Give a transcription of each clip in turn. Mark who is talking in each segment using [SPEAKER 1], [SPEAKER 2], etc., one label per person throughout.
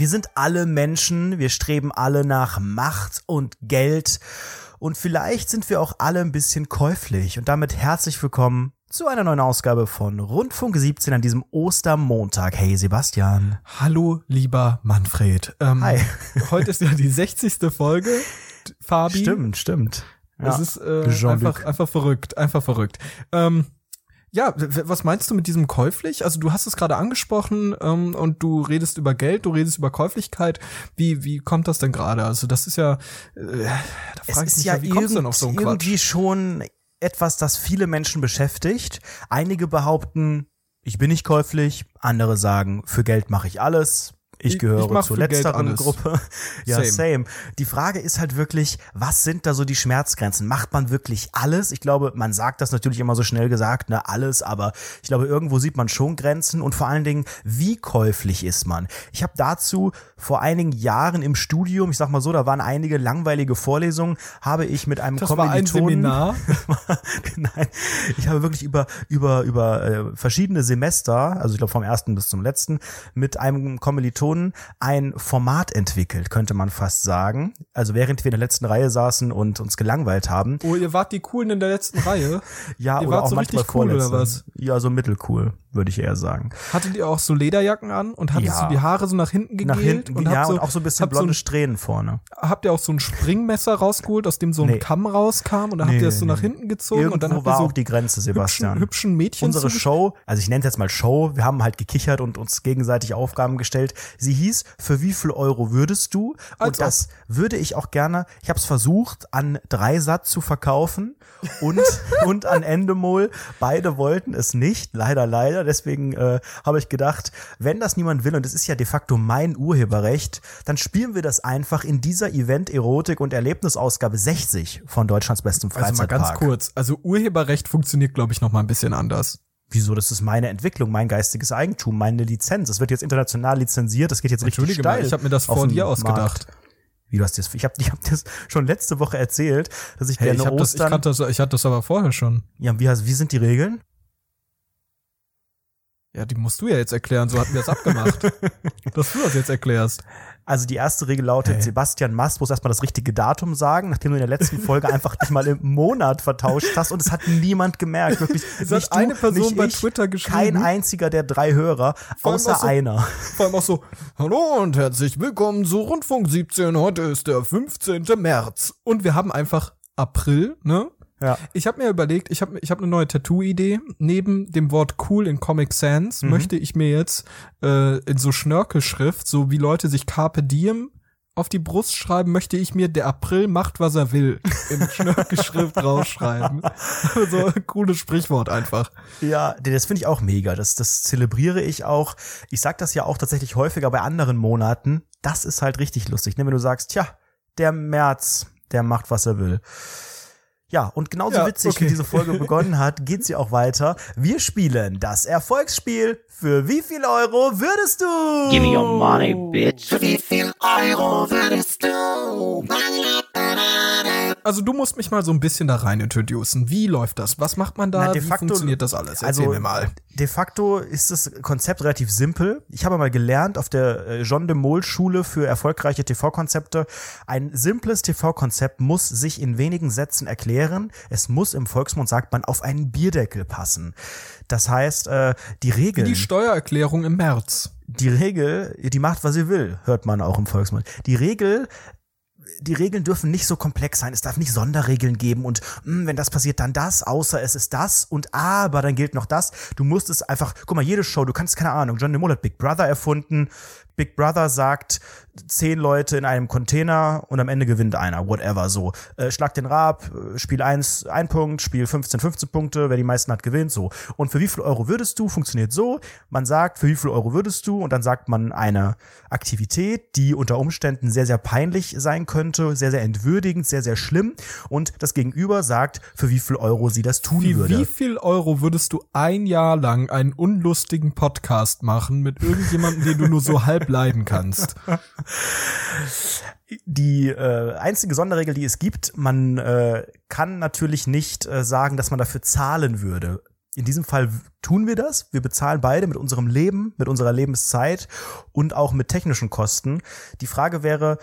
[SPEAKER 1] Wir sind alle Menschen, wir streben alle nach Macht und Geld und vielleicht sind wir auch alle ein bisschen käuflich und damit herzlich willkommen zu einer neuen Ausgabe von Rundfunk 17 an diesem Ostermontag. Hey Sebastian.
[SPEAKER 2] Hallo, lieber Manfred.
[SPEAKER 1] Ähm, Hi.
[SPEAKER 2] heute ist ja die 60. Folge, Fabi.
[SPEAKER 1] Stimmt, stimmt.
[SPEAKER 2] Ja. ist äh, einfach, einfach verrückt, einfach verrückt. Ähm, ja, was meinst du mit diesem käuflich? Also du hast es gerade angesprochen ähm, und du redest über Geld, du redest über Käuflichkeit. Wie wie kommt das denn gerade? Also das ist ja, äh,
[SPEAKER 1] da frage ich mich ja, wie kommst du denn auf so einen Quatsch? irgendwie schon etwas, das viele Menschen beschäftigt. Einige behaupten, ich bin nicht käuflich, andere sagen, für Geld mache ich alles. Ich gehöre ich zur letzteren Gruppe. ja, same. same. Die Frage ist halt wirklich, was sind da so die Schmerzgrenzen? Macht man wirklich alles? Ich glaube, man sagt das natürlich immer so schnell gesagt, ne, alles, aber ich glaube, irgendwo sieht man schon Grenzen und vor allen Dingen, wie käuflich ist man? Ich habe dazu vor einigen Jahren im Studium, ich sag mal so, da waren einige langweilige Vorlesungen, habe ich mit einem
[SPEAKER 2] das Kommilitonen
[SPEAKER 1] war ein Seminar. Nein, ich habe wirklich über über über äh, verschiedene Semester, also ich glaube vom ersten bis zum letzten, mit einem Kommilitonen Personen ein Format entwickelt, könnte man fast sagen. Also während wir in der letzten Reihe saßen und uns gelangweilt haben.
[SPEAKER 2] Oh, ihr wart die Coolen in der letzten Reihe?
[SPEAKER 1] ja, ihr oder auch so manchmal cool oder was? Ja, so mittelcool, würde ich eher sagen.
[SPEAKER 2] Hattet ihr auch so Lederjacken an und hattest ja. du die Haare so nach hinten gegelt? Nach hinten,
[SPEAKER 1] und ja, so, und auch so ein bisschen blonde so ein, Strähnen vorne.
[SPEAKER 2] Habt ihr auch so ein Springmesser rausgeholt, aus dem so ein nee. Kamm rauskam und dann nee, habt ihr das so nach hinten gezogen
[SPEAKER 1] Irgendwo
[SPEAKER 2] und dann habt
[SPEAKER 1] war
[SPEAKER 2] ihr so
[SPEAKER 1] auch die Grenze, Sebastian.
[SPEAKER 2] Hübschen, hübschen Mädchen
[SPEAKER 1] Unsere Show, also ich nenne es jetzt mal Show, wir haben halt gekichert und uns gegenseitig Aufgaben gestellt. Sie hieß für wie viel Euro würdest du? Und Als das ob. würde ich auch gerne, ich habe es versucht, an Dreisatz zu verkaufen und, und an Endemol. Beide wollten es nicht, leider, leider. Deswegen äh, habe ich gedacht, wenn das niemand will, und es ist ja de facto mein Urheberrecht, dann spielen wir das einfach in dieser Event Erotik und Erlebnisausgabe 60 von Deutschlands bestem Freizeitpark.
[SPEAKER 2] Also mal ganz kurz, also Urheberrecht funktioniert, glaube ich, noch mal ein bisschen anders.
[SPEAKER 1] Wieso? Das ist meine Entwicklung, mein geistiges Eigentum, meine Lizenz. Das wird jetzt international lizenziert, das geht jetzt richtig steil.
[SPEAKER 2] Mal, ich habe mir das vor dir ausgedacht. Markt.
[SPEAKER 1] Wie du hast das? Ich habe ich hab das schon letzte Woche erzählt, dass ich hey, gerne
[SPEAKER 2] ich
[SPEAKER 1] Ostern.
[SPEAKER 2] Das, ich, das, ich hatte das aber vorher schon.
[SPEAKER 1] Ja, wie, wie sind die Regeln?
[SPEAKER 2] Ja, die musst du ja jetzt erklären, so hatten wir es abgemacht. dass du das jetzt erklärst.
[SPEAKER 1] Also die erste Regel lautet, hey. Sebastian Mast muss erstmal das richtige Datum sagen, nachdem du in der letzten Folge einfach dich mal im Monat vertauscht hast und es hat niemand gemerkt. Wirklich.
[SPEAKER 2] Es hat eine du, Person bei ich, Twitter geschrieben.
[SPEAKER 1] Kein einziger der drei Hörer, außer so, einer.
[SPEAKER 2] Vor allem auch so, hallo und herzlich willkommen zu Rundfunk 17. Heute ist der 15. März. Und wir haben einfach April, ne? Ja. Ich habe mir überlegt, ich habe ich hab eine neue Tattoo-Idee. Neben dem Wort cool in Comic Sans mhm. möchte ich mir jetzt äh, in so Schnörkelschrift, so wie Leute sich Carpe Diem auf die Brust schreiben, möchte ich mir der April macht, was er will, in Schnörkelschrift rausschreiben. so ein cooles Sprichwort einfach.
[SPEAKER 1] Ja, das finde ich auch mega. Das, das zelebriere ich auch. Ich sag das ja auch tatsächlich häufiger bei anderen Monaten. Das ist halt richtig lustig, ne? wenn du sagst, tja, der März, der macht, was er will. Ja, und genauso ja, witzig, okay. wie diese Folge begonnen hat, geht sie auch weiter. Wir spielen das Erfolgsspiel. Für wie viel Euro würdest du?
[SPEAKER 3] Give me your money, bitch. Für wie viel Euro würdest du?
[SPEAKER 2] Also du musst mich mal so ein bisschen da rein introducen. Wie läuft das? Was macht man da? Na, de facto, wie funktioniert das alles?
[SPEAKER 1] Erzähl also, mir mal. De facto ist das Konzept relativ simpel. Ich habe mal gelernt auf der äh, Jean de Mol Schule für erfolgreiche TV-Konzepte. Ein simples TV-Konzept muss sich in wenigen Sätzen erklären. Es muss im Volksmund, sagt man, auf einen Bierdeckel passen. Das heißt, äh, die Regel.
[SPEAKER 2] Wie die Steuererklärung im März.
[SPEAKER 1] Die Regel, die macht, was sie will, hört man auch im Volksmund. Die Regel die Regeln dürfen nicht so komplex sein. Es darf nicht Sonderregeln geben und mh, hm, wenn das passiert, dann das, außer es ist das und aber dann gilt noch das. Du musst es einfach, guck mal, jede Show, du kannst, keine Ahnung, John DeMol hat Big Brother erfunden. Big Brother sagt, zehn Leute in einem Container und am Ende gewinnt einer, whatever, so. Äh, schlag den Rab, äh, Spiel 1, ein Punkt, Spiel 15, 15 Punkte, wer die meisten hat, gewinnt, so. Und für wie viel Euro würdest du, funktioniert so, man sagt, für wie viel Euro würdest du und dann sagt man eine Aktivität, die unter Umständen sehr, sehr peinlich sein könnte, sehr, sehr entwürdigend, sehr, sehr schlimm und das Gegenüber sagt, für wie viel Euro sie das tun
[SPEAKER 2] wie,
[SPEAKER 1] würde.
[SPEAKER 2] Wie viel Euro würdest du ein Jahr lang einen unlustigen Podcast machen mit irgendjemandem, den du nur so halb leiden kannst?
[SPEAKER 1] Die äh, einzige Sonderregel, die es gibt, man äh, kann natürlich nicht äh, sagen, dass man dafür zahlen würde. in diesem Fall tun wir das. Wir bezahlen beide mit unserem Leben, mit unserer Lebenszeit und auch mit technischen Kosten. Die Frage wäre,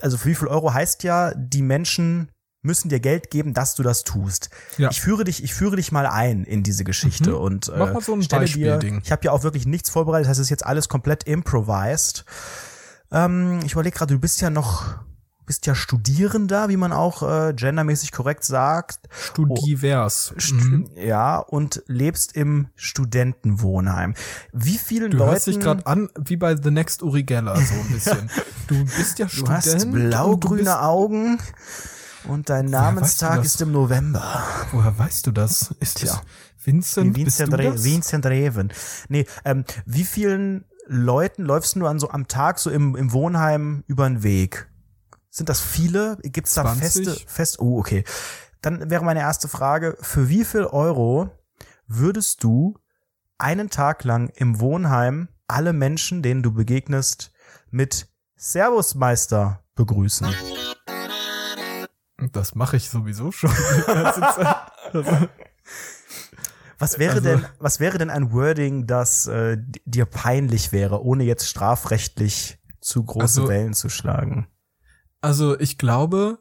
[SPEAKER 1] also für wie viel Euro heißt ja, die Menschen müssen dir Geld geben, dass du das tust.
[SPEAKER 2] Ja.
[SPEAKER 1] Ich führe dich, ich führe dich mal ein in diese Geschichte
[SPEAKER 2] Mhm.
[SPEAKER 1] und äh,
[SPEAKER 2] Mach mal so ein
[SPEAKER 1] stelle dir,
[SPEAKER 2] Beispielding.
[SPEAKER 1] ich habe ja auch wirklich nichts vorbereitet, das heißt, es ist jetzt alles komplett improvised. Ähm, ich überlege gerade, du bist ja noch, bist ja Studierender, wie man auch äh, gendermäßig korrekt sagt.
[SPEAKER 2] Studivers.
[SPEAKER 1] St-
[SPEAKER 2] Mhm.
[SPEAKER 1] Ja, und lebst im Studentenwohnheim. Wie vielen
[SPEAKER 2] Du
[SPEAKER 1] Leuten
[SPEAKER 2] hörst dich gerade an wie bei The Next Uri Geller so ein bisschen. du bist ja
[SPEAKER 1] du
[SPEAKER 2] Student.
[SPEAKER 1] hast
[SPEAKER 2] und du
[SPEAKER 1] blau-grüne Augen und dein
[SPEAKER 2] weißt du
[SPEAKER 1] Namenstag ist im November.
[SPEAKER 2] Woher weißt du das? Ist
[SPEAKER 1] Tja.
[SPEAKER 2] das Vincent?
[SPEAKER 1] Wie
[SPEAKER 2] Bist
[SPEAKER 1] Vincent,
[SPEAKER 2] du
[SPEAKER 1] Re
[SPEAKER 2] das?
[SPEAKER 1] Vincent Reven. Nee, ähm, wie vielen Leuten läufst du an so am Tag so im, im Wohnheim über den Weg? Sind das viele? Gibt's da
[SPEAKER 2] 20?
[SPEAKER 1] feste, fest, oh, okay. Dann wäre meine erste Frage, für wie viel Euro würdest du einen Tag lang im Wohnheim alle Menschen, denen du begegnest, mit Servus Meister begrüßen?
[SPEAKER 2] Das mache ich sowieso schon die ganze Zeit. Also,
[SPEAKER 1] Was wäre
[SPEAKER 2] Also-
[SPEAKER 1] denn, was wäre denn ein Wording, das äh, dir peinlich wäre, ohne jetzt strafrechtlich zu große
[SPEAKER 2] Also-
[SPEAKER 1] Wellen zu schlagen?
[SPEAKER 2] also ich glaube,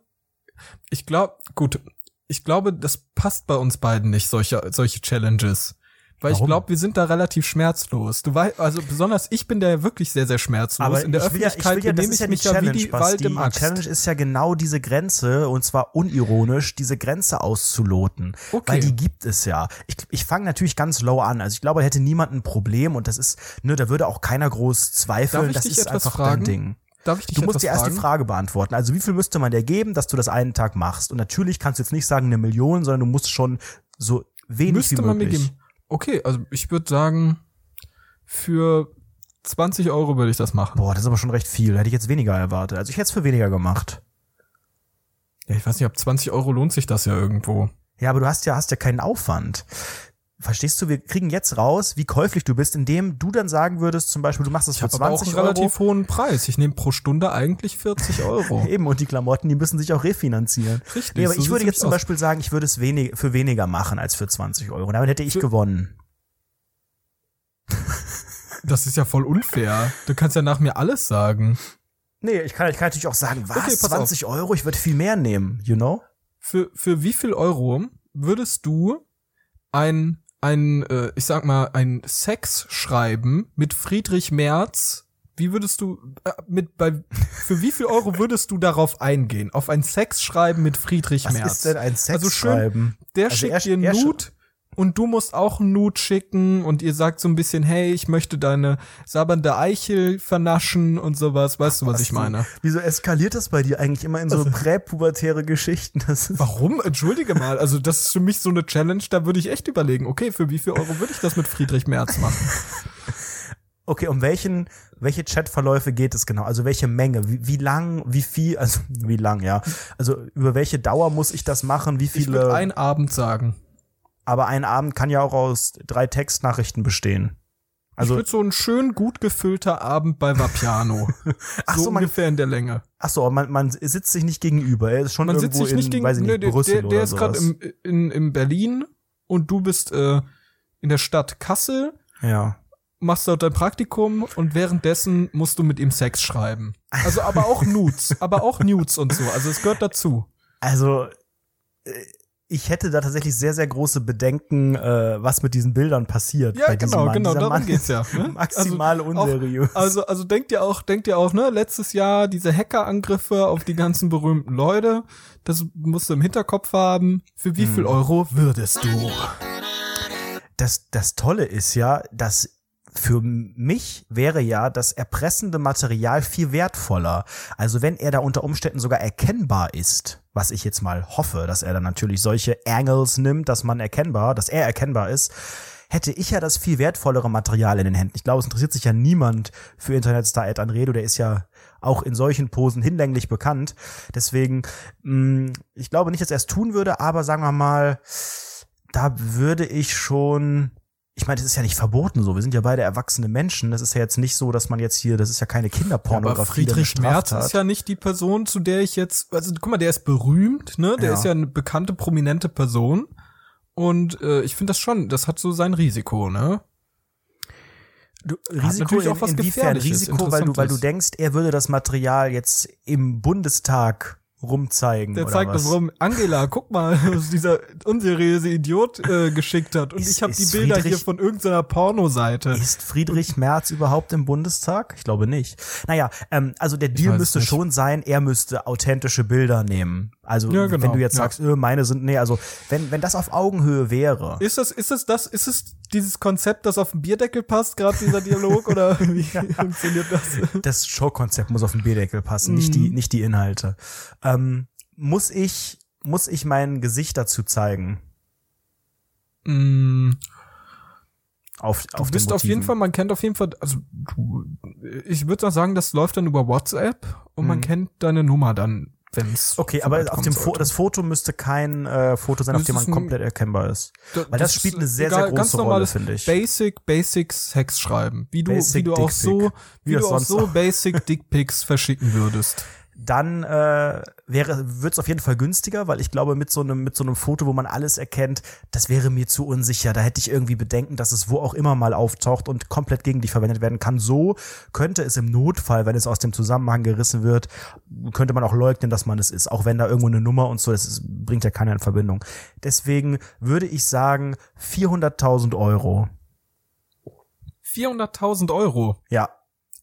[SPEAKER 2] ich glaube, gut, ich glaube, das passt bei uns beiden nicht, solche, solche Challenges. Weil ich
[SPEAKER 1] Warum?
[SPEAKER 2] glaube, wir sind da relativ schmerzlos. Du weißt, also besonders ich bin da wirklich sehr, sehr schmerzlos. In der
[SPEAKER 1] ich will ja, ich
[SPEAKER 2] Öffentlichkeit
[SPEAKER 1] will ja, das ist
[SPEAKER 2] ich
[SPEAKER 1] ja
[SPEAKER 2] mich ja wie
[SPEAKER 1] Challenge,
[SPEAKER 2] die Wald
[SPEAKER 1] Basti.
[SPEAKER 2] im
[SPEAKER 1] Die
[SPEAKER 2] Axt.
[SPEAKER 1] Challenge ist ja genau diese Grenze, und zwar unironisch, diese Grenze auszuloten.
[SPEAKER 2] Okay.
[SPEAKER 1] Weil die gibt es ja. Ich, ich fange natürlich ganz low an. Also ich glaube, da hätte niemand ein Problem und das ist, ne, da würde auch keiner groß zweifeln.
[SPEAKER 2] Ich
[SPEAKER 1] das ist
[SPEAKER 2] etwas
[SPEAKER 1] einfach
[SPEAKER 2] fragen?
[SPEAKER 1] dein Ding.
[SPEAKER 2] Darf ich dich
[SPEAKER 1] Du musst dir erst
[SPEAKER 2] fragen?
[SPEAKER 1] die Frage beantworten. Also wie viel müsste man dir geben, dass du das einen Tag machst? Und natürlich kannst du jetzt nicht sagen eine Million, sondern du musst schon so wenig
[SPEAKER 2] Müsste
[SPEAKER 1] wie
[SPEAKER 2] man mir
[SPEAKER 1] möglich.
[SPEAKER 2] geben. Okay, also ich würde sagen, für 20 Euro würde ich das machen.
[SPEAKER 1] Boah, das ist aber schon recht viel. Hätte ich jetzt weniger erwartet. Also ich hätte es für weniger gemacht.
[SPEAKER 2] Ja, ich weiß nicht, ab 20 Euro lohnt sich das ja irgendwo.
[SPEAKER 1] Ja, aber du hast ja, hast ja keinen Aufwand. Verstehst du, wir kriegen jetzt raus, wie käuflich du bist, indem du dann sagen würdest, zum Beispiel, du machst das
[SPEAKER 2] Ich
[SPEAKER 1] für
[SPEAKER 2] habe aber auch
[SPEAKER 1] 20
[SPEAKER 2] einen relativ
[SPEAKER 1] Euro.
[SPEAKER 2] hohen Preis. Ich nehme pro Stunde eigentlich 40 Euro.
[SPEAKER 1] Eben, und die Klamotten, die müssen sich auch refinanzieren.
[SPEAKER 2] Richtig,
[SPEAKER 1] Nee, aber
[SPEAKER 2] so
[SPEAKER 1] ich würde jetzt zum
[SPEAKER 2] aus.
[SPEAKER 1] Beispiel sagen, ich würde es wenig, für weniger machen als für 20 Euro. Damit hätte ich
[SPEAKER 2] Für-
[SPEAKER 1] gewonnen.
[SPEAKER 2] Das ist ja voll unfair. Du kannst ja nach mir alles sagen.
[SPEAKER 1] Nee, ich kann, ich kann natürlich auch sagen, was,
[SPEAKER 2] Okay, pass
[SPEAKER 1] 20 Euro? Ich würde viel mehr nehmen, you know?
[SPEAKER 2] Für, für wie viel Euro würdest du ein, ein, äh, ich sag mal, ein Sex-Schreiben mit Friedrich Merz, wie würdest du, äh, mit, bei, für wie viel Euro würdest du darauf eingehen? Auf ein Sex-Schreiben mit Friedrich
[SPEAKER 1] Was
[SPEAKER 2] Merz?
[SPEAKER 1] ist denn ein
[SPEAKER 2] Also schön,
[SPEAKER 1] Sexschreiben?
[SPEAKER 2] Der
[SPEAKER 1] Also
[SPEAKER 2] schickt
[SPEAKER 1] er-
[SPEAKER 2] dir Nude und du musst auch einen Nude schicken und ihr sagt so ein bisschen, hey, ich möchte deine sabbernde Eichel vernaschen und sowas. Weißt du, was ich meine?
[SPEAKER 1] Wieso eskaliert das bei dir eigentlich immer in so präpubertäre Geschichten?
[SPEAKER 2] Warum? Entschuldige mal. Also das ist für mich so eine Challenge, da würde ich echt überlegen, okay, für wie viel Euro würde ich das mit Friedrich Merz machen?
[SPEAKER 1] Okay, um welchen, welche Chatverläufe geht es genau? Also welche Menge? Wie, wie lang, wie viel, also wie lang, ja. Also über welche Dauer muss ich das machen? Wie
[SPEAKER 2] Ich würde
[SPEAKER 1] viele?
[SPEAKER 2] einen Abend sagen.
[SPEAKER 1] Aber ein Abend kann ja auch aus drei Textnachrichten bestehen.
[SPEAKER 2] Also ich würde so ein schön gut gefüllter Abend bei Vapiano.
[SPEAKER 1] ach
[SPEAKER 2] so
[SPEAKER 1] so, man,
[SPEAKER 2] ungefähr in der Länge.
[SPEAKER 1] ach so, man, man sitzt sich nicht gegenüber. Er ist schon
[SPEAKER 2] Man
[SPEAKER 1] irgendwo
[SPEAKER 2] sitzt sich nicht
[SPEAKER 1] in,
[SPEAKER 2] gegen,
[SPEAKER 1] weiß ich nicht,
[SPEAKER 2] der,
[SPEAKER 1] Brüssel
[SPEAKER 2] der, der
[SPEAKER 1] oder
[SPEAKER 2] ist gerade im, in, in Berlin und du bist äh, in der Stadt Kassel
[SPEAKER 1] Ja.
[SPEAKER 2] machst dort dein Praktikum und währenddessen musst du mit ihm Sex schreiben. Also aber auch Nudes, aber auch Nudes und so. Also es gehört dazu.
[SPEAKER 1] Also, äh, ich hätte da tatsächlich sehr, sehr große Bedenken, äh, was mit diesen Bildern passiert.
[SPEAKER 2] Ja, genau,
[SPEAKER 1] Mann.
[SPEAKER 2] genau,
[SPEAKER 1] Dieser
[SPEAKER 2] darum
[SPEAKER 1] Mann
[SPEAKER 2] geht's ja, ne?
[SPEAKER 1] Maximal
[SPEAKER 2] Also auch-
[SPEAKER 1] unseriös.
[SPEAKER 2] Also also denkt ihr auch, denkt ihr auch, ne, letztes Jahr diese Hackerangriffe auf die ganzen berühmten Leute, das musst du im Hinterkopf haben. Für wie
[SPEAKER 1] Hm.
[SPEAKER 2] viel Euro würdest du?
[SPEAKER 1] das, das Tolle ist ja, dass für mich wäre ja das erpressende Material viel wertvoller. Also wenn er da unter Umständen sogar erkennbar ist, was ich jetzt mal hoffe, dass er dann natürlich solche Angles nimmt, dass man erkennbar, dass er erkennbar ist, hätte ich ja das viel wertvollere Material in den Händen. Ich glaube, es interessiert sich ja niemand für Internetstar Ed Anredo, der ist ja auch in solchen Posen hinlänglich bekannt. Deswegen, mh, ich glaube nicht, dass er es tun würde, aber sagen wir mal, da würde ich schon, ich meine, das ist ja nicht verboten so. Wir sind ja beide erwachsene Menschen. Das ist ja jetzt nicht so, dass man jetzt hier, das ist ja keine
[SPEAKER 2] Aber
[SPEAKER 1] Kinderpornografie. der
[SPEAKER 2] Friedrich
[SPEAKER 1] bestraft
[SPEAKER 2] Merz
[SPEAKER 1] hat.
[SPEAKER 2] ist ja nicht die Person, zu der ich jetzt, also guck mal, der ist berühmt, ne? Der
[SPEAKER 1] Ja.
[SPEAKER 2] ist ja eine bekannte, prominente Person. Und äh, ich finde das schon, das hat so sein Risiko, ne?
[SPEAKER 1] Du, Risiko
[SPEAKER 2] auch was
[SPEAKER 1] inwiefern Risiko, weil du, weil du denkst, er würde das Material jetzt im Bundestag rumzeigen.
[SPEAKER 2] Der
[SPEAKER 1] oder
[SPEAKER 2] zeigt
[SPEAKER 1] was?
[SPEAKER 2] das rum. Angela, guck mal, was dieser unseriöse Idiot äh, geschickt hat. Und
[SPEAKER 1] Ist-
[SPEAKER 2] ich habe die Bilder
[SPEAKER 1] Friedrich-
[SPEAKER 2] hier von irgendeiner Pornoseite.
[SPEAKER 1] Ist Friedrich Merz überhaupt im Bundestag? Ich glaube nicht. Naja, ähm, also der Deal müsste
[SPEAKER 2] nicht.
[SPEAKER 1] schon sein, er müsste authentische Bilder nehmen. Also
[SPEAKER 2] Ja, genau,
[SPEAKER 1] wenn du jetzt
[SPEAKER 2] ja.
[SPEAKER 1] sagst, öh, meine sind, nee, also wenn, wenn das auf Augenhöhe wäre.
[SPEAKER 2] Ist das, ist es das, ist es dieses Konzept, das auf den Bierdeckel passt, gerade dieser Dialog, oder wie funktioniert das?
[SPEAKER 1] Das Showkonzept muss auf den Bierdeckel passen, nicht
[SPEAKER 2] Mhm.
[SPEAKER 1] die, nicht die Inhalte. Ähm, muss ich, muss ich mein Gesicht dazu zeigen?
[SPEAKER 2] Mm,
[SPEAKER 1] Auf,
[SPEAKER 2] Du
[SPEAKER 1] auf den
[SPEAKER 2] bist auf jeden? Fall, man kennt auf jeden Fall, also du, ich würde sagen, das läuft dann über WhatsApp und man
[SPEAKER 1] Mhm.
[SPEAKER 2] kennt deine Nummer dann, wenn's
[SPEAKER 1] Okay,
[SPEAKER 2] so
[SPEAKER 1] aber auf dem Fo das Foto müsste kein äh, Foto sein, auf
[SPEAKER 2] Das
[SPEAKER 1] dem man komplett erkennbar ist.
[SPEAKER 2] Da-
[SPEAKER 1] Weil das,
[SPEAKER 2] ist
[SPEAKER 1] spielt eine sehr,
[SPEAKER 2] egal,
[SPEAKER 1] sehr
[SPEAKER 2] ganz
[SPEAKER 1] große Rolle, finde ich.
[SPEAKER 2] Basic, Basic Sex schreiben. Wie du,
[SPEAKER 1] Basic
[SPEAKER 2] wie du auch so,
[SPEAKER 1] Wie
[SPEAKER 2] wie
[SPEAKER 1] das
[SPEAKER 2] du auch
[SPEAKER 1] sonst
[SPEAKER 2] so. Basic Dickpics verschicken würdest.
[SPEAKER 1] Dann äh, wäre wird's auf jeden Fall günstiger, weil ich glaube, mit so einem mit so einem Foto, wo man alles erkennt, das wäre mir zu unsicher. Da hätte ich irgendwie Bedenken, dass es wo auch immer mal auftaucht und komplett gegen dich verwendet werden kann. So könnte es im Notfall, wenn es aus dem Zusammenhang gerissen wird, könnte man auch leugnen, dass man es ist, auch wenn da irgendwo eine Nummer und so, das ist, bringt ja keiner in Verbindung. Deswegen würde ich sagen 400.000 Euro.
[SPEAKER 2] 400.000 Euro.
[SPEAKER 1] Ja,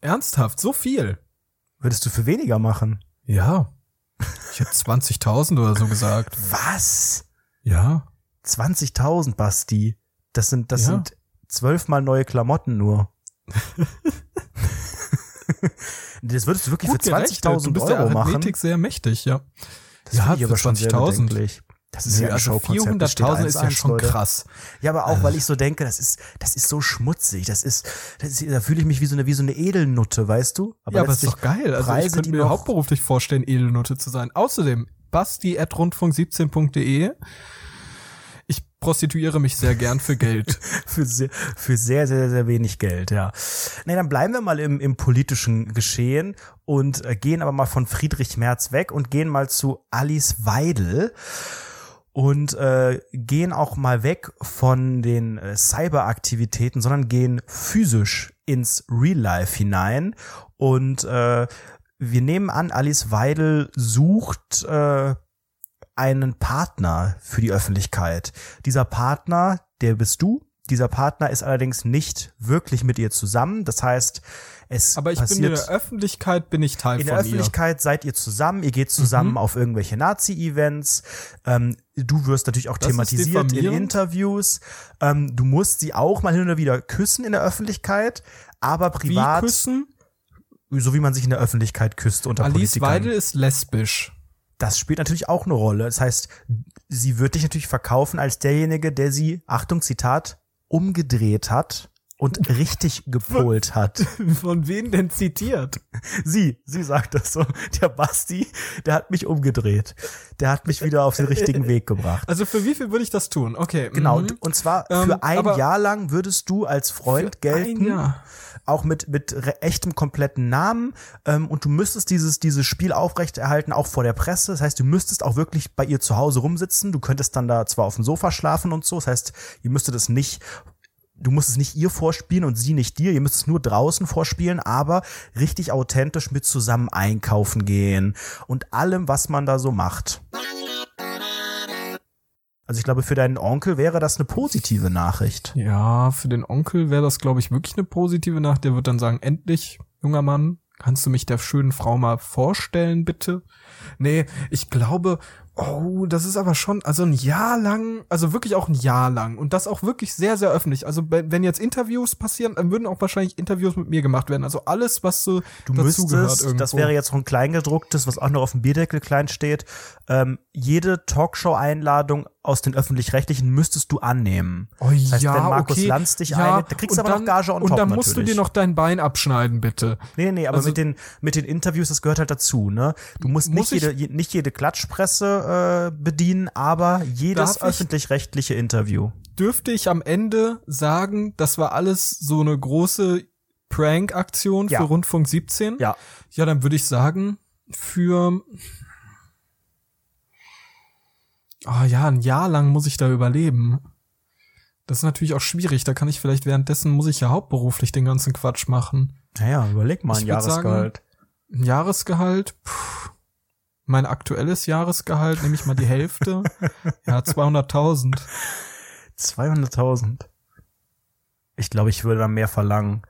[SPEAKER 2] Ernsthaft, so viel?
[SPEAKER 1] Würdest du für weniger machen?
[SPEAKER 2] Ja. Ich hätte 20.000 oder so gesagt.
[SPEAKER 1] Was?
[SPEAKER 2] Ja.
[SPEAKER 1] 20.000, Basti. Das sind, das
[SPEAKER 2] Ja.
[SPEAKER 1] sind zwölfmal neue Klamotten nur. das würdest du wirklich
[SPEAKER 2] Gut
[SPEAKER 1] für
[SPEAKER 2] gerechnet. Du
[SPEAKER 1] 20.000
[SPEAKER 2] bist
[SPEAKER 1] Euro machen?
[SPEAKER 2] Arithmetik sehr mächtig, ja.
[SPEAKER 1] Das
[SPEAKER 2] Ja,
[SPEAKER 1] ich
[SPEAKER 2] für
[SPEAKER 1] aber schon sehr
[SPEAKER 2] 20.000.
[SPEAKER 1] Das ist
[SPEAKER 2] Nee,
[SPEAKER 1] ja
[SPEAKER 2] also
[SPEAKER 1] Showkonzept. das steht
[SPEAKER 2] 400.000 ist ja
[SPEAKER 1] 1-1,
[SPEAKER 2] schon
[SPEAKER 1] Leute.
[SPEAKER 2] krass.
[SPEAKER 1] Ja, aber auch, weil ich so denke, das ist, das ist so schmutzig. Das ist, das ist da fühle ich mich wie so eine, wie so eine Edelnutte, weißt du?
[SPEAKER 2] ja, aber ist doch geil. Also
[SPEAKER 1] Preise,
[SPEAKER 2] ich könnte mir hauptberuflich vorstellen, Edelnote zu sein. Außerdem, basti.rundfunk17.de. Ich prostituiere mich sehr gern für Geld.
[SPEAKER 1] für sehr, für sehr, sehr, sehr wenig Geld, ja. Nee, dann bleiben wir mal im, im politischen Geschehen und äh, gehen aber mal von Friedrich Merz weg und gehen mal zu Alice Weidel und äh, gehen auch mal weg von den äh, Cyberaktivitäten, sondern gehen physisch ins Real Life hinein und äh, wir nehmen an, Alice Weidel sucht äh, einen Partner für die Öffentlichkeit. Dieser Partner, der bist du. Dieser Partner ist allerdings nicht wirklich mit ihr zusammen. Das heißt, es
[SPEAKER 2] Aber ich bin in der Öffentlichkeit, bin ich Teil
[SPEAKER 1] in
[SPEAKER 2] von
[SPEAKER 1] der Öffentlichkeit seid ihr zusammen, ihr geht zusammen
[SPEAKER 2] Mhm.
[SPEAKER 1] auf irgendwelche Nazi-Events. Ähm, du wirst natürlich auch
[SPEAKER 2] Das
[SPEAKER 1] thematisiert in. Interviews. Ähm, du musst sie auch mal hin und wieder küssen in der Öffentlichkeit, aber
[SPEAKER 2] ihr. Wie
[SPEAKER 1] privat,
[SPEAKER 2] küssen?
[SPEAKER 1] so wie man sich in der Öffentlichkeit küsst unter
[SPEAKER 2] Alice
[SPEAKER 1] Politikern.
[SPEAKER 2] Weidel ist lesbisch.
[SPEAKER 1] Das spielt natürlich auch eine Rolle. Das heißt, sie wird dich natürlich verkaufen als derjenige, der sie, Achtung, Zitat, umgedreht hat und richtig gepolt hat.
[SPEAKER 2] Von wem denn zitiert?
[SPEAKER 1] Sie, sie sagt das so. Der Basti, der hat mich umgedreht. Der hat mich wieder auf den richtigen Weg gebracht.
[SPEAKER 2] Also für wie viel würde ich das tun? Okay.
[SPEAKER 1] Genau,
[SPEAKER 2] mhm.
[SPEAKER 1] und zwar
[SPEAKER 2] Ähm,
[SPEAKER 1] für ein Jahr lang würdest du als Freund gelten, auch mit, mit echtem kompletten Namen ähm, und du müsstest dieses, dieses Spiel aufrechterhalten, auch vor der Presse. Das heißt, du müsstest auch wirklich bei ihr zu Hause rumsitzen. Du könntest dann da zwar auf dem Sofa schlafen und so. Das heißt, ihr müsstet es nicht du musst es nicht ihr vorspielen und sie nicht dir, ihr müsst es nur draußen vorspielen, aber richtig authentisch mit zusammen einkaufen gehen und allem, was man da so macht. Also ich glaube, für deinen Onkel wäre das eine positive Nachricht.
[SPEAKER 2] Ja, für den Onkel wäre das, glaube ich, wirklich eine positive Nacht. Der wird dann sagen, endlich, junger Mann, kannst du mich der schönen Frau mal vorstellen, bitte? Nee, ich glaube, oh, das ist aber schon, also ein Jahr lang, also wirklich auch ein Jahr lang und das auch wirklich sehr, sehr öffentlich. Also wenn jetzt Interviews passieren, dann würden auch wahrscheinlich Interviews mit mir gemacht werden. Also alles, was so
[SPEAKER 1] Du müsstest,
[SPEAKER 2] irgendwo.
[SPEAKER 1] das wäre jetzt noch ein Kleingedrucktes, was auch noch auf dem Bierdeckel klein steht, ähm, jede Talkshow-Einladung aus den Öffentlich-Rechtlichen müsstest du annehmen.
[SPEAKER 2] Oh
[SPEAKER 1] Das heißt,
[SPEAKER 2] ja,
[SPEAKER 1] wenn Markus
[SPEAKER 2] okay.
[SPEAKER 1] Lanz dich
[SPEAKER 2] ja,
[SPEAKER 1] einlädt, da kriegst du aber
[SPEAKER 2] dann,
[SPEAKER 1] noch Gage on
[SPEAKER 2] Und
[SPEAKER 1] top
[SPEAKER 2] dann musst du
[SPEAKER 1] natürlich.
[SPEAKER 2] dir noch dein Bein abschneiden, bitte.
[SPEAKER 1] Nee, nee, aber
[SPEAKER 2] Also-
[SPEAKER 1] mit den mit den Interviews, das gehört halt dazu, ne? Du musst
[SPEAKER 2] Muss
[SPEAKER 1] nicht
[SPEAKER 2] ich-
[SPEAKER 1] jede je- nicht jede Klatschpresse äh, bedienen, aber jedes öffentlich-rechtliche Interview.
[SPEAKER 2] Dürfte ich am Ende sagen, das war alles so eine große Prank-Aktion
[SPEAKER 1] Ja.
[SPEAKER 2] für Rundfunk 17?
[SPEAKER 1] Ja.
[SPEAKER 2] Ja, dann würde ich sagen, für Oh ja, ein Jahr lang muss ich da überleben. Das ist natürlich auch schwierig. Da kann ich vielleicht währenddessen muss ich ja hauptberuflich den ganzen Quatsch machen.
[SPEAKER 1] Naja, überleg mal ein
[SPEAKER 2] Ich
[SPEAKER 1] Jahresgehalt.
[SPEAKER 2] Ein Jahresgehalt, puh, mein aktuelles Jahresgehalt, nehme ich mal die Hälfte. ja, 200.000.
[SPEAKER 1] 200.000. Ich glaube, ich würde da mehr verlangen.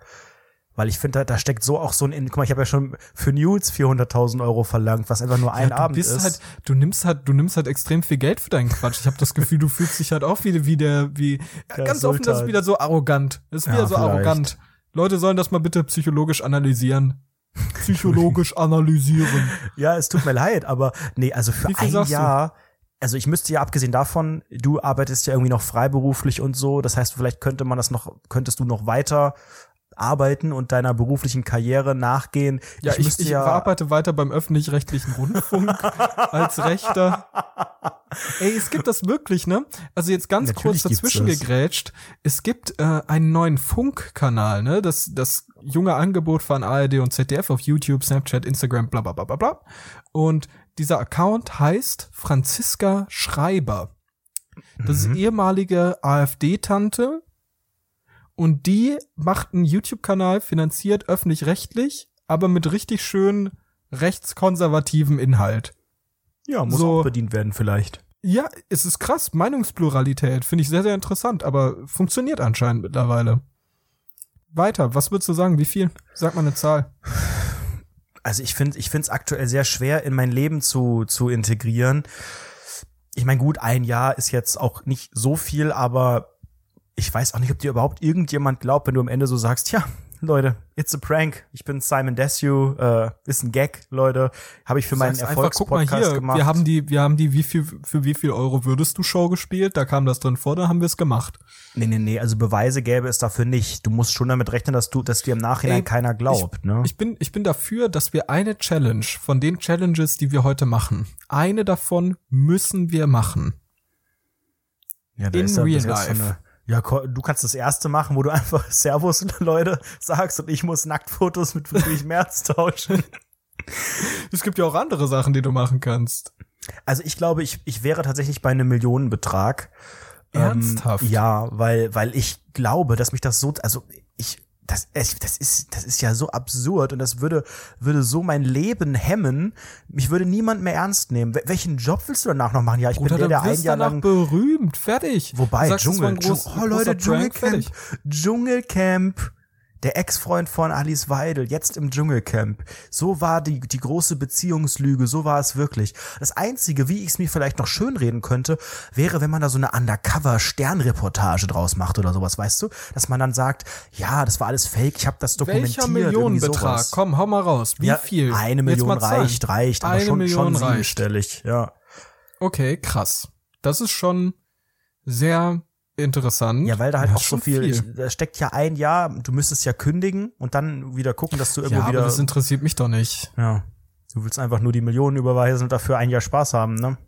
[SPEAKER 1] Weil ich finde, da, da steckt so auch so ein, guck mal, ich habe ja schon für Nudes 400.000 Euro verlangt, was einfach nur ein
[SPEAKER 2] ja,
[SPEAKER 1] Abend
[SPEAKER 2] du bist
[SPEAKER 1] ist.
[SPEAKER 2] halt, du nimmst halt, du nimmst halt extrem viel Geld für deinen Quatsch. Ich habe das Gefühl, du fühlst dich halt auch wieder wie der, wie
[SPEAKER 1] Der
[SPEAKER 2] ganz offen, das ist
[SPEAKER 1] Sultan.
[SPEAKER 2] wieder so arrogant. Das ist
[SPEAKER 1] Ja,
[SPEAKER 2] wieder so
[SPEAKER 1] vielleicht.
[SPEAKER 2] arrogant. Leute sollen das mal bitte psychologisch analysieren. Psychologisch analysieren.
[SPEAKER 1] Ja, es tut mir leid, aber nee, also für ein
[SPEAKER 2] sagst du?
[SPEAKER 1] Jahr, also ich müsste ja abgesehen davon, du arbeitest ja irgendwie noch freiberuflich und so, das heißt, vielleicht könnte man das noch, könntest du noch weiter arbeiten und deiner beruflichen Karriere nachgehen.
[SPEAKER 2] Ja, ich,
[SPEAKER 1] müsste
[SPEAKER 2] ich
[SPEAKER 1] ja
[SPEAKER 2] arbeite weiter beim öffentlich-rechtlichen Rundfunk als Rechter. Ey, es gibt das wirklich, ne? Also jetzt ganz
[SPEAKER 1] Natürlich
[SPEAKER 2] kurz dazwischen gegrätscht. Es gibt äh, einen neuen Funkkanal, ne? Das, das junge Angebot von ARD und ZDF auf YouTube, Snapchat, Instagram, bla bla bla bla bla. Und dieser Account heißt Franziska Schreiber. Das
[SPEAKER 1] Mhm.
[SPEAKER 2] ist ehemalige AfD-Tante. Und die macht einen YouTube-Kanal, finanziert öffentlich-rechtlich, aber mit richtig schön rechtskonservativem Inhalt.
[SPEAKER 1] ja, muss
[SPEAKER 2] so-
[SPEAKER 1] auch bedient werden vielleicht.
[SPEAKER 2] Ja, es ist krass. Meinungspluralität finde ich sehr, sehr interessant, aber funktioniert anscheinend mittlerweile. Weiter, was würdest du sagen? Wie viel? Sag mal eine Zahl.
[SPEAKER 1] also ich finde ich finde es aktuell sehr schwer in mein Leben zu zu integrieren. Ich meine, gut, ein Jahr ist jetzt auch nicht so viel, aber ich weiß auch nicht, ob dir überhaupt irgendjemand glaubt, wenn du am Ende so sagst, ja, Leute, it's a prank. Ich bin Simon Desue, äh, ist ein Gag, Leute. Habe ich für meinen Erfolgspodcast gemacht.
[SPEAKER 2] wir haben die, wir haben die, wie viel, für wie viel Euro würdest du Show gespielt? Da kam das drin vor, da haben wir es gemacht.
[SPEAKER 1] nee, nee, nee, also Beweise gäbe es dafür nicht. Du musst schon damit rechnen, dass du, dass dir im Nachhinein
[SPEAKER 2] Ey,
[SPEAKER 1] keiner glaubt, ne?
[SPEAKER 2] Ich bin, ich bin dafür, dass wir eine Challenge von den Challenges, die wir heute machen, eine davon müssen wir machen.
[SPEAKER 1] Ja, da
[SPEAKER 2] In
[SPEAKER 1] ist ja bis
[SPEAKER 2] real life.
[SPEAKER 1] Ja, du kannst das erste machen, wo du einfach Servus, Leute, sagst und ich muss Nacktfotos mit Friedrich Merz tauschen.
[SPEAKER 2] Es gibt ja auch andere Sachen, die du machen kannst.
[SPEAKER 1] Also ich glaube, ich, ich wäre tatsächlich bei einem Millionenbetrag.
[SPEAKER 2] Ernsthaft?
[SPEAKER 1] Ähm, ja, weil, weil ich glaube, dass mich das so, also ich, das, es- das ist, das ist ja so absurd und das würde, würde so mein Leben hemmen. Mich würde niemand mehr ernst nehmen. Wel- welchen Job willst du danach noch machen? Ja, ich
[SPEAKER 2] Bruder,
[SPEAKER 1] bin der, der ein Jahr lang
[SPEAKER 2] berühmt, fertig.
[SPEAKER 1] Wobei, Dschungel,
[SPEAKER 2] ein groß,
[SPEAKER 1] Dschung- oh Leute, Dschungelcamp. Dschungelcamp, der Ex-Freund von Alice Weidel, jetzt im Dschungelcamp. So war die, die große Beziehungslüge, so war es wirklich. Das Einzige, wie ich es mir vielleicht noch schönreden könnte, wäre, wenn man da so eine Undercover-Sternreportage draus macht oder sowas, weißt du? Dass man dann sagt, ja, das war alles fake, ich habe das dokumentiert.
[SPEAKER 2] Welcher Millionenbetrag? Komm, hau mal raus. Wie
[SPEAKER 1] ja,
[SPEAKER 2] viel?
[SPEAKER 1] Eine Million reicht, reicht, aber
[SPEAKER 2] Eine
[SPEAKER 1] schon,
[SPEAKER 2] Million
[SPEAKER 1] schon
[SPEAKER 2] reicht.
[SPEAKER 1] siebenstellig, ja.
[SPEAKER 2] Okay, krass. Das ist schon sehr interessant.
[SPEAKER 1] Ja, weil da halt
[SPEAKER 2] Ja,
[SPEAKER 1] auch so
[SPEAKER 2] schon
[SPEAKER 1] viel, da steckt ja ein Jahr, du müsstest ja kündigen und dann wieder gucken, dass du irgendwo
[SPEAKER 2] Ja, aber
[SPEAKER 1] wieder.
[SPEAKER 2] das interessiert mich doch nicht.
[SPEAKER 1] ja. Du willst einfach nur die Millionen überweisen und dafür ein Jahr Spaß haben, ne?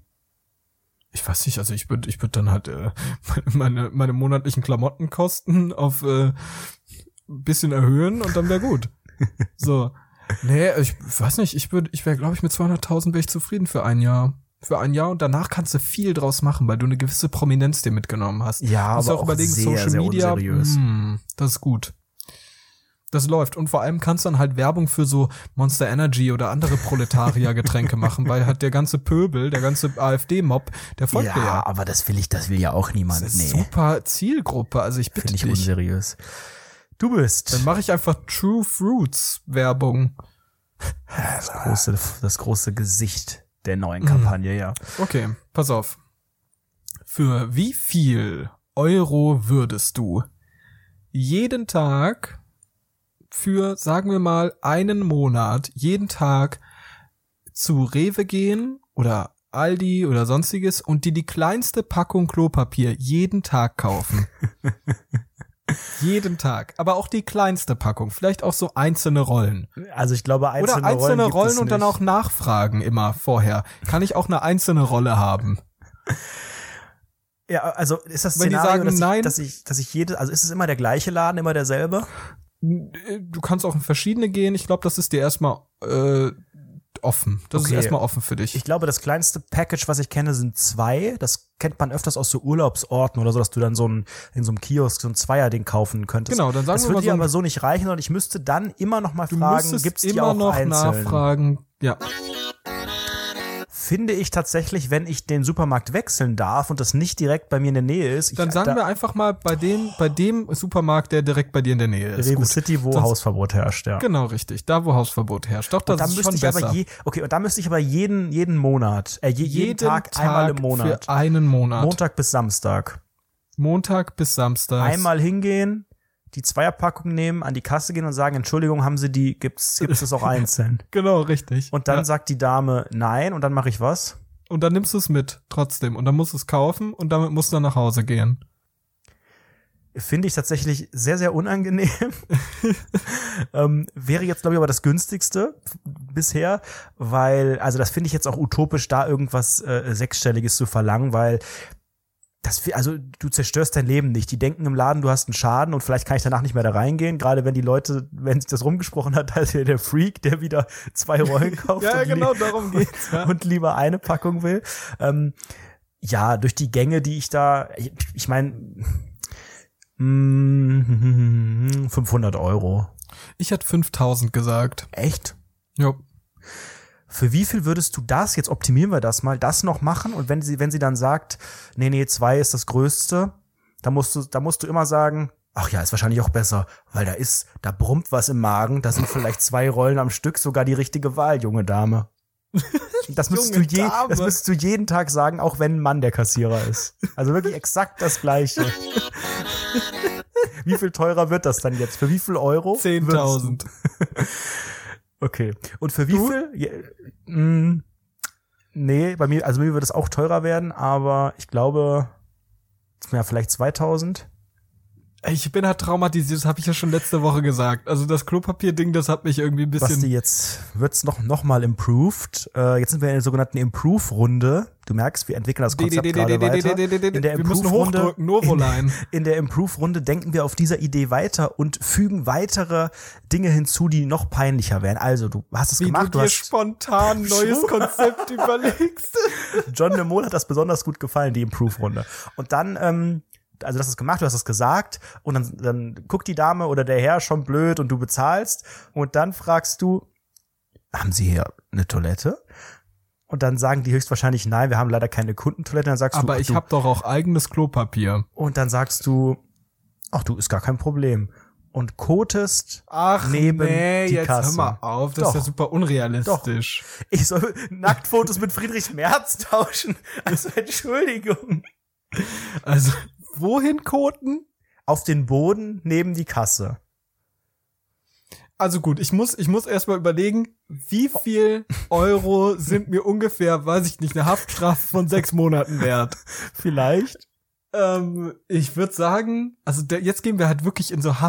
[SPEAKER 2] Ich weiß nicht, also ich würde ich würd dann halt äh, meine, meine monatlichen Klamottenkosten auf äh, ein bisschen erhöhen und dann wäre gut. so. Nee, ich weiß nicht, ich würde, ich wäre, glaube ich, mit 200.000 wäre ich zufrieden für ein Jahr. Für ein Jahr und danach kannst du viel draus machen, weil du eine gewisse Prominenz dir mitgenommen hast.
[SPEAKER 1] Ja,
[SPEAKER 2] Musst
[SPEAKER 1] aber
[SPEAKER 2] auch
[SPEAKER 1] auch
[SPEAKER 2] überlegen,
[SPEAKER 1] sehr,
[SPEAKER 2] Social
[SPEAKER 1] sehr
[SPEAKER 2] Media,
[SPEAKER 1] unseriös.
[SPEAKER 2] hm, das ist gut. Das läuft. Und vor allem kannst du dann halt Werbung für so Monster Energy oder andere Proletarier-Getränke machen, weil halt der ganze Pöbel, der ganze AfD-Mob, der folgt ja.
[SPEAKER 1] Ja, aber das will ich, das will ja auch niemand.
[SPEAKER 2] Das ist
[SPEAKER 1] Nee,
[SPEAKER 2] super Zielgruppe. Also ich bitte
[SPEAKER 1] finde ich
[SPEAKER 2] dich.
[SPEAKER 1] unseriös. Du bist
[SPEAKER 2] Dann mache ich einfach True Fruits Werbung.
[SPEAKER 1] das große, das große Gesicht der
[SPEAKER 2] Mhm.
[SPEAKER 1] neuen Kampagne, ja.
[SPEAKER 2] Okay, pass auf. Für wie viel Euro würdest du jeden Tag für, sagen wir mal, einen Monat, jeden Tag zu Rewe gehen oder Aldi oder sonstiges und dir die kleinste Packung Klopapier jeden Tag kaufen? jeden Tag. Aber auch die kleinste Packung. Vielleicht auch so einzelne Rollen.
[SPEAKER 1] Also ich glaube, einzelne,
[SPEAKER 2] Oder einzelne
[SPEAKER 1] Rollen,
[SPEAKER 2] Rollen, und dann auch nachfragen immer vorher. Kann ich auch eine einzelne Rolle haben?
[SPEAKER 1] Ja, also ist das Szenario,
[SPEAKER 2] sagen
[SPEAKER 1] dass,
[SPEAKER 2] nein-
[SPEAKER 1] ich, dass ich, dass ich jede, also ist es immer der gleiche Laden, immer derselbe?
[SPEAKER 2] Du kannst auch in verschiedene gehen. Ich glaube, das ist dir erstmal äh, offen. Das
[SPEAKER 1] Okay.
[SPEAKER 2] ist erstmal offen für dich.
[SPEAKER 1] Ich glaube, das kleinste Package, was ich kenne, sind zwei. Das kennt man öfters aus so Urlaubsorten oder so, dass du dann so ein, in so einem Kiosk so ein Zweierding kaufen könntest.
[SPEAKER 2] Genau, dann sagen
[SPEAKER 1] das
[SPEAKER 2] wir
[SPEAKER 1] würde
[SPEAKER 2] mal
[SPEAKER 1] dir
[SPEAKER 2] so
[SPEAKER 1] aber so nicht reichen, sondern ich müsste dann immer noch mal
[SPEAKER 2] du
[SPEAKER 1] fragen, gibt's die
[SPEAKER 2] immer
[SPEAKER 1] auch
[SPEAKER 2] noch
[SPEAKER 1] einzeln?
[SPEAKER 2] nachfragen. Ja.
[SPEAKER 1] Finde ich tatsächlich, wenn ich den Supermarkt wechseln darf und das nicht direkt bei mir in der Nähe ist,
[SPEAKER 2] Dann
[SPEAKER 1] ich,
[SPEAKER 2] sagen
[SPEAKER 1] da,
[SPEAKER 2] wir einfach mal bei dem, bei dem Supermarkt, der direkt bei dir in der Nähe ist.
[SPEAKER 1] Rewe. City, wo
[SPEAKER 2] Sonst-
[SPEAKER 1] Hausverbot herrscht, ja.
[SPEAKER 2] Genau, richtig. Da, wo Hausverbot herrscht. Doch, das
[SPEAKER 1] Und da
[SPEAKER 2] ist
[SPEAKER 1] müsste
[SPEAKER 2] schon
[SPEAKER 1] ich
[SPEAKER 2] besser.
[SPEAKER 1] aber je, okay, und da müsste ich aber jeden, jeden Monat, äh, je, jeden, Tag, einmal im Monat.
[SPEAKER 2] Für einen Monat.
[SPEAKER 1] Montag bis Samstag.
[SPEAKER 2] Montag bis Samstag.
[SPEAKER 1] Einmal hingehen, die Zweierpackung nehmen, an die Kasse gehen und sagen, Entschuldigung, haben Sie die, gibt's, gibt's das auch einzeln?
[SPEAKER 2] Genau, richtig.
[SPEAKER 1] Und dann
[SPEAKER 2] ja.
[SPEAKER 1] sagt die Dame nein und dann mache ich was?
[SPEAKER 2] und dann nimmst du es mit, trotzdem. Und dann musst du es kaufen und damit musst du dann nach Hause gehen.
[SPEAKER 1] Finde ich tatsächlich sehr, sehr unangenehm. ähm, wäre jetzt, glaube ich, aber das günstigste bisher, weil, also das finde ich jetzt auch utopisch, da irgendwas äh, Sechsstelliges zu verlangen, weil das, also du zerstörst dein Leben nicht. Die denken im Laden, du hast einen Schaden und vielleicht kann ich danach nicht mehr da reingehen. Gerade wenn die Leute, wenn sich das rumgesprochen hat, als der Freak, der wieder zwei Rollen kauft
[SPEAKER 2] Ja,
[SPEAKER 1] und,
[SPEAKER 2] genau, darum geht's. Ja.
[SPEAKER 1] und lieber eine Packung will. Ähm, ja, durch die Gänge, die ich da, ich, ich meine, 500 Euro.
[SPEAKER 2] Ich hätte 5000 gesagt.
[SPEAKER 1] Echt?
[SPEAKER 2] Jo.
[SPEAKER 1] Für wie viel würdest du das, jetzt optimieren wir das mal, das noch machen? Und wenn sie, wenn sie dann sagt, nee, nee, zwei ist das Größte, da musst du, da musst du immer sagen, ach ja, ist wahrscheinlich auch besser, weil da ist, da brummt was im Magen, da sind vielleicht zwei Rollen am Stück sogar die richtige Wahl, junge Dame. Das müsstest, du
[SPEAKER 2] Junge
[SPEAKER 1] je,
[SPEAKER 2] Dame.
[SPEAKER 1] das müsstest du jeden Tag sagen, auch wenn ein Mann der Kassierer ist. Also wirklich exakt das Gleiche. Wie viel teurer wird das dann jetzt? Für wie viel Euro? würdest du-
[SPEAKER 2] 10.000.
[SPEAKER 1] Okay. Und für wie
[SPEAKER 2] Du?
[SPEAKER 1] viel? Ja, mh, nee, bei mir, also bei mir wird es auch teurer werden, aber ich glaube, ja, vielleicht 2000.
[SPEAKER 2] Ich bin halt traumatisiert, das habe ich ja schon letzte Woche gesagt. Also das Klopapier-Ding, das hat mich irgendwie ein
[SPEAKER 1] Basti,
[SPEAKER 2] bisschen.
[SPEAKER 1] jetzt wird's noch, noch mal improved. Äh, jetzt sind wir in der sogenannten Improve-Runde. Du merkst, wir entwickeln das Konzept gerade weiter. In der
[SPEAKER 2] Wir müssen
[SPEAKER 1] Improve-Runde
[SPEAKER 2] hochdrücken, Novoline.
[SPEAKER 1] in der Improve-Runde denken wir auf dieser Idee weiter und fügen weitere Dinge hinzu, die noch peinlicher werden. Also, du hast es
[SPEAKER 2] Wie
[SPEAKER 1] gemacht,
[SPEAKER 2] du
[SPEAKER 1] du
[SPEAKER 2] dir
[SPEAKER 1] hast
[SPEAKER 2] spontan neues. Konzept überlegst.
[SPEAKER 1] John Lemon hat das besonders gut gefallen, die Improve-Runde. Und dann, ähm, also du hast es gemacht, du hast es gesagt und dann, dann guckt die Dame oder der Herr schon blöd und du bezahlst und dann fragst du, haben Sie hier eine Toilette? Und dann sagen die höchstwahrscheinlich, nein, wir haben leider keine Kundentoilette. Dann sagst
[SPEAKER 2] Aber
[SPEAKER 1] du,
[SPEAKER 2] ich habe doch auch eigenes Klopapier.
[SPEAKER 1] und dann sagst du, ach du, ist gar kein Problem. Und kotest
[SPEAKER 2] Ach
[SPEAKER 1] neben
[SPEAKER 2] nee,
[SPEAKER 1] die
[SPEAKER 2] jetzt
[SPEAKER 1] Kasse.
[SPEAKER 2] hör mal auf, das ist
[SPEAKER 1] Doch.
[SPEAKER 2] ja super unrealistisch.
[SPEAKER 1] Ich soll Nacktfotos mit Friedrich Merz tauschen. Also Entschuldigung.
[SPEAKER 2] Also, wohin koten?
[SPEAKER 1] Auf den Boden neben die Kasse.
[SPEAKER 2] Also gut, ich muss, ich muss erstmal überlegen, wie viel Euro sind mir ungefähr, weiß ich nicht, eine Haftstrafe von sechs Monaten wert.
[SPEAKER 1] Vielleicht.
[SPEAKER 2] Ähm, ich würde sagen, also der, jetzt gehen wir halt wirklich in so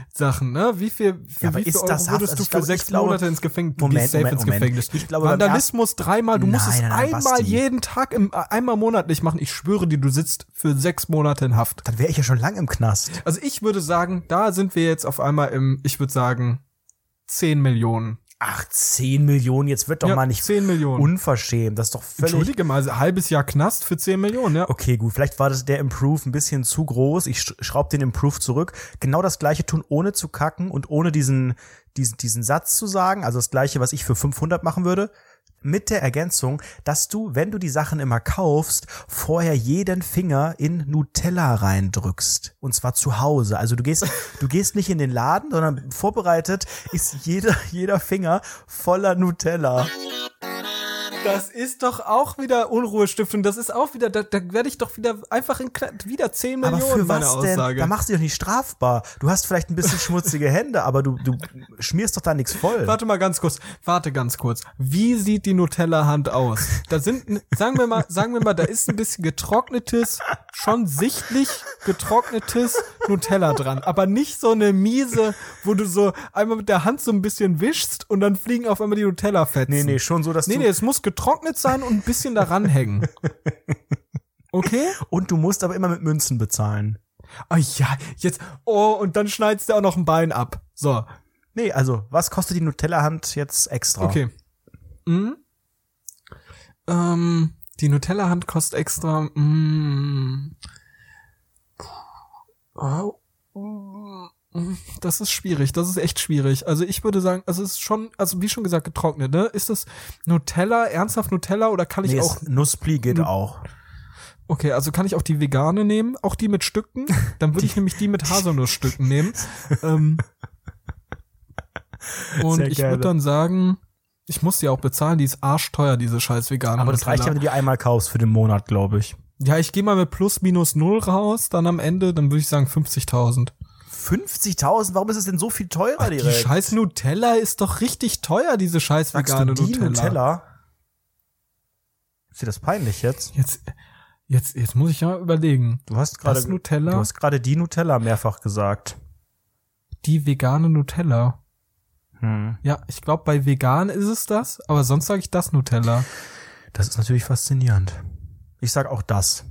[SPEAKER 2] Haftsachen, ne? Wie viel, für
[SPEAKER 1] Ja,
[SPEAKER 2] wie viel
[SPEAKER 1] ist
[SPEAKER 2] Euro würdest
[SPEAKER 1] Also
[SPEAKER 2] du für
[SPEAKER 1] glaube-
[SPEAKER 2] sechs
[SPEAKER 1] glaube-
[SPEAKER 2] Monate ins Gefängnis? Du
[SPEAKER 1] Moment,
[SPEAKER 2] safe
[SPEAKER 1] Moment,
[SPEAKER 2] ins. Gefängnis.
[SPEAKER 1] Ich glaube,
[SPEAKER 2] Vandalismus dreimal, du musst
[SPEAKER 1] Nein,
[SPEAKER 2] es
[SPEAKER 1] nein, nein,
[SPEAKER 2] einmal
[SPEAKER 1] Basti.
[SPEAKER 2] jeden Tag im, einmal monatlich machen. Ich schwöre dir, du sitzt für sechs Monate in Haft.
[SPEAKER 1] Dann wäre ich ja schon lang im Knast.
[SPEAKER 2] Also ich würde sagen, da sind wir jetzt auf einmal im, ich würde sagen, 10 Millionen.
[SPEAKER 1] Ach, 10 Millionen, jetzt wird doch
[SPEAKER 2] Ja,
[SPEAKER 1] mal nicht
[SPEAKER 2] 10 Millionen.
[SPEAKER 1] unverschämt. Das ist doch völlig.
[SPEAKER 2] Entschuldige mal, also halbes Jahr Knast für 10 Millionen, ja.
[SPEAKER 1] Okay, gut, vielleicht war das der Improve ein bisschen zu groß. Ich sch- schraub den Improve zurück. Genau das gleiche tun, ohne zu kacken und ohne diesen, diesen, diesen Satz zu sagen. Also das gleiche, was ich für 500 machen würde. Mit der Ergänzung, dass du, wenn du die Sachen immer kaufst, vorher jeden Finger in Nutella reindrückst. Und zwar zu Hause. Also du gehst, du gehst nicht in den Laden, sondern vorbereitet ist jeder, jeder Finger voller Nutella.
[SPEAKER 2] Das ist doch auch wieder Unruhestiftung. Das ist auch wieder, da, da werde ich doch wieder einfach in wieder 10
[SPEAKER 1] Aber
[SPEAKER 2] Millionen
[SPEAKER 1] für
[SPEAKER 2] meine
[SPEAKER 1] was denn?
[SPEAKER 2] Aussage.
[SPEAKER 1] Da machst du dich doch nicht strafbar. Du hast vielleicht ein bisschen schmutzige Hände, aber du, du schmierst doch da nichts voll.
[SPEAKER 2] Warte mal ganz kurz. Warte ganz kurz. Wie sieht die Nutella-Hand aus? Da sind, n- sagen wir mal, sagen wir mal, da ist ein bisschen getrocknetes, schon sichtlich getrocknetes Nutella dran. Aber nicht so eine miese, wo du so einmal mit der Hand so ein bisschen wischst und dann fliegen auf einmal die Nutella-Fetzen.
[SPEAKER 1] Nee, nee, schon so, dass
[SPEAKER 2] Nee,
[SPEAKER 1] du.
[SPEAKER 2] nee, es muss getrocknet sein und ein bisschen daran hängen. Okay?
[SPEAKER 1] Und du musst aber immer mit Münzen bezahlen.
[SPEAKER 2] Oh ja, jetzt, oh, und dann schneidest du auch noch ein Bein ab. So,
[SPEAKER 1] Nee, also, was kostet die Nutella-Hand jetzt extra?
[SPEAKER 2] okay. Hm? Ähm, die Nutella-Hand kostet extra. Mm, oh, das ist schwierig, das ist echt schwierig. Also ich würde sagen, also es ist schon, also wie schon gesagt, getrocknet, ne? Ist das Nutella, ernsthaft Nutella oder kann ich
[SPEAKER 1] Nee,
[SPEAKER 2] auch.
[SPEAKER 1] Nusspli geht auch.
[SPEAKER 2] Okay, also kann ich auch die vegane nehmen, auch die mit Stücken? Dann würde ich nämlich die mit Haselnussstücken nehmen. ähm, und
[SPEAKER 1] Sehr
[SPEAKER 2] ich würde dann sagen, ich muss die auch bezahlen, die ist arschteuer, diese scheiß vegane
[SPEAKER 1] Aber das reicht ja,
[SPEAKER 2] Nutella.
[SPEAKER 1] wenn du die einmal kaufst für den Monat, glaube ich.
[SPEAKER 2] Ja, ich gehe mal mit plus minus null raus, dann am Ende, dann würde ich sagen 50.000.
[SPEAKER 1] 50.000? Warum ist es denn so viel teurer
[SPEAKER 2] Ach, Die
[SPEAKER 1] direkt?
[SPEAKER 2] scheiß Nutella ist doch richtig teuer, diese scheiß
[SPEAKER 1] Sagst
[SPEAKER 2] vegane
[SPEAKER 1] du die
[SPEAKER 2] Nutella.
[SPEAKER 1] Nutella? Ist dir das peinlich jetzt?
[SPEAKER 2] Jetzt, jetzt, jetzt muss ich ja mal überlegen.
[SPEAKER 1] Du hast gerade
[SPEAKER 2] Nutella?
[SPEAKER 1] Du hast gerade die Nutella mehrfach gesagt.
[SPEAKER 2] Die vegane Nutella.
[SPEAKER 1] Hm.
[SPEAKER 2] Ja, ich glaube, bei vegan ist es das, aber sonst sage ich das Nutella.
[SPEAKER 1] Das ist natürlich faszinierend. Ich sag auch das.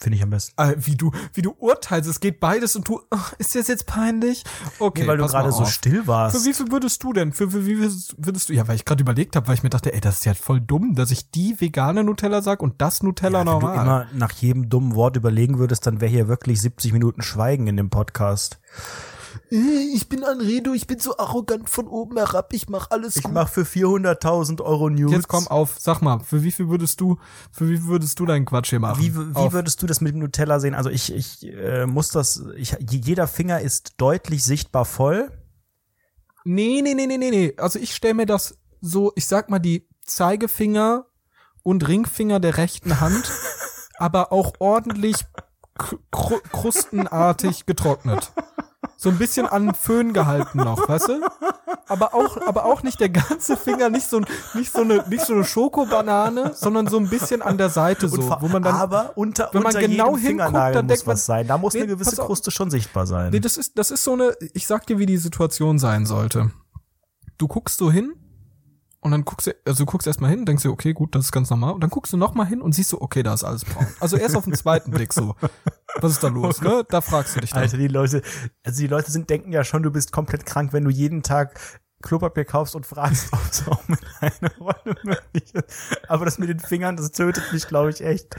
[SPEAKER 1] Finde ich am besten.
[SPEAKER 2] Äh, wie du, wie du urteilst, es geht beides und du, ach, ist das jetzt peinlich? Okay,
[SPEAKER 1] Nee, weil du gerade so still warst.
[SPEAKER 2] Für wie viel würdest du denn? Für, für wie viel würdest du? Ja, weil ich gerade überlegt habe, weil ich mir dachte, ey, das ist ja voll dumm, dass ich die vegane Nutella sag und das Nutella
[SPEAKER 1] ja, wenn du
[SPEAKER 2] normal.
[SPEAKER 1] immer nach jedem dummen Wort überlegen würdest, dann wäre hier wirklich 70 Minuten Schweigen in dem Podcast.
[SPEAKER 2] Ich bin Anredo, ich bin so arrogant von oben herab, ich mach alles
[SPEAKER 1] Ich mach für 400.000 Euro News.
[SPEAKER 2] Jetzt komm auf, sag mal, für wie viel würdest du, für wie viel würdest du deinen Quatsch hier machen?
[SPEAKER 1] Wie, wie
[SPEAKER 2] Auf.
[SPEAKER 1] würdest du das mit dem Nutella sehen? Also ich, ich äh, muss das, ich, jeder Finger ist deutlich sichtbar voll.
[SPEAKER 2] Nee, nee, nee, nee, nee, nee. Also ich stelle mir das so, ich sag mal, die Zeigefinger und Ringfinger der rechten Hand, aber auch ordentlich kr kr krustenartig getrocknet. So ein bisschen an Föhn gehalten noch, weißt du? Aber auch, aber auch nicht der ganze Finger, nicht so, nicht so eine, nicht so eine Schokobanane, sondern so ein bisschen an der Seite so, wo man dann,
[SPEAKER 1] aber unter,
[SPEAKER 2] wenn man
[SPEAKER 1] unter
[SPEAKER 2] genau hinguckt, dann
[SPEAKER 1] muss
[SPEAKER 2] denkt man-
[SPEAKER 1] was sein. Da muss
[SPEAKER 2] Nee,
[SPEAKER 1] eine gewisse. Kruste schon sichtbar sein.
[SPEAKER 2] Nee, das ist, das ist so eine, ich sag dir, wie die Situation sein sollte. Du guckst so hin und dann guckst du, also du guckst erstmal hin, denkst dir, okay, gut, das ist ganz normal. Und dann guckst du nochmal hin und siehst so, okay, da ist alles braun. Also erst auf den zweiten Blick so. Was ist da los, ne? Da fragst du dich dann.
[SPEAKER 1] Alter, die Leute, also die Leute sind, denken ja schon, du bist komplett krank, wenn du jeden Tag Klopapier kaufst und fragst, ob es auch mit einer Rolle möglich ist. Aber das mit den Fingern, das tötet mich, glaube ich, echt.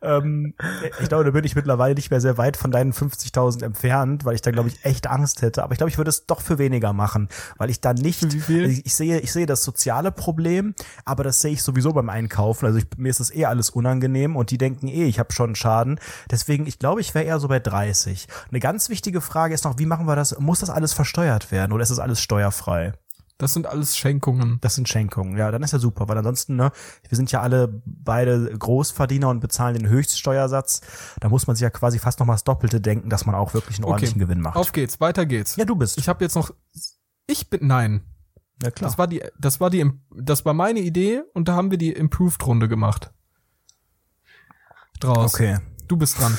[SPEAKER 1] Ähm, ich glaube, da bin ich mittlerweile nicht mehr sehr weit von deinen 50.000 entfernt, weil ich da, glaube ich, echt Angst hätte. Aber ich glaube, ich würde es doch für weniger machen, weil ich da nicht,
[SPEAKER 2] wie viel?
[SPEAKER 1] ich, ich sehe, ich sehe das soziale Problem, aber das sehe ich sowieso beim Einkaufen. Also ich, mir ist das eh alles unangenehm und die denken eh, ich habe schon Schaden. Deswegen, ich glaube, ich wäre eher so bei 30. Eine ganz wichtige Frage ist noch, wie machen wir das? Muss das alles versteuert werden oder ist das alles steuerfrei?
[SPEAKER 2] Das sind alles Schenkungen.
[SPEAKER 1] Das sind Schenkungen. Ja, dann ist ja super, weil ansonsten, ne, wir sind ja alle beide Großverdiener und bezahlen den Höchststeuersatz. Da muss man sich ja quasi fast noch mal das Doppelte denken, dass man auch wirklich einen ordentlichen Gewinn macht.
[SPEAKER 2] Auf geht's, weiter geht's.
[SPEAKER 1] ja, du bist.
[SPEAKER 2] Ich habe jetzt noch, ich bin, nein.
[SPEAKER 1] ja, klar.
[SPEAKER 2] Das war die, das war die, das war meine Idee und da haben wir die Improved-Runde gemacht. Draus.
[SPEAKER 1] okay.
[SPEAKER 2] Du bist dran.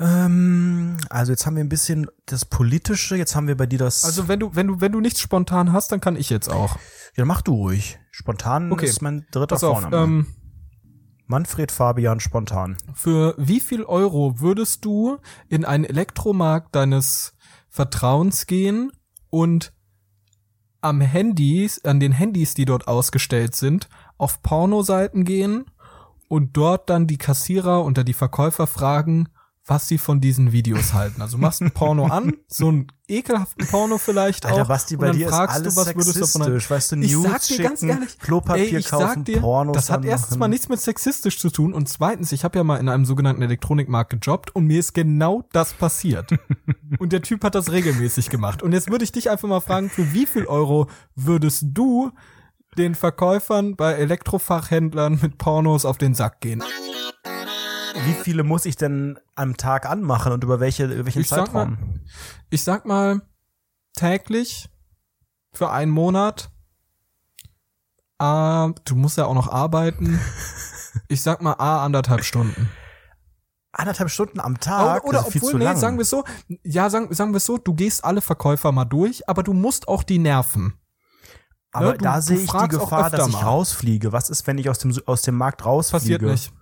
[SPEAKER 1] Ähm, also jetzt haben wir ein bisschen das Politische, jetzt haben wir bei dir das.
[SPEAKER 2] Also wenn du, wenn du, wenn du nichts spontan hast, dann kann ich jetzt auch.
[SPEAKER 1] ja, mach du ruhig. Spontan
[SPEAKER 2] Okay.
[SPEAKER 1] ist mein dritter
[SPEAKER 2] Pass auf,
[SPEAKER 1] Vorname.
[SPEAKER 2] ähm,
[SPEAKER 1] Manfred Fabian Spontan.
[SPEAKER 2] für wie viel Euro würdest du in einen Elektromarkt deines Vertrauens gehen und am Handys, an den Handys, die dort ausgestellt sind, auf Pornoseiten gehen und dort dann die Kassierer oder die Verkäufer fragen, was sie von diesen Videos halten. Also machst ein Porno an, so einen ekelhaften Porno vielleicht
[SPEAKER 1] Alter,
[SPEAKER 2] auch.
[SPEAKER 1] Basti,
[SPEAKER 2] und
[SPEAKER 1] bei
[SPEAKER 2] dann
[SPEAKER 1] dir ist
[SPEAKER 2] fragst
[SPEAKER 1] alles
[SPEAKER 2] du, was würdest du halten.
[SPEAKER 1] sexistisch. Weißt du,
[SPEAKER 2] Ich
[SPEAKER 1] Nudes
[SPEAKER 2] sag dir ganz
[SPEAKER 1] schicken,
[SPEAKER 2] ehrlich,
[SPEAKER 1] Klopapier
[SPEAKER 2] ey, ich
[SPEAKER 1] kaufen,
[SPEAKER 2] sag dir,
[SPEAKER 1] Pornos
[SPEAKER 2] das hat erstens mal nichts mit sexistisch zu tun und zweitens, ich habe ja mal in einem sogenannten Elektronikmarkt gejobbt und mir ist genau das passiert. und der Typ hat das regelmäßig gemacht. Und jetzt würde ich dich einfach mal fragen, für wie viel Euro würdest du den Verkäufern bei Elektrofachhändlern mit Pornos auf den Sack gehen?
[SPEAKER 1] Wie viele muss ich denn am Tag anmachen und über welche, über welchen
[SPEAKER 2] Ich sag mal-
[SPEAKER 1] Zeitraum?
[SPEAKER 2] Ich sag mal täglich für einen Monat. Ah, du musst ja auch noch arbeiten. Ich sag mal A, anderthalb Stunden.
[SPEAKER 1] Anderthalb Stunden am Tag?
[SPEAKER 2] Oder, oder obwohl, nee,
[SPEAKER 1] lang.
[SPEAKER 2] sagen wir es so, ja, sagen, sagen wir es so, du gehst alle Verkäufer mal durch, aber du musst auch die nerven.
[SPEAKER 1] Aber
[SPEAKER 2] ne, du-
[SPEAKER 1] da sehe ich die Gefahr, dass ich
[SPEAKER 2] mal.
[SPEAKER 1] rausfliege. Was ist, wenn ich aus dem, aus dem Markt rausfliege?
[SPEAKER 2] Passiert nicht.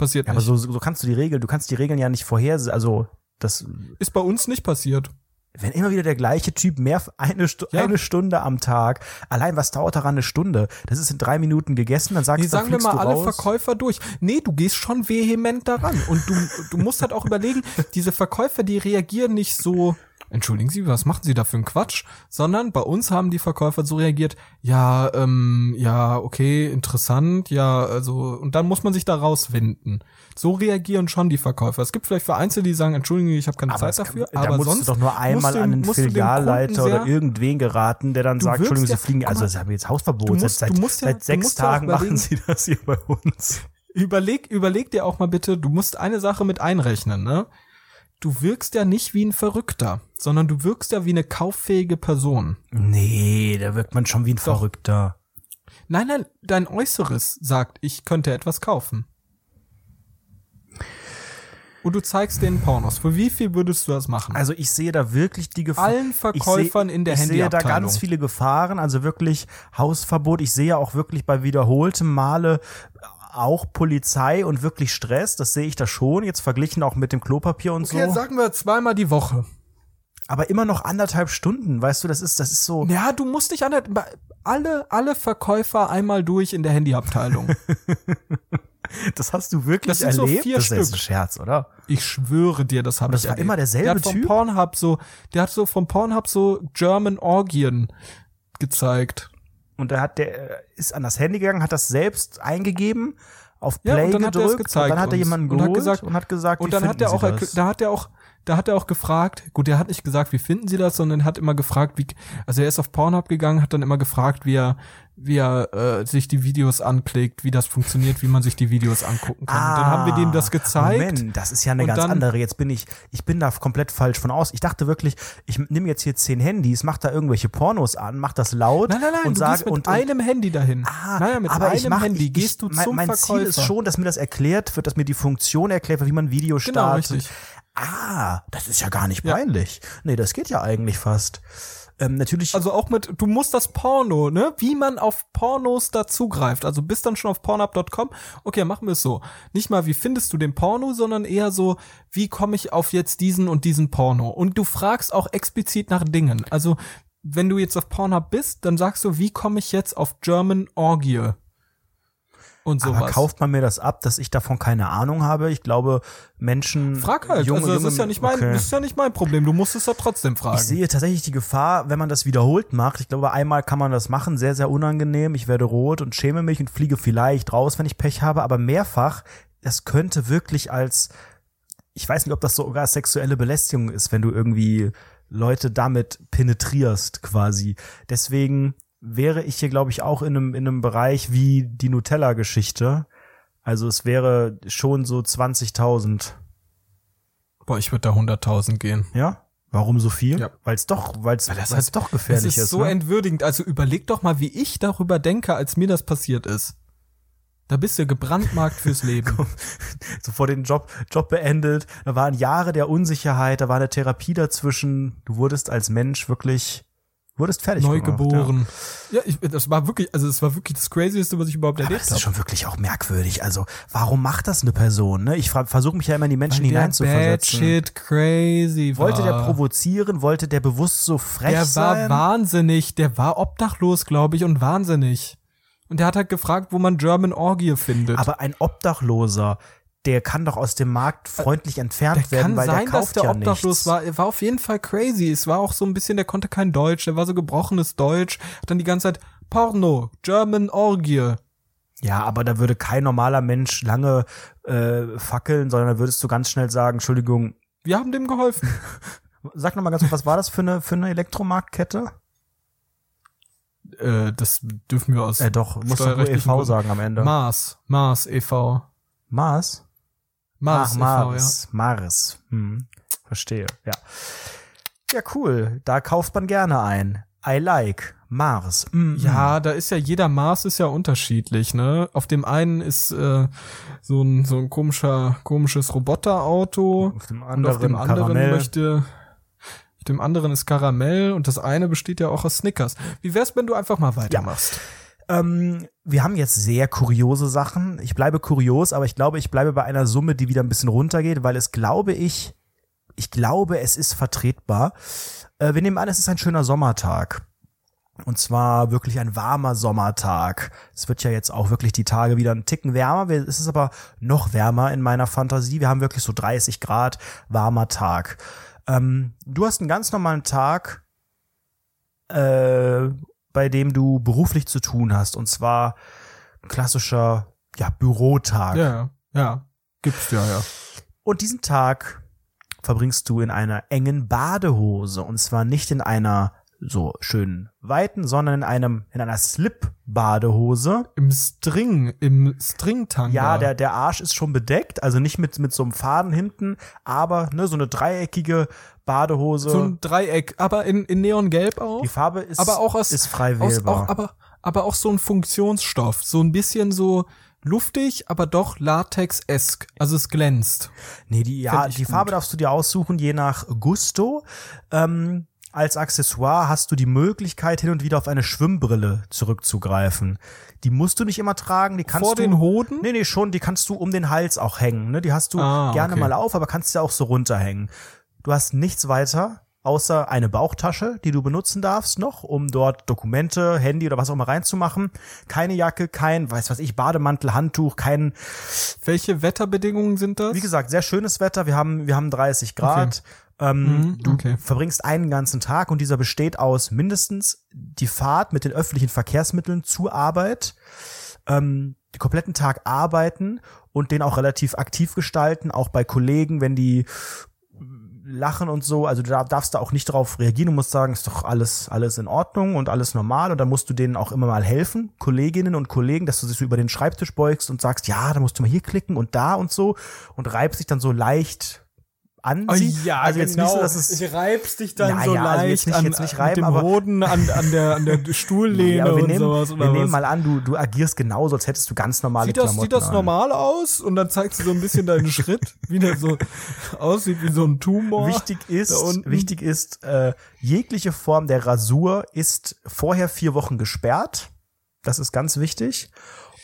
[SPEAKER 2] Passiert
[SPEAKER 1] Ja, aber
[SPEAKER 2] nicht.
[SPEAKER 1] so, so kannst du die Regeln, du kannst die Regeln ja nicht vorhersehen. Also, das,
[SPEAKER 2] Ist bei uns nicht passiert.
[SPEAKER 1] Wenn immer wieder der gleiche Typ mehr eine, Stu
[SPEAKER 2] Ja.
[SPEAKER 1] eine Stunde am Tag, allein was dauert daran eine Stunde? Das ist in drei Minuten gegessen, dann sagst
[SPEAKER 2] Nee,
[SPEAKER 1] du, dann
[SPEAKER 2] sagen wir mal alle
[SPEAKER 1] raus.
[SPEAKER 2] Verkäufer durch. Nee, du gehst schon vehement daran. Und du, du musst halt auch überlegen, diese Verkäufer, die reagieren nicht so, entschuldigen Sie, was machen Sie da für einen Quatsch? Sondern bei uns haben die Verkäufer so reagiert, ja, ähm, ja, okay, interessant, ja, also, und dann muss man sich da rauswinden. So reagieren schon die Verkäufer. Es gibt vielleicht Vereinzelte, die sagen, entschuldigen, ich habe keine
[SPEAKER 1] aber
[SPEAKER 2] Zeit
[SPEAKER 1] kann-
[SPEAKER 2] dafür,
[SPEAKER 1] da
[SPEAKER 2] aber
[SPEAKER 1] musst
[SPEAKER 2] sonst
[SPEAKER 1] du doch nur einmal
[SPEAKER 2] du-
[SPEAKER 1] an
[SPEAKER 2] dem
[SPEAKER 1] Filialleiter oder irgendwen geraten, der dann sagt, Entschuldigung, Sie
[SPEAKER 2] ja-
[SPEAKER 1] fliegen, also das haben jetzt Hausverbot.
[SPEAKER 2] musst-
[SPEAKER 1] seit,
[SPEAKER 2] ja-
[SPEAKER 1] seit sechs
[SPEAKER 2] ja
[SPEAKER 1] Tagen machen Sie das hier bei uns.
[SPEAKER 2] Überleg, überleg dir auch mal bitte, du musst eine Sache mit einrechnen, ne? Du wirkst ja nicht wie ein Verrückter, sondern du wirkst ja wie eine kauffähige Person.
[SPEAKER 1] Nee, da wirkt man schon wie ein Verrückter.
[SPEAKER 2] Nein, nein, dein Äußeres sagt, ich könnte etwas kaufen. Und du zeigst denen Pornos. Für wie viel würdest du das machen?
[SPEAKER 1] Also ich sehe da wirklich die Gefahr.
[SPEAKER 2] Allen Verkäufern
[SPEAKER 1] ich seh,
[SPEAKER 2] in der
[SPEAKER 1] Ich sehe da
[SPEAKER 2] Handyabteilung.
[SPEAKER 1] ganz viele Gefahren, also wirklich Hausverbot. Ich sehe auch wirklich bei wiederholtem Male auch Polizei und wirklich Stress. Das sehe ich da schon. Jetzt verglichen auch mit dem Klopapier und
[SPEAKER 2] okay, jetzt
[SPEAKER 1] so.
[SPEAKER 2] sagen wir zweimal die Woche.
[SPEAKER 1] Aber immer noch anderthalb Stunden. Weißt du, das ist, das ist so.
[SPEAKER 2] Ja, du musst nicht an alle, alle Verkäufer einmal durch in der Handyabteilung.
[SPEAKER 1] Das hast du wirklich
[SPEAKER 2] Das sind so
[SPEAKER 1] erlebt?
[SPEAKER 2] vier
[SPEAKER 1] das ist jetzt
[SPEAKER 2] Stück.
[SPEAKER 1] ein Scherz, oder?
[SPEAKER 2] Ich schwöre dir, das habe
[SPEAKER 1] das
[SPEAKER 2] ich
[SPEAKER 1] war
[SPEAKER 2] erlebt.
[SPEAKER 1] immer derselbe
[SPEAKER 2] der hat vom
[SPEAKER 1] Typ?
[SPEAKER 2] Pornhub so, der hat so vom Pornhub so German Orgien gezeigt.
[SPEAKER 1] Und da hat der äh, ist an das Handy gegangen, hat das selbst eingegeben, auf
[SPEAKER 2] Ja,
[SPEAKER 1] Play
[SPEAKER 2] und dann hat er es
[SPEAKER 1] gedrückt
[SPEAKER 2] gezeigt
[SPEAKER 1] und dann hat er jemanden
[SPEAKER 2] Und hat
[SPEAKER 1] geholt
[SPEAKER 2] gesagt-
[SPEAKER 1] und hat gesagt,
[SPEAKER 2] Und
[SPEAKER 1] wie
[SPEAKER 2] dann hat er auch, da hat er auch, da hat er auch gefragt, gut, der hat nicht gesagt, wie finden Sie das, sondern hat immer gefragt, wie, also er ist auf Pornhub gegangen, hat dann immer gefragt, wie er, wie er äh, sich die Videos anklickt, wie das funktioniert, wie man sich die Videos angucken kann. und dann haben wir denen das gezeigt.
[SPEAKER 1] Ah, Moment, das ist ja eine
[SPEAKER 2] Und
[SPEAKER 1] ganz
[SPEAKER 2] dann-
[SPEAKER 1] andere. Jetzt bin ich, ich bin da komplett falsch von aus. Ich dachte wirklich, ich nehme jetzt hier zehn Handys, mach da irgendwelche Pornos an, mach das laut
[SPEAKER 2] Nein, nein, nein,
[SPEAKER 1] und sage
[SPEAKER 2] mit
[SPEAKER 1] und,
[SPEAKER 2] einem Handy dahin.
[SPEAKER 1] Ah,
[SPEAKER 2] nein, mit
[SPEAKER 1] aber
[SPEAKER 2] einem
[SPEAKER 1] mach,
[SPEAKER 2] Handy
[SPEAKER 1] ich,
[SPEAKER 2] gehst du
[SPEAKER 1] mein,
[SPEAKER 2] zum
[SPEAKER 1] mein
[SPEAKER 2] Verkäufer.
[SPEAKER 1] Ziel ist schon, dass mir das erklärt wird, dass mir die Funktion erklärt wird, wie man Video
[SPEAKER 2] Genau,
[SPEAKER 1] startet.
[SPEAKER 2] richtig.
[SPEAKER 1] Ah, das ist ja gar nicht
[SPEAKER 2] Ja.
[SPEAKER 1] peinlich. Nee, das geht ja eigentlich fast. Ähm, natürlich.
[SPEAKER 2] Also auch mit, du musst das Porno, ne? Wie man auf Pornos dazugreift. Also bist dann schon auf pornhub.com. Okay, machen wir es so. Nicht mal, wie findest du den Porno, sondern eher so, wie komme ich auf jetzt diesen und diesen Porno? Und du fragst auch explizit nach Dingen. Also, wenn du jetzt auf Pornhub bist, dann sagst du, wie komme ich jetzt auf German Orgie? Und sowas.
[SPEAKER 1] aber kauft man mir das ab, dass ich davon keine Ahnung habe? Ich glaube, Menschen.
[SPEAKER 2] Frag halt.
[SPEAKER 1] junge,
[SPEAKER 2] also, das
[SPEAKER 1] junge,
[SPEAKER 2] ist ja nicht mein,
[SPEAKER 1] okay.
[SPEAKER 2] das ist ja nicht mein Problem. Du musst es ja trotzdem fragen.
[SPEAKER 1] Ich sehe tatsächlich die Gefahr, wenn man das wiederholt macht. Ich glaube, einmal kann man das machen, sehr, sehr unangenehm. Ich werde rot und schäme mich und fliege vielleicht raus, wenn ich Pech habe. Aber mehrfach, das könnte wirklich als, ich weiß nicht, ob das sogar sexuelle Belästigung ist, wenn du irgendwie Leute damit penetrierst, quasi. Deswegen wäre ich hier, glaube ich, auch in einem, in einem Bereich wie die Nutella-Geschichte. Also es wäre schon so 20.000.
[SPEAKER 2] Boah, ich würde da 100.000 gehen.
[SPEAKER 1] Ja? Warum so viel?
[SPEAKER 2] Ja.
[SPEAKER 1] Weil es doch, weil es
[SPEAKER 2] das
[SPEAKER 1] weil's
[SPEAKER 2] hat-
[SPEAKER 1] doch gefährlich
[SPEAKER 2] Es ist so
[SPEAKER 1] ne?
[SPEAKER 2] entwürdigend. Also überleg doch mal, wie ich darüber denke, als mir das passiert ist. Da bist du gebrandmarkt fürs Leben.
[SPEAKER 1] Sofort den Job, Job beendet. Da waren Jahre der Unsicherheit, da war eine Therapie dazwischen. Du wurdest als Mensch wirklich, wurdest fertig
[SPEAKER 2] Neu
[SPEAKER 1] gemacht,
[SPEAKER 2] geboren. Ja, ich, das war wirklich, also es war wirklich das Crazieste, was ich überhaupt
[SPEAKER 1] Ja.
[SPEAKER 2] Erlebt
[SPEAKER 1] das ist
[SPEAKER 2] habe.
[SPEAKER 1] schon wirklich auch merkwürdig. Also, warum macht das eine Person? Ne? Ich versuche mich ja immer in die Menschen hineinzuversetzen.
[SPEAKER 2] shit crazy war.
[SPEAKER 1] Wollte der provozieren? Wollte der bewusst so frech
[SPEAKER 2] Der war
[SPEAKER 1] sein?
[SPEAKER 2] wahnsinnig. Der war obdachlos, glaube ich, und wahnsinnig. Und der hat halt gefragt, wo man German Orgie findet.
[SPEAKER 1] Aber ein Obdachloser, der kann doch aus dem Markt freundlich entfernt
[SPEAKER 2] der
[SPEAKER 1] werden, weil
[SPEAKER 2] sein,
[SPEAKER 1] der
[SPEAKER 2] dass
[SPEAKER 1] kauft
[SPEAKER 2] der
[SPEAKER 1] ja
[SPEAKER 2] obdachlos
[SPEAKER 1] nichts.
[SPEAKER 2] war. Er war auf jeden Fall crazy. Es war auch so ein bisschen, der konnte kein Deutsch. Der war so gebrochenes Deutsch. Hat dann die ganze Zeit Porno, German Orgie.
[SPEAKER 1] Ja, aber da würde kein normaler Mensch lange äh, fackeln, sondern da würdest du ganz schnell sagen, Entschuldigung,
[SPEAKER 2] Wir haben dem geholfen.
[SPEAKER 1] sag noch mal ganz kurz, was war das für eine für eine Elektromarktkette?
[SPEAKER 2] äh, das dürfen wir aus
[SPEAKER 1] Äh, doch, muss doch nur
[SPEAKER 2] steuerrechtlichen
[SPEAKER 1] EV sagen am Ende.
[SPEAKER 2] Mars, Mars e.V.
[SPEAKER 1] Mars?
[SPEAKER 2] Mars
[SPEAKER 1] Ach,
[SPEAKER 2] e.V.,
[SPEAKER 1] Mars, Mars. Hm, verstehe, ja. Ja, cool. Da kauft man gerne ein. I like Mars. Mm,
[SPEAKER 2] ja. Ja, da ist ja jeder Mars ist ja unterschiedlich, ne? Auf dem einen ist äh, so ein so ein komischer komisches Roboterauto
[SPEAKER 1] Auf dem
[SPEAKER 2] und
[SPEAKER 1] anderen,
[SPEAKER 2] auf dem anderen
[SPEAKER 1] Karamell.
[SPEAKER 2] möchte auf dem anderen ist Karamell und das eine besteht ja auch aus Snickers. Wie wär's, wenn du einfach mal weitermachst?
[SPEAKER 1] Ähm, wir haben jetzt sehr kuriose Sachen. Ich bleibe kurios, aber ich glaube, ich bleibe bei einer Summe, die wieder ein bisschen runtergeht, weil es, glaube ich, ich glaube, es ist vertretbar. Äh, wir nehmen an, es ist ein schöner Sommertag. Und zwar wirklich ein warmer Sommertag. Es wird ja jetzt auch wirklich die Tage wieder ein Ticken wärmer. Es ist aber noch wärmer in meiner Fantasie. Wir haben wirklich so 30 Grad warmer Tag. Ähm, du hast einen ganz normalen Tag, äh, bei dem du beruflich zu tun hast. Und zwar klassischer ja, Bürotag.
[SPEAKER 2] Ja, ja. Gibt's ja, ja.
[SPEAKER 1] Und diesen Tag verbringst du in einer engen Badehose. Und zwar nicht in einer so schön weiten, sondern in einem, in einer Slip-Badehose.
[SPEAKER 2] Im String, im Stringtanga.
[SPEAKER 1] Ja, der, der Arsch ist schon bedeckt, also nicht mit, mit so einem Faden hinten, aber, ne, so eine dreieckige Badehose.
[SPEAKER 2] So ein Dreieck, aber in, in Neongelb auch.
[SPEAKER 1] Die Farbe ist,
[SPEAKER 2] aber auch aus,
[SPEAKER 1] ist frei
[SPEAKER 2] aus,
[SPEAKER 1] wählbar.
[SPEAKER 2] auch, aber, aber auch so ein Funktionsstoff. So ein bisschen so luftig, aber doch Latex-esk. Also es glänzt.
[SPEAKER 1] Nee, die, ja, die
[SPEAKER 2] gut.
[SPEAKER 1] Farbe darfst du dir aussuchen, je nach Gusto. Ähm, als Accessoire hast du die Möglichkeit, hin und wieder auf eine Schwimmbrille zurückzugreifen. Die musst du nicht immer tragen, die kannst
[SPEAKER 2] Vor
[SPEAKER 1] du.
[SPEAKER 2] den Hoden?
[SPEAKER 1] Nee, nee, schon, die kannst du um den Hals auch hängen. Ne? Die hast du
[SPEAKER 2] Ah,
[SPEAKER 1] gerne
[SPEAKER 2] okay.
[SPEAKER 1] mal auf, aber kannst ja auch so runterhängen. Du hast nichts weiter, außer eine Bauchtasche, die du benutzen darfst noch, um dort Dokumente, Handy oder was auch immer reinzumachen. Keine Jacke, kein, weiß was ich, Bademantel, Handtuch, kein,
[SPEAKER 2] Welche Wetterbedingungen sind das?
[SPEAKER 1] wie gesagt, sehr schönes Wetter. Wir haben, wir haben 30 Grad. Ähm,
[SPEAKER 2] Mhm,
[SPEAKER 1] du
[SPEAKER 2] okay.
[SPEAKER 1] verbringst einen ganzen Tag und dieser besteht aus mindestens die Fahrt mit den öffentlichen Verkehrsmitteln zur Arbeit, ähm, den kompletten Tag arbeiten und den auch relativ aktiv gestalten, auch bei Kollegen, wenn die lachen und so, also du darf- darfst da auch nicht darauf reagieren, du musst sagen, ist doch alles, alles in Ordnung und alles normal. Und dann musst du denen auch immer mal helfen, Kolleginnen und Kollegen, dass du dich so über den Schreibtisch beugst und sagst, ja, da musst du mal hier klicken und da und so. Und reibst dich dann so leicht an
[SPEAKER 2] Oh, ja,
[SPEAKER 1] also jetzt
[SPEAKER 2] genau.
[SPEAKER 1] nicht so, dass es
[SPEAKER 2] ich reibst dich dann
[SPEAKER 1] Ja,
[SPEAKER 2] so
[SPEAKER 1] ja, also
[SPEAKER 2] leicht
[SPEAKER 1] jetzt nicht-
[SPEAKER 2] an,
[SPEAKER 1] jetzt nicht reiben,
[SPEAKER 2] dem
[SPEAKER 1] aber-
[SPEAKER 2] Hoden an, an der, an der Stuhllehne
[SPEAKER 1] Ja, aber wir
[SPEAKER 2] und
[SPEAKER 1] nehmen,
[SPEAKER 2] sowas.
[SPEAKER 1] wir
[SPEAKER 2] Oder
[SPEAKER 1] nehmen
[SPEAKER 2] was.
[SPEAKER 1] mal an, du, du agierst genauso, als hättest du ganz normale
[SPEAKER 2] Sieht das,
[SPEAKER 1] Klamotten
[SPEAKER 2] sieht das
[SPEAKER 1] an.
[SPEAKER 2] normal aus? Und dann zeigst du so ein bisschen deinen Schritt, wie der so aussieht wie so ein Tumor.
[SPEAKER 1] Wichtig ist, wichtig ist, äh, jegliche Form der Rasur ist vorher vier Wochen gesperrt. Das ist ganz wichtig.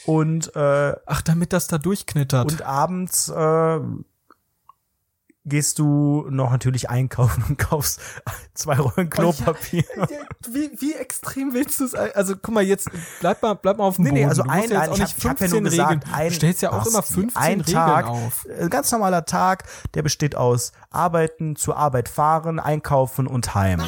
[SPEAKER 1] Und, äh,
[SPEAKER 2] Ach, damit das da durchknittert.
[SPEAKER 1] und abends äh, gehst du noch natürlich einkaufen und kaufst zwei Rollen Klopapier.
[SPEAKER 2] wie, wie extrem willst du es? Also guck mal, jetzt bleib mal, bleib mal auf dem
[SPEAKER 1] Nee,
[SPEAKER 2] Boden.
[SPEAKER 1] nee, also
[SPEAKER 2] du
[SPEAKER 1] ein,
[SPEAKER 2] ja
[SPEAKER 1] ein ich
[SPEAKER 2] auch
[SPEAKER 1] hab,
[SPEAKER 2] nicht
[SPEAKER 1] ich hab ja
[SPEAKER 2] 15
[SPEAKER 1] gesagt,
[SPEAKER 2] Regeln.
[SPEAKER 1] ein,
[SPEAKER 2] du stellst ja auch
[SPEAKER 1] Basti,
[SPEAKER 2] immer 15
[SPEAKER 1] ein
[SPEAKER 2] Regeln
[SPEAKER 1] Tag,
[SPEAKER 2] auf.
[SPEAKER 1] Ein ganz normaler Tag, der besteht aus Arbeiten, zur Arbeit fahren, einkaufen und heim.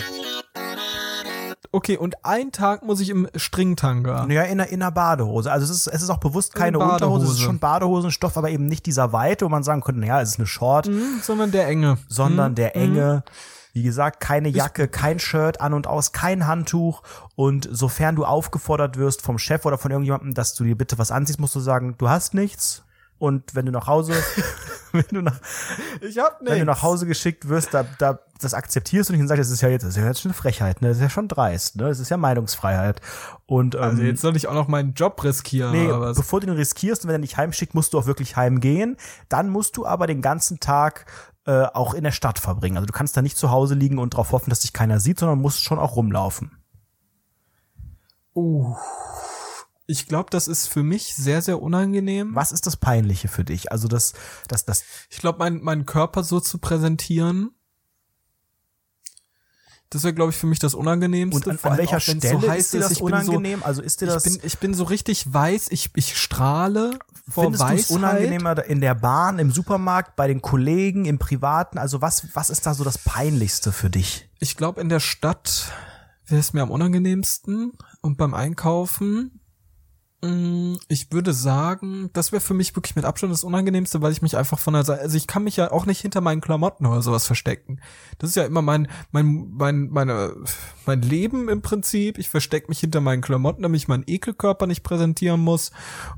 [SPEAKER 2] Okay, und ein Tag muss ich im Stringtanga.
[SPEAKER 1] Ja, in einer, in einer Badehose. Also es ist, es ist auch bewusst keine. Unterhose, es ist schon Badehosenstoff, aber eben nicht dieser Weite, wo man sagen könnte, naja, es ist eine Short,
[SPEAKER 2] Hm, sondern der enge.
[SPEAKER 1] sondern
[SPEAKER 2] Hm,
[SPEAKER 1] der enge. Wie gesagt, keine Jacke, kein Shirt an und aus, kein Handtuch. Und sofern du aufgefordert wirst vom Chef oder von irgendjemandem, dass du dir bitte was anziehst, musst du sagen, du hast nichts. Und wenn du nach Hause, wenn du nach,
[SPEAKER 2] Ich hab
[SPEAKER 1] wenn du nach Hause geschickt wirst, da, da, das akzeptierst du nicht und sagst, das ist ja jetzt, das ist ja jetzt schon eine Frechheit, ne? Das ist ja schon dreist, ne? Das ist ja Meinungsfreiheit. Und ähm,
[SPEAKER 2] Also jetzt soll ich auch noch meinen Job riskieren
[SPEAKER 1] Nee,
[SPEAKER 2] oder was?
[SPEAKER 1] bevor du ihn riskierst und wenn er dich heimschickt, musst du auch wirklich heimgehen. Dann musst du aber den ganzen Tag äh, auch in der Stadt verbringen. Also du kannst da nicht zu Hause liegen und darauf hoffen, dass dich keiner sieht, sondern musst schon auch rumlaufen.
[SPEAKER 2] Uh. Ich glaube, das ist für mich sehr, sehr unangenehm.
[SPEAKER 1] Was ist das Peinliche für dich? Also das, das, das,
[SPEAKER 2] Ich glaube, mein, meinen Körper so zu präsentieren, das wäre, glaube ich, für mich das Unangenehmste.
[SPEAKER 1] und an, an welcher
[SPEAKER 2] auch,
[SPEAKER 1] Stelle
[SPEAKER 2] so
[SPEAKER 1] ist dir das
[SPEAKER 2] ich bin so-
[SPEAKER 1] unangenehm? also ist dir das,
[SPEAKER 2] Ich bin, ich bin so richtig weiß, ich, ich strahle vor
[SPEAKER 1] findest es
[SPEAKER 2] Weisheit.
[SPEAKER 1] unangenehmer in der Bahn, im Supermarkt, bei den Kollegen, im Privaten? Also was, was ist da so das Peinlichste für dich?
[SPEAKER 2] Ich glaube, in der Stadt wäre es mir am unangenehmsten und beim Einkaufen, ich würde sagen, das wäre für mich wirklich mit Abstand das Unangenehmste, weil ich mich einfach von der Seite, also ich kann mich ja auch nicht hinter meinen Klamotten oder sowas verstecken. Das ist ja immer mein, mein, mein, meine, mein Leben im Prinzip. Ich verstecke mich hinter meinen Klamotten, damit ich meinen Ekelkörper nicht präsentieren muss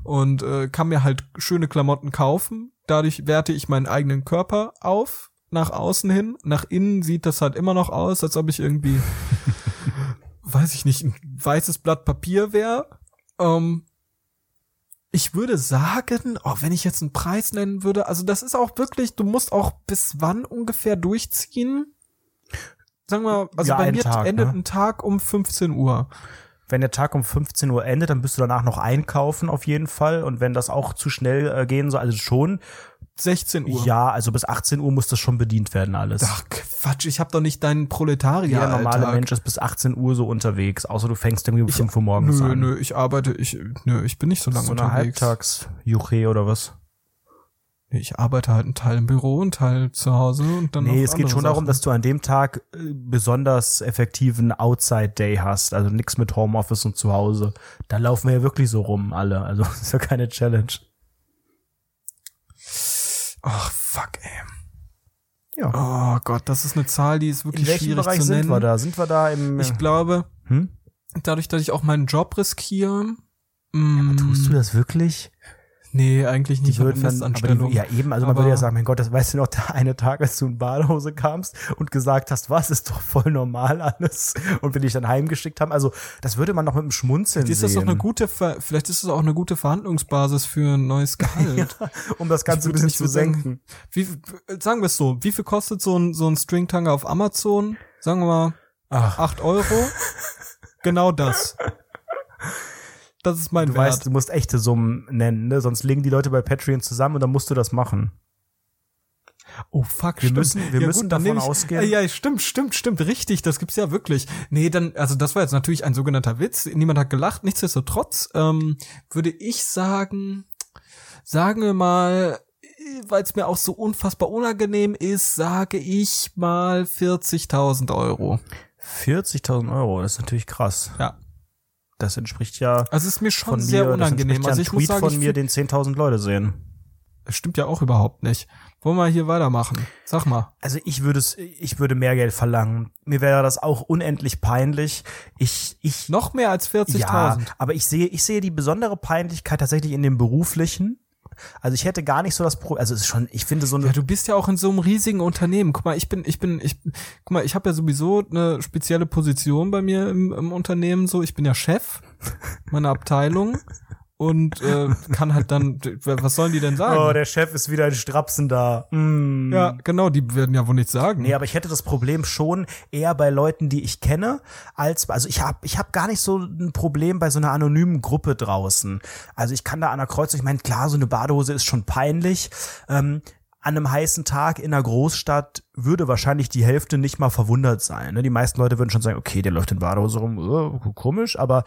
[SPEAKER 2] und äh, kann mir halt schöne Klamotten kaufen. Dadurch werte ich meinen eigenen Körper auf nach außen hin. Nach innen sieht das halt immer noch aus, als ob ich irgendwie, weiß ich nicht, ein weißes Blatt Papier wäre. Ähm, ich würde sagen, oh, wenn ich jetzt einen Preis nennen würde, also das ist auch wirklich, du musst auch bis wann ungefähr durchziehen? Sagen wir, also
[SPEAKER 1] Ja,
[SPEAKER 2] bei mir
[SPEAKER 1] Tag,
[SPEAKER 2] endet
[SPEAKER 1] ne?
[SPEAKER 2] ein Tag um 15 Uhr.
[SPEAKER 1] Wenn der Tag um 15 Uhr endet, dann bist du danach noch einkaufen auf jeden Fall. Und wenn das auch zu schnell äh, gehen soll, also schon.
[SPEAKER 2] 16 Uhr.
[SPEAKER 1] Ja, also bis 18 Uhr muss das schon bedient werden alles.
[SPEAKER 2] Ach Quatsch, ich habe doch nicht deinen Proletarier.
[SPEAKER 1] Jeder normale
[SPEAKER 2] Alltag.
[SPEAKER 1] Mensch ist bis 18 Uhr so unterwegs, außer du fängst irgendwie um
[SPEAKER 2] Ich-
[SPEAKER 1] 5 Uhr morgens
[SPEAKER 2] Nö,
[SPEAKER 1] an.
[SPEAKER 2] nö, ich arbeite, ich, nö, ich bin nicht so lange
[SPEAKER 1] so eine
[SPEAKER 2] unterwegs.
[SPEAKER 1] Halbtags-Juche oder was?
[SPEAKER 2] Ich arbeite halt einen Teil im Büro, einen Teil zu Hause und dann
[SPEAKER 1] Nee, es geht schon darum,
[SPEAKER 2] Sachen.
[SPEAKER 1] dass du an dem Tag äh, besonders effektiven Outside-Day hast. Also nix mit Homeoffice und zu Hause. Da laufen wir ja wirklich so rum, alle. Also das ist ja keine Challenge.
[SPEAKER 2] Ach, fuck, ey.
[SPEAKER 1] Ja.
[SPEAKER 2] Oh Gott, das ist eine Zahl, die ist
[SPEAKER 1] In
[SPEAKER 2] wirklich
[SPEAKER 1] welchem
[SPEAKER 2] schwierig
[SPEAKER 1] Bereich
[SPEAKER 2] zu
[SPEAKER 1] sind
[SPEAKER 2] nennen.
[SPEAKER 1] wir da? Sind wir da im.
[SPEAKER 2] Ich glaube,
[SPEAKER 1] hm?
[SPEAKER 2] dadurch, dass ich auch meinen Job riskiere, mm,
[SPEAKER 1] Tust du das wirklich?
[SPEAKER 2] Nee, eigentlich nicht.
[SPEAKER 1] Die würden dann, aber die, ja eben, also man
[SPEAKER 2] Aber-
[SPEAKER 1] würde ja sagen, mein Gott, das weißt du noch, der eine Tag, als du in Badehose kamst und gesagt hast, was, ist doch voll normal alles und wir dich dann heimgeschickt haben, also das würde man noch mit dem Schmunzeln
[SPEAKER 2] ist
[SPEAKER 1] sehen.
[SPEAKER 2] das doch eine gute, vielleicht ist es auch eine gute Verhandlungsbasis für ein neues Gehalt.
[SPEAKER 1] um das Ganze ein bisschen zu senken.
[SPEAKER 2] Wie, sagen wir es so, wie viel kostet so ein, so ein Stringtanger auf Amazon? Sagen wir mal
[SPEAKER 1] Ach,
[SPEAKER 2] 8 Euro. genau das. Das ist mein
[SPEAKER 1] du
[SPEAKER 2] Wert.
[SPEAKER 1] weißt, du musst echte Summen nennen, ne? sonst legen die Leute bei Patreon zusammen und dann musst du das machen.
[SPEAKER 2] oh fuck,
[SPEAKER 1] Wir
[SPEAKER 2] stimmt.
[SPEAKER 1] müssen- wir
[SPEAKER 2] ja,
[SPEAKER 1] müssen
[SPEAKER 2] gut,
[SPEAKER 1] davon
[SPEAKER 2] ich,
[SPEAKER 1] ausgehen-
[SPEAKER 2] Ja, stimmt, stimmt, stimmt, richtig, das gibt's ja wirklich. Nee, dann, also das war jetzt natürlich ein sogenannter Witz. Niemand hat gelacht. Nichtsdestotrotz ähm, würde ich sagen, sagen wir mal, weil es mir auch so unfassbar unangenehm ist, sage ich mal 40.000 Euro.
[SPEAKER 1] 40.000 Euro, das ist natürlich krass.
[SPEAKER 2] Ja.
[SPEAKER 1] Das entspricht ja
[SPEAKER 2] Also es ist mir schon
[SPEAKER 1] von
[SPEAKER 2] sehr
[SPEAKER 1] mir,
[SPEAKER 2] unangenehm.
[SPEAKER 1] Das
[SPEAKER 2] Also
[SPEAKER 1] entspricht
[SPEAKER 2] ich
[SPEAKER 1] ja
[SPEAKER 2] muss
[SPEAKER 1] ein
[SPEAKER 2] sagen,
[SPEAKER 1] Tweet
[SPEAKER 2] ich
[SPEAKER 1] von mir, den 10.000 Leute sehen.
[SPEAKER 2] Das stimmt ja auch überhaupt nicht. Wollen wir hier weitermachen? Sag mal.
[SPEAKER 1] Also ich würde es, ich würde mehr Geld verlangen. Mir wäre das auch unendlich peinlich. Ich, ich,
[SPEAKER 2] Noch mehr als 40.000.
[SPEAKER 1] ja, aber ich sehe, ich sehe die besondere Peinlichkeit tatsächlich in dem beruflichen. Also ich hätte gar nicht so das Pro, also es ist schon, ich finde so eine,
[SPEAKER 2] Ja, du bist ja auch in so einem riesigen Unternehmen. Guck mal, ich bin, ich bin, ich, guck mal, ich habe ja sowieso eine spezielle Position bei mir im, im Unternehmen. So, ich bin ja Chef meiner Abteilung und äh, kann halt dann, was sollen die denn sagen?
[SPEAKER 1] oh, der Chef ist wieder ein Strapsen da. Mm.
[SPEAKER 2] ja, genau, die werden ja wohl nichts sagen.
[SPEAKER 1] Nee, aber ich hätte das Problem schon eher bei Leuten, die ich kenne, als also ich habe ich hab gar nicht so ein Problem bei so einer anonymen Gruppe draußen. Also ich kann da an der Kreuzung, ich meine, klar, so eine Badehose ist schon peinlich. Ähm, an einem heißen Tag in einer Großstadt würde wahrscheinlich die Hälfte nicht mal verwundert sein. Ne? Die meisten Leute würden schon sagen, okay, der läuft in Badehose rum, äh, komisch, aber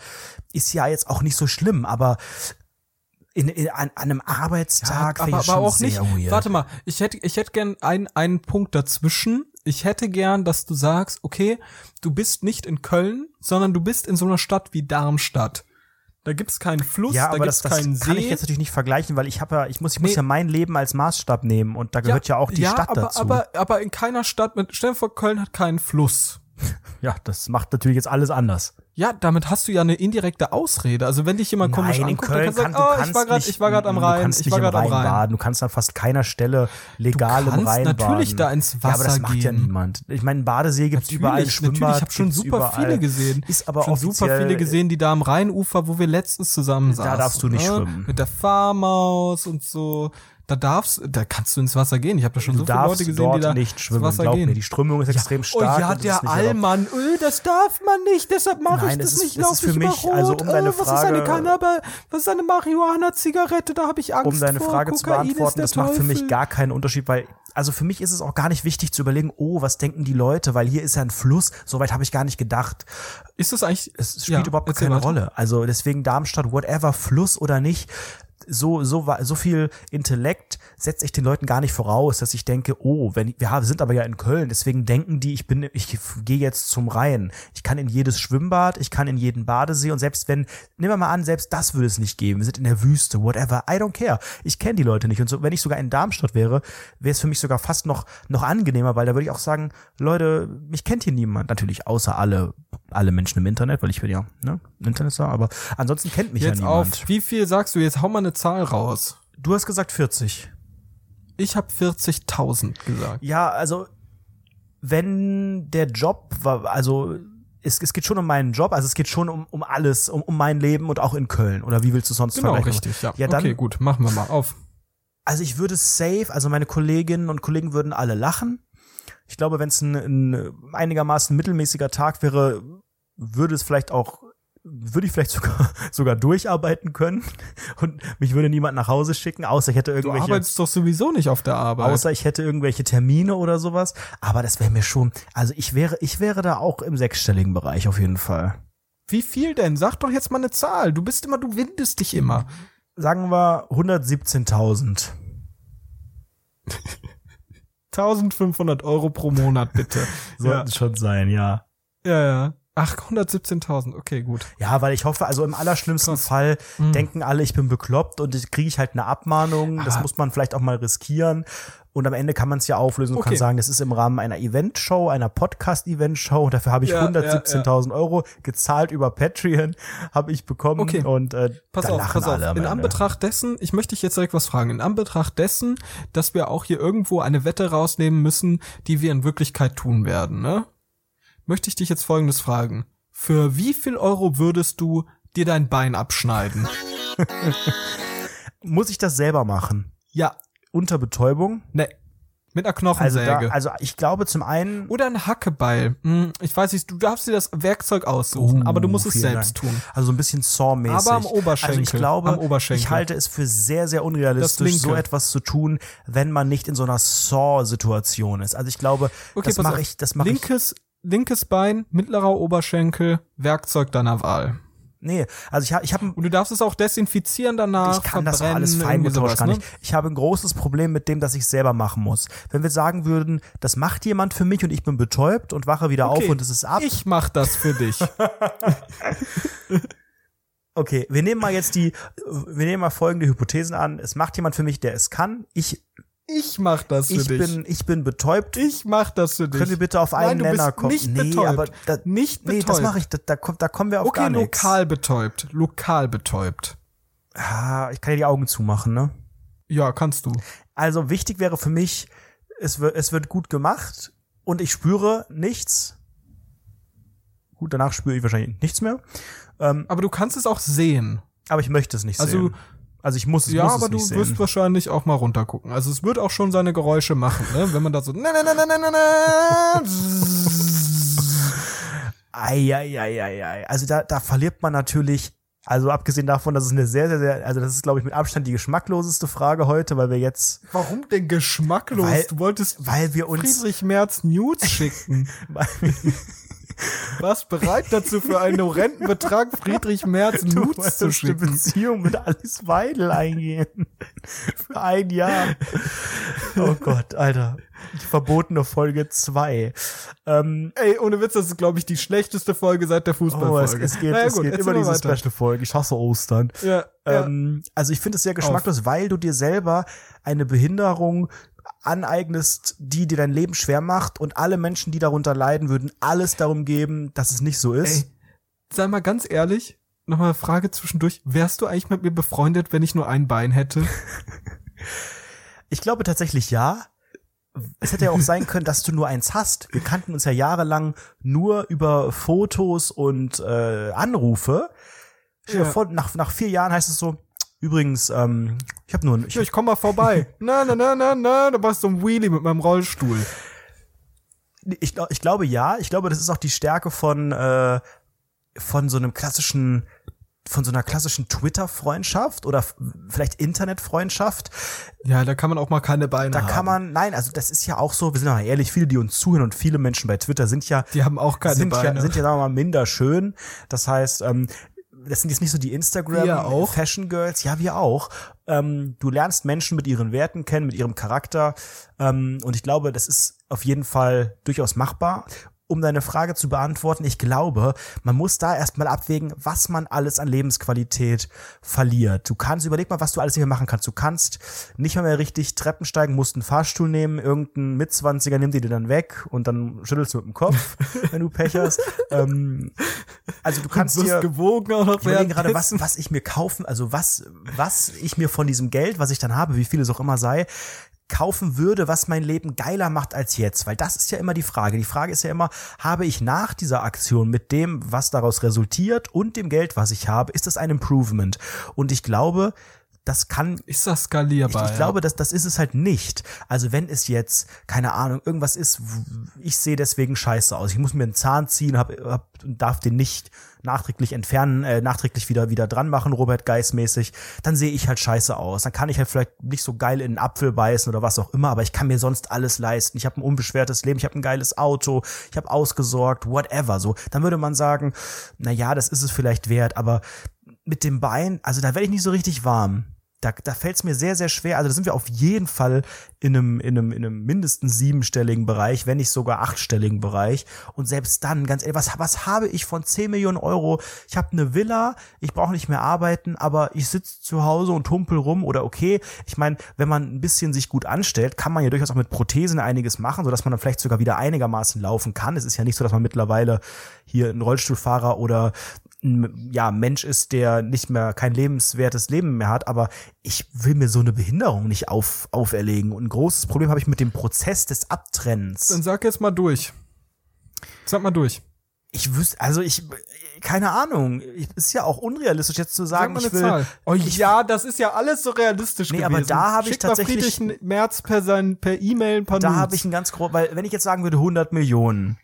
[SPEAKER 1] ist ja jetzt auch nicht so schlimm. Aber in, in, an, an einem Arbeitstag
[SPEAKER 2] aber,
[SPEAKER 1] finde
[SPEAKER 2] aber
[SPEAKER 1] ich schon
[SPEAKER 2] auch
[SPEAKER 1] sehr
[SPEAKER 2] nicht.
[SPEAKER 1] weird.
[SPEAKER 2] Warte mal, ich hätte, ich hätte gern einen, einen Punkt dazwischen. Ich hätte gern, dass du sagst, okay, du bist nicht in Köln, sondern du bist in so einer Stadt wie Darmstadt. Da gibt's keinen Fluss,
[SPEAKER 1] Ja,
[SPEAKER 2] da
[SPEAKER 1] das, das
[SPEAKER 2] keinen See.
[SPEAKER 1] kann ich jetzt natürlich nicht vergleichen, weil ich habe ja, ich muss, ich muss
[SPEAKER 2] Nee.
[SPEAKER 1] ja mein Leben als Maßstab nehmen und da gehört ja, auch die Stadt
[SPEAKER 2] aber,
[SPEAKER 1] dazu.
[SPEAKER 2] Aber, aber in keiner Stadt mit, stell dir vor, Köln hat keinen Fluss.
[SPEAKER 1] ja, das macht natürlich jetzt alles anders.
[SPEAKER 2] Ja, damit hast du ja eine indirekte Ausrede. Also wenn dich jemand komisch
[SPEAKER 1] Nein, in
[SPEAKER 2] anguckt,
[SPEAKER 1] Köln
[SPEAKER 2] dann kannst
[SPEAKER 1] kann,
[SPEAKER 2] du
[SPEAKER 1] du
[SPEAKER 2] sagen, oh,
[SPEAKER 1] kannst
[SPEAKER 2] ich war gerade, ich war gerade am
[SPEAKER 1] du
[SPEAKER 2] Rhein, ich war gerade am
[SPEAKER 1] Rhein baden. Du kannst an fast keiner Stelle legal
[SPEAKER 2] Du
[SPEAKER 1] im Rhein
[SPEAKER 2] natürlich
[SPEAKER 1] baden.
[SPEAKER 2] da ins
[SPEAKER 1] Ja, aber das
[SPEAKER 2] Wasser
[SPEAKER 1] macht ja
[SPEAKER 2] gehen.
[SPEAKER 1] niemand. Ich meine, Badesee gibt's
[SPEAKER 2] Natürlich,
[SPEAKER 1] überall, ein
[SPEAKER 2] natürlich,
[SPEAKER 1] Schwimmbad
[SPEAKER 2] ich habe schon super
[SPEAKER 1] überall.
[SPEAKER 2] viele gesehen.
[SPEAKER 1] Ist aber
[SPEAKER 2] schon super viele gesehen, die da am Rheinufer, wo wir letztens zusammen saßen.
[SPEAKER 1] darfst du nicht
[SPEAKER 2] ne?
[SPEAKER 1] schwimmen.
[SPEAKER 2] Mit der Farmaus und so. Da darfst, da kannst du ins Wasser gehen. Ich habe da schon
[SPEAKER 1] Du
[SPEAKER 2] so viele Leute gesehen,
[SPEAKER 1] dort
[SPEAKER 2] die da
[SPEAKER 1] nicht schwimmen.
[SPEAKER 2] ins Wasser
[SPEAKER 1] Glaub
[SPEAKER 2] gehen.
[SPEAKER 1] mir, die Strömung ist extrem
[SPEAKER 2] Oh
[SPEAKER 1] stark.
[SPEAKER 2] ja,
[SPEAKER 1] und das
[SPEAKER 2] der. Allmann, öh, das darf man nicht, deshalb mache ich das
[SPEAKER 1] ist-
[SPEAKER 2] nicht,
[SPEAKER 1] es
[SPEAKER 2] lauf
[SPEAKER 1] ist für
[SPEAKER 2] ich
[SPEAKER 1] mich, also um deine
[SPEAKER 2] äh, was ist eine
[SPEAKER 1] Frage-
[SPEAKER 2] Cannabis, was ist eine Marihuana-Zigarette, da habe ich Angst
[SPEAKER 1] um deine
[SPEAKER 2] vor.
[SPEAKER 1] Frage zu
[SPEAKER 2] Kokain ist
[SPEAKER 1] beantworten, das macht für mich gar keinen Unterschied, weil, also für mich ist es auch gar nicht wichtig zu überlegen, oh, was denken die Leute, weil hier ist ja ein Fluss, soweit habe ich gar nicht gedacht.
[SPEAKER 2] Ist das eigentlich,
[SPEAKER 1] Es spielt
[SPEAKER 2] Ja,
[SPEAKER 1] überhaupt keine
[SPEAKER 2] weiter.
[SPEAKER 1] Rolle. Also deswegen Darmstadt, whatever, Fluss oder nicht, so, so, so viel Intellekt setze ich den Leuten gar nicht voraus, dass ich denke, oh, wenn, wir sind aber ja in Köln, deswegen denken die, ich bin, ich gehe jetzt zum Rhein. Ich kann in jedes Schwimmbad, ich kann in jeden Badesee und selbst wenn, nehmen wir mal an, selbst das würde es nicht geben. Wir sind in der Wüste, whatever, I don't care. Ich kenne die Leute nicht und so, wenn ich sogar in Darmstadt wäre, wäre es für mich sogar fast noch, noch angenehmer, weil da würde ich auch sagen, Leute, mich kennt hier niemand. Natürlich außer alle, alle Menschen im Internet, weil ich bin ja, ne, Internetstar, aber ansonsten kennt mich
[SPEAKER 2] Jetzt
[SPEAKER 1] ja niemand.
[SPEAKER 2] auf, wie viel sagst du jetzt? Hau mal eine Zahl raus.
[SPEAKER 1] Du hast gesagt 40.
[SPEAKER 2] Ich habe 40.000 gesagt.
[SPEAKER 1] Ja, also wenn der Job war, also es, es geht schon um meinen Job, also es geht schon um, um alles, um, um mein Leben und auch in Köln. Oder wie willst du sonst
[SPEAKER 2] Genau,
[SPEAKER 1] vergleichen?
[SPEAKER 2] richtig, ja.
[SPEAKER 1] Ja, dann,
[SPEAKER 2] okay, gut, machen wir mal auf.
[SPEAKER 1] also ich würde safe, also meine Kolleginnen und Kollegen würden alle lachen. Ich glaube, wenn es ein, ein einigermaßen mittelmäßiger Tag wäre, würde es vielleicht auch würde ich vielleicht sogar, sogar durcharbeiten können und mich würde niemand nach Hause schicken, außer ich hätte
[SPEAKER 2] Du
[SPEAKER 1] irgendwelche,
[SPEAKER 2] arbeitest doch sowieso nicht auf der Arbeit.
[SPEAKER 1] außer ich hätte irgendwelche Termine oder sowas. Aber das wäre mir schon, also ich wäre, ich wäre da auch im sechsstelligen Bereich auf jeden Fall.
[SPEAKER 2] Wie viel denn? Sag doch jetzt mal eine Zahl. Du bist immer, du windest dich immer.
[SPEAKER 1] Sagen wir 117.000.
[SPEAKER 2] 1500 Euro pro Monat, bitte.
[SPEAKER 1] Sollten schon sein, ja.
[SPEAKER 2] ja, ja. Ach, 117.000. Okay, gut.
[SPEAKER 1] Ja, weil ich hoffe, also im allerschlimmsten
[SPEAKER 2] Krass.
[SPEAKER 1] Fall denken alle, ich bin bekloppt und ich kriege ich halt eine Abmahnung. Das
[SPEAKER 2] Ah.
[SPEAKER 1] muss man vielleicht auch mal riskieren. Und am Ende kann man es ja auflösen und
[SPEAKER 2] Okay.
[SPEAKER 1] kann sagen, das ist im Rahmen einer Eventshow, einer Podcast-Eventshow. Und dafür habe ich
[SPEAKER 2] Ja,
[SPEAKER 1] 117.000 Euro gezahlt über Patreon, habe ich bekommen.
[SPEAKER 2] Okay.
[SPEAKER 1] Und äh,
[SPEAKER 2] Pass auf, pass auf. In. Anbetracht dessen, ich möchte dich jetzt direkt was fragen. In Anbetracht dessen, dass wir auch hier irgendwo eine Wette rausnehmen müssen, die wir in Wirklichkeit tun werden, ne? Möchte ich dich jetzt folgendes fragen. Für wie viel Euro würdest du dir dein Bein abschneiden?
[SPEAKER 1] Muss ich das selber machen?
[SPEAKER 2] ja,
[SPEAKER 1] Unter Betäubung?
[SPEAKER 2] ne. Mit einer
[SPEAKER 1] Also,
[SPEAKER 2] Knochensäge.
[SPEAKER 1] da, also ich glaube zum einen,
[SPEAKER 2] Oder ein Hackebeil. Hm, ich weiß nicht, du darfst dir das Werkzeug aussuchen,
[SPEAKER 1] Oh,
[SPEAKER 2] aber du musst es selbst
[SPEAKER 1] Dank.
[SPEAKER 2] tun.
[SPEAKER 1] Also so ein bisschen Saw-mäßig.
[SPEAKER 2] Aber am Oberschenkel,
[SPEAKER 1] Also ich glaube, ich halte es für sehr, sehr unrealistisch, so etwas zu tun, wenn man nicht in so einer Saw-Situation ist. Also ich glaube,
[SPEAKER 2] Okay,
[SPEAKER 1] das mache ich, das mache ich.
[SPEAKER 2] linkes, linkes Bein, mittlerer Oberschenkel, Werkzeug deiner Wahl.
[SPEAKER 1] Nee, also ich habe, ich habe,
[SPEAKER 2] Und du darfst es auch desinfizieren danach.
[SPEAKER 1] ich kann das alles
[SPEAKER 2] irgendwie
[SPEAKER 1] feinmotorisch
[SPEAKER 2] sowas,
[SPEAKER 1] gar
[SPEAKER 2] ne?
[SPEAKER 1] nicht. Ich habe ein großes Problem mit dem, dass ich selber machen muss. Wenn wir sagen würden, das macht jemand für mich und ich bin betäubt und wache wieder
[SPEAKER 2] Okay,
[SPEAKER 1] auf und es ist ab.
[SPEAKER 2] Ich mach das für dich.
[SPEAKER 1] Okay, wir nehmen mal jetzt die, wir nehmen mal folgende Hypothesen an. Es macht jemand für mich, der es kann. Ich,
[SPEAKER 2] Ich mach das für
[SPEAKER 1] ich
[SPEAKER 2] dich.
[SPEAKER 1] bin, ich bin betäubt.
[SPEAKER 2] ich mach das für dich.
[SPEAKER 1] Können wir bitte auf einen
[SPEAKER 2] Nein, du
[SPEAKER 1] Nenner
[SPEAKER 2] bist
[SPEAKER 1] kommen?
[SPEAKER 2] Nicht
[SPEAKER 1] nee,
[SPEAKER 2] betäubt.
[SPEAKER 1] aber da,
[SPEAKER 2] nicht
[SPEAKER 1] nee,
[SPEAKER 2] betäubt.
[SPEAKER 1] das mache ich. Da, da, kommt, da kommen wir auf
[SPEAKER 2] Okay,
[SPEAKER 1] gar nichts.
[SPEAKER 2] lokal betäubt. Lokal betäubt.
[SPEAKER 1] Ah, ich kann ja die Augen zumachen, ne?
[SPEAKER 2] Ja, kannst du.
[SPEAKER 1] Also wichtig wäre für mich, es wird, es wird gut gemacht und ich spüre nichts. Gut, danach spüre ich wahrscheinlich nichts mehr. Ähm,
[SPEAKER 2] Aber du kannst es auch sehen.
[SPEAKER 1] aber ich möchte es nicht
[SPEAKER 2] Also,
[SPEAKER 1] sehen. Also ich muss es,
[SPEAKER 2] ja,
[SPEAKER 1] muss
[SPEAKER 2] aber
[SPEAKER 1] es
[SPEAKER 2] du
[SPEAKER 1] nicht
[SPEAKER 2] wirst
[SPEAKER 1] sehen.
[SPEAKER 2] wahrscheinlich auch mal runtergucken. Also es wird auch schon seine Geräusche machen, ne? Wenn man da so na na na na na na
[SPEAKER 1] Eieieiei. Also da, da verliert man natürlich, also abgesehen davon, dass es eine sehr, sehr, sehr, also das ist, glaube ich, mit Abstand die geschmackloseste Frage heute, weil wir jetzt,
[SPEAKER 2] Warum denn geschmacklos?
[SPEAKER 1] Weil-
[SPEAKER 2] du wolltest
[SPEAKER 1] weil wir uns,
[SPEAKER 2] Friedrich Merz Nudes schicken.
[SPEAKER 1] weil wir,
[SPEAKER 2] Warst bereit dazu für einen horrenden Betrag Friedrich Merz
[SPEAKER 1] wolltest
[SPEAKER 2] zu
[SPEAKER 1] eine
[SPEAKER 2] schicken?
[SPEAKER 1] Beziehung mit Alice Weidel eingehen. Für ein Jahr. Oh Gott, Alter. Die verbotene Folge zwei. Ähm,
[SPEAKER 2] Ey, ohne Witz, das ist, glaube ich, die schlechteste Folge seit der
[SPEAKER 1] oh, es,
[SPEAKER 2] Fußballfolge.
[SPEAKER 1] es geht,
[SPEAKER 2] Naja,
[SPEAKER 1] es
[SPEAKER 2] gut,
[SPEAKER 1] geht immer diese. Special-Folge. Ich hasse Ostern.
[SPEAKER 2] Ja, ja.
[SPEAKER 1] Ähm, also ich finde es sehr geschmacklos, weil du dir selber eine Behinderung aneignest, die dir dein Leben schwer macht und alle Menschen, die darunter leiden, würden alles darum geben, dass es nicht so ist.
[SPEAKER 2] Ey, sei mal ganz ehrlich, nochmal eine Frage zwischendurch. Wärst du eigentlich mit mir befreundet, wenn ich nur ein Bein hätte?
[SPEAKER 1] Ich glaube tatsächlich ja. Es hätte ja auch sein können, dass du nur eins hast. Wir kannten uns ja jahrelang nur über Fotos und äh, Anrufe.
[SPEAKER 2] Ja.
[SPEAKER 1] vor, nach, nach vier Jahren heißt es so, übrigens, ähm, ich habe nur ein, ich,
[SPEAKER 2] Ja, ich komm mal vorbei. na, na, na, na, na, da warst du ein Wheelie mit meinem Rollstuhl.
[SPEAKER 1] ich, ich glaube ja, ich glaube, das ist auch die Stärke von, äh, von so einem klassischen, von so einer klassischen Twitter-Freundschaft oder vielleicht Internet-Freundschaft.
[SPEAKER 2] Ja, da kann man auch mal keine Beine
[SPEAKER 1] Da
[SPEAKER 2] haben.
[SPEAKER 1] kann man, nein, also das ist ja auch so, wir sind mal ehrlich, viele, die uns zuhören und viele Menschen bei Twitter sind ja,
[SPEAKER 2] Die haben auch keine
[SPEAKER 1] sind
[SPEAKER 2] Beine.
[SPEAKER 1] ja, sind ja, sagen wir mal, minder schön. Das heißt, ähm, das sind jetzt nicht so die Instagram. Fashion Girls, ja, wir auch. Ähm, du lernst Menschen mit ihren Werten kennen, mit ihrem Charakter. Ähm, und ich glaube, das ist auf jeden Fall durchaus machbar. Um deine Frage zu beantworten, ich glaube, man muss da erstmal abwägen, was man alles an Lebensqualität verliert. Du kannst, überleg mal, was du alles nicht mehr machen kannst. Du kannst nicht mal mehr richtig Treppen steigen, musst einen Fahrstuhl nehmen, irgendein Mitzwanziger nimmt dir den dann weg und dann schüttelst du mit dem Kopf, wenn du Pech hast. Ähm, also du kannst dir
[SPEAKER 2] gewogen auch noch
[SPEAKER 1] ich überlege gerade, was, was ich mir kaufen, also was, was ich mir von diesem Geld, was ich dann habe, wie viel es auch immer sei, kaufen würde, was mein Leben geiler macht als jetzt. Weil das ist ja immer die Frage. Die Frage ist ja immer, habe ich nach dieser Aktion mit dem, was daraus resultiert und dem Geld, was ich habe, ist das ein Improvement? Und ich glaube, das kann.
[SPEAKER 2] Ist das skalierbar?
[SPEAKER 1] Ich, ich
[SPEAKER 2] ja.
[SPEAKER 1] glaube, das, das ist es halt nicht. Also wenn es jetzt, keine Ahnung, irgendwas ist, ich sehe deswegen scheiße aus. Ich muss mir einen Zahn ziehen, hab, hab, darf den nicht nachträglich entfernen, äh, nachträglich wieder wieder dran machen, Robert Geis mäßig, dann sehe ich halt scheiße aus. Dann kann ich halt vielleicht nicht so geil in einen Apfel beißen oder was auch immer, aber ich kann mir sonst alles leisten. Ich habe ein unbeschwertes Leben, ich habe ein geiles Auto, ich habe ausgesorgt, whatever. So, dann würde man sagen, na ja, das ist es vielleicht wert, aber mit dem Bein, also da werde ich nicht so richtig warm da, da fällt es mir sehr, sehr schwer. Also da sind wir auf jeden Fall in einem, in einem, in einem mindestens siebenstelligen Bereich, wenn nicht sogar achtstelligen Bereich. Und selbst dann, ganz ehrlich, was, was habe ich von 10 Millionen Euro? Ich habe eine Villa, ich brauche nicht mehr arbeiten, aber ich sitze zu Hause und humpel rum oder okay. Ich meine, wenn man ein bisschen sich gut anstellt, kann man ja durchaus auch mit Prothesen einiges machen, sodass man dann vielleicht sogar wieder einigermaßen laufen kann. Es ist ja nicht so, dass man mittlerweile hier ein Rollstuhlfahrer oder ein ja, Mensch ist, der nicht mehr kein lebenswertes Leben mehr hat, aber ich will mir so eine Behinderung nicht auf, auferlegen. Und ein großes Problem habe ich mit dem Prozess des Abtrennens.
[SPEAKER 2] Dann sag jetzt mal durch. Sag mal durch.
[SPEAKER 1] Ich wüsste, also ich, keine Ahnung, ist ja auch unrealistisch jetzt zu sagen, ich will,
[SPEAKER 2] Zahl. Oh, ja, das ist ja alles so realistisch
[SPEAKER 1] Nee,
[SPEAKER 2] gewesen.
[SPEAKER 1] aber da habe ich tatsächlich-
[SPEAKER 2] Friedrich Merz per sein per E-Mail ein paar
[SPEAKER 1] da habe ich ein ganz grob, weil wenn ich jetzt sagen würde 100 Millionen,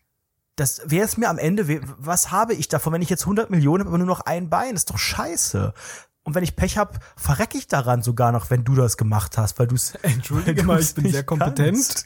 [SPEAKER 1] das wäre es mir am Ende, was habe ich davon, wenn ich jetzt 100 Millionen habe, aber nur noch ein Bein, ist doch scheiße. Und wenn ich Pech hab, verrecke ich daran sogar noch, wenn du das gemacht hast, weil du es
[SPEAKER 2] Entschuldige mal, ich bin sehr kompetent.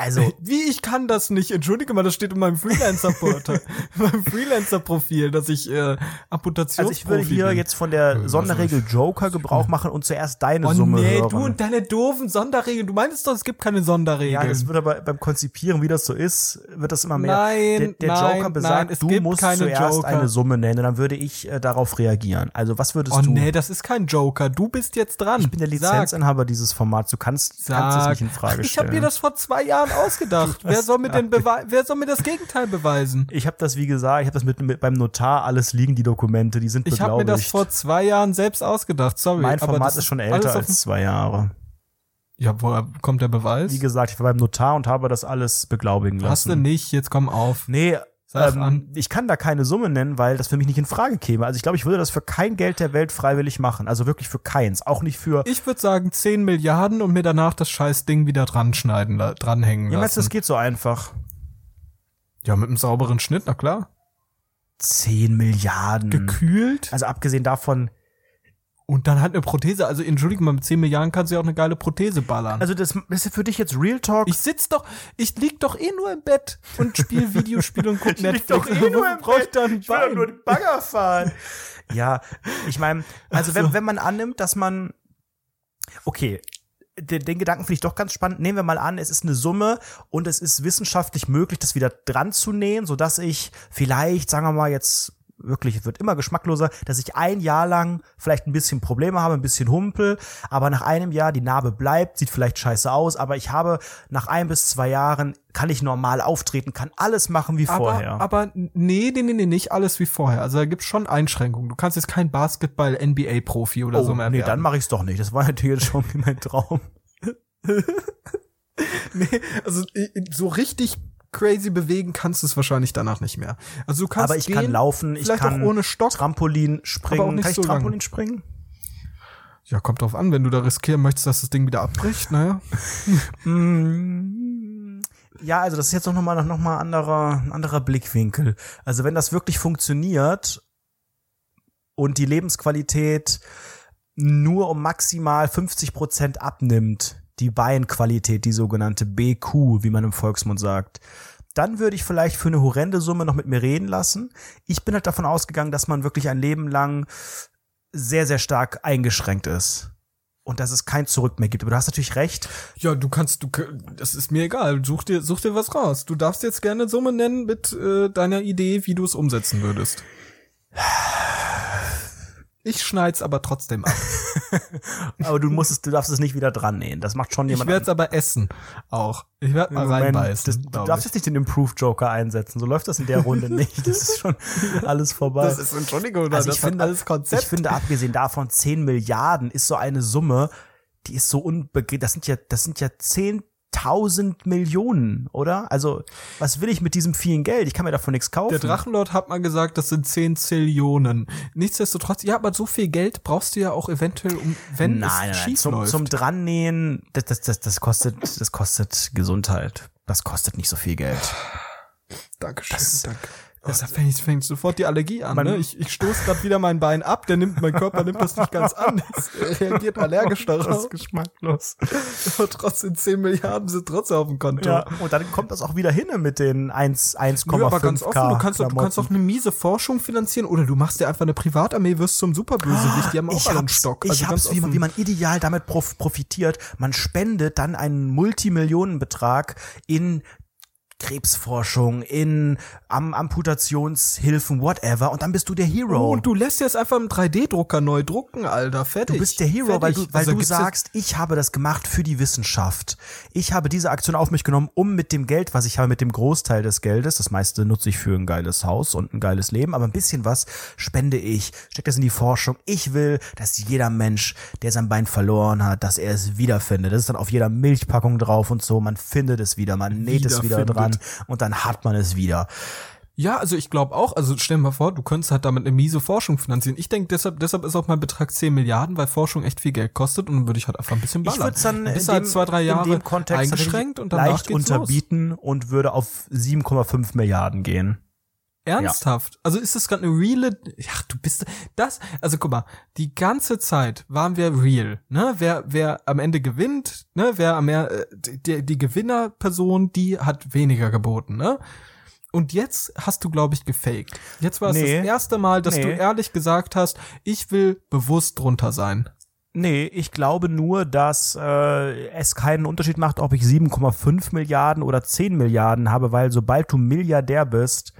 [SPEAKER 1] Also,
[SPEAKER 2] Wie ich kann das nicht? Entschuldige mal, das steht in meinem Freelancer-Portal, in meinem Freelancer-Profil, dass ich äh, Amputationsprofi
[SPEAKER 1] also ich würde hier
[SPEAKER 2] bin.
[SPEAKER 1] jetzt von der Sonderregel Joker Gebrauch machen und zuerst deine
[SPEAKER 2] Oh
[SPEAKER 1] Summe
[SPEAKER 2] nee,
[SPEAKER 1] hören.
[SPEAKER 2] du und deine doofen Sonderregeln. Du meintest doch, es gibt keine Sonderregeln.
[SPEAKER 1] ja, das wird aber beim Konzipieren, wie das so ist, wird das immer mehr.
[SPEAKER 2] Nein,
[SPEAKER 1] der, der
[SPEAKER 2] nein,
[SPEAKER 1] Joker besagt,
[SPEAKER 2] nein, es
[SPEAKER 1] du
[SPEAKER 2] gibt
[SPEAKER 1] musst
[SPEAKER 2] keine
[SPEAKER 1] zuerst
[SPEAKER 2] Joker.
[SPEAKER 1] eine Summe nennen, dann würde ich äh, darauf reagieren. Also was würdest
[SPEAKER 2] oh
[SPEAKER 1] du?
[SPEAKER 2] nee, das ist kein Joker. Du bist jetzt dran.
[SPEAKER 1] ich bin der
[SPEAKER 2] Sag.
[SPEAKER 1] Lizenzinhaber dieses Formats. Du kannst, kannst es
[SPEAKER 2] Sag.
[SPEAKER 1] nicht in Frage
[SPEAKER 2] ich
[SPEAKER 1] stellen.
[SPEAKER 2] habe mir das vor zwei Jahren ausgedacht. wer soll mir denn wer soll mir das Gegenteil beweisen?
[SPEAKER 1] ich habe das, wie gesagt, ich habe das mit, mit beim Notar alles liegen, die Dokumente, die sind
[SPEAKER 2] Ich habe mir das
[SPEAKER 1] beglaubigt.
[SPEAKER 2] vor zwei Jahren selbst ausgedacht. Sorry.
[SPEAKER 1] mein
[SPEAKER 2] aber
[SPEAKER 1] Format
[SPEAKER 2] das
[SPEAKER 1] ist schon älter als zwei Jahre.
[SPEAKER 2] Ja, woher kommt der Beweis?
[SPEAKER 1] Wie gesagt, ich war beim Notar und habe das alles beglaubigen
[SPEAKER 2] Hast du
[SPEAKER 1] lassen.
[SPEAKER 2] nicht? Jetzt komm auf.
[SPEAKER 1] Nee, ähm, ich kann da keine Summe nennen, weil das für mich nicht in Frage käme. Also ich glaube, ich würde das für kein Geld der Welt freiwillig machen. Also wirklich für keins. Auch nicht für.
[SPEAKER 2] Ich würde sagen 10 Milliarden und mir danach das scheiß Ding wieder dran schneiden, dranhängen
[SPEAKER 1] Ja,
[SPEAKER 2] lassen.
[SPEAKER 1] das geht so einfach?
[SPEAKER 2] Ja, mit einem sauberen Schnitt, na klar.
[SPEAKER 1] 10 Milliarden.
[SPEAKER 2] Gekühlt
[SPEAKER 1] Also abgesehen davon,
[SPEAKER 2] und dann halt eine Prothese. Also entschuldige mal, mit 10 Milliarden kannst du ja auch eine geile Prothese ballern.
[SPEAKER 1] also das, das ist für dich jetzt Real Talk.
[SPEAKER 2] ich sitz doch, ich lieg doch eh nur im Bett und spiel Videospiele und guck
[SPEAKER 1] Ich lieg
[SPEAKER 2] Netflix.
[SPEAKER 1] doch eh nur im
[SPEAKER 2] ich
[SPEAKER 1] Bett.
[SPEAKER 2] dann
[SPEAKER 1] Ich will doch nur den Bagger fahren. ja, ich meine, also
[SPEAKER 2] Ach
[SPEAKER 1] wenn, wenn man annimmt, dass man okay, den, den Gedanken finde ich doch ganz spannend. Nehmen wir mal an, es ist eine Summe und es ist wissenschaftlich möglich, das wieder dran zu nähen, sodass ich vielleicht, sagen wir mal jetzt wirklich, es wird immer geschmackloser, dass ich ein Jahr lang vielleicht ein bisschen Probleme habe, ein bisschen Humpel, aber nach einem Jahr die Narbe bleibt, sieht vielleicht scheiße aus, aber ich habe nach ein bis zwei Jahren kann ich normal auftreten, kann alles machen wie vorher.
[SPEAKER 2] Aber, aber nee, nee, nee, nee, nicht alles wie vorher. Also da gibt's schon Einschränkungen. Du kannst jetzt kein Basketball-NBA-Profi oder
[SPEAKER 1] oh,
[SPEAKER 2] so mehr
[SPEAKER 1] nee,
[SPEAKER 2] werden.
[SPEAKER 1] dann mache ich's doch nicht. Das war natürlich schon mein Traum.
[SPEAKER 2] Nee, also i- so richtig crazy bewegen kannst du es wahrscheinlich danach nicht mehr. Also du kannst
[SPEAKER 1] Aber ich
[SPEAKER 2] gehen,
[SPEAKER 1] kann laufen, ich kann
[SPEAKER 2] auch ohne Stock.
[SPEAKER 1] Trampolin springen. Kann ich
[SPEAKER 2] so
[SPEAKER 1] Trampolin
[SPEAKER 2] lang.
[SPEAKER 1] springen?
[SPEAKER 2] Ja, kommt drauf an, wenn du da riskieren möchtest, dass das Ding wieder abbricht, naja.
[SPEAKER 1] Mm, Ja, also das ist jetzt noch mal noch mal anderer ein anderer Blickwinkel. Also wenn das wirklich funktioniert und die Lebensqualität nur um maximal 50 Prozent abnimmt, die Beinqualität, die sogenannte BQ, wie man im Volksmund sagt, dann würde ich vielleicht für eine horrende Summe noch mit mir reden lassen. Ich bin halt davon ausgegangen, dass man wirklich ein Leben lang sehr, sehr stark eingeschränkt ist. Und dass es kein Zurück mehr gibt. Aber du hast natürlich recht.
[SPEAKER 2] Ja, du kannst, du, das ist mir egal. Such dir, such dir was raus. Du darfst jetzt gerne Summe nennen mit äh, deiner Idee, wie du es umsetzen würdest. Ich schneid's aber trotzdem ab.
[SPEAKER 1] Aber du musst es, du darfst es nicht wieder dran nähen. Das macht schon
[SPEAKER 2] Ich
[SPEAKER 1] jemand
[SPEAKER 2] werde es aber essen. Auch. Ich werde mal
[SPEAKER 1] Moment,
[SPEAKER 2] reinbeißen.
[SPEAKER 1] das, du darfst
[SPEAKER 2] ich.
[SPEAKER 1] jetzt nicht den Improve Joker einsetzen. So läuft das in der Runde nicht. Das ist schon alles vorbei.
[SPEAKER 2] Das ist, Entschuldigung,
[SPEAKER 1] also
[SPEAKER 2] das
[SPEAKER 1] ich finde,
[SPEAKER 2] alles Konzept.
[SPEAKER 1] ich finde, abgesehen davon, 10 Milliarden ist so eine Summe, die ist so unbegrenzt. Das sind ja, das sind ja 10 tausend Millionen, oder? Also, was will ich mit diesem vielen Geld? Ich kann mir davon nichts kaufen.
[SPEAKER 2] Der Drachenlord hat mal gesagt, das sind 10 Zillionen. Nichtsdestotrotz, ja, aber so viel Geld brauchst du ja auch eventuell, um, wenn
[SPEAKER 1] nein,
[SPEAKER 2] es
[SPEAKER 1] nein, nein.
[SPEAKER 2] schief
[SPEAKER 1] Zum,
[SPEAKER 2] läuft.
[SPEAKER 1] zum Drannähen, das, das, das, das kostet, das kostet Gesundheit. Das kostet nicht so viel Geld.
[SPEAKER 2] Dankeschön,
[SPEAKER 1] Das-
[SPEAKER 2] danke. Das, da fängt, fängt sofort die Allergie an.
[SPEAKER 1] Man-
[SPEAKER 2] ne? Ich, ich stoße gerade wieder mein Bein ab, der nimmt, mein Körper nimmt das nicht ganz an. Es reagiert allergisch darauf.
[SPEAKER 1] geschmacklos.
[SPEAKER 2] Aber trotzdem 10 Milliarden sind trotzdem auf dem Konto.
[SPEAKER 1] Ja, und dann kommt das auch wieder hin mit den 1, 1,5
[SPEAKER 2] Nö, aber ganz offen, du kannst, doch, du kannst auch eine miese Forschung finanzieren oder du machst dir einfach eine Privatarmee, wirst zum Superbösewicht. Die haben auch
[SPEAKER 1] ich
[SPEAKER 2] alle einen Stock.
[SPEAKER 1] ich
[SPEAKER 2] Also ganz
[SPEAKER 1] hab's, wie man, wie man ideal damit prof profitiert. Man spendet dann einen Multimillionenbetrag in Krebsforschung, in Am Amputationshilfen, whatever, und dann bist du der Hero.
[SPEAKER 2] Oh, und du lässt jetzt einfach im 3D-Drucker neu drucken, Alter. Fertig.
[SPEAKER 1] Du bist der Hero,
[SPEAKER 2] Fertig.
[SPEAKER 1] weil du, weil
[SPEAKER 2] Also
[SPEAKER 1] du sagst, ich habe das gemacht für die Wissenschaft. Ich habe diese Aktion auf mich genommen, um mit dem Geld, was ich habe, mit dem Großteil des Geldes, das meiste nutze ich für ein geiles Haus und ein geiles Leben, aber ein bisschen was spende ich, stecke das in die Forschung. Ich will, dass jeder Mensch, der sein Bein verloren hat, dass er es wiederfindet. Das ist dann auf jeder Milchpackung drauf und so. Man findet es wieder, man näht es wieder
[SPEAKER 2] Wiederfindet.
[SPEAKER 1] Dran und dann hat man es wieder.
[SPEAKER 2] Ja, also ich glaube auch, also stell dir mal vor, du könntest halt damit eine miese Forschung finanzieren. Ich denke, deshalb, deshalb ist auch mein Betrag 10 Milliarden, weil Forschung echt viel Geld kostet und dann würde ich halt einfach ein bisschen ballern.
[SPEAKER 1] Ich würde es dann
[SPEAKER 2] bist
[SPEAKER 1] in
[SPEAKER 2] halt
[SPEAKER 1] dem,
[SPEAKER 2] zwei, drei Jahre eingeschränkt und danach
[SPEAKER 1] leicht
[SPEAKER 2] geht's los.
[SPEAKER 1] unterbieten und würde auf 7,5 Milliarden gehen.
[SPEAKER 2] Ernsthaft? Also ist das gerade eine reale, ja, du bist, das, also guck mal, die ganze Zeit waren wir real, ne? Wer, wer am Ende gewinnt, ne? Wer am mehr, äh, die, die Gewinnerperson, die hat weniger geboten, ne? Und jetzt hast du, glaube ich, gefaked. Jetzt war es
[SPEAKER 1] Nee.
[SPEAKER 2] das erste Mal, dass
[SPEAKER 1] Nee.
[SPEAKER 2] du ehrlich gesagt hast, ich will bewusst drunter sein.
[SPEAKER 1] Nee, ich glaube nur, dass äh, es keinen Unterschied macht, ob ich 7,5 Milliarden oder 10 Milliarden habe, weil sobald du Milliardär bist,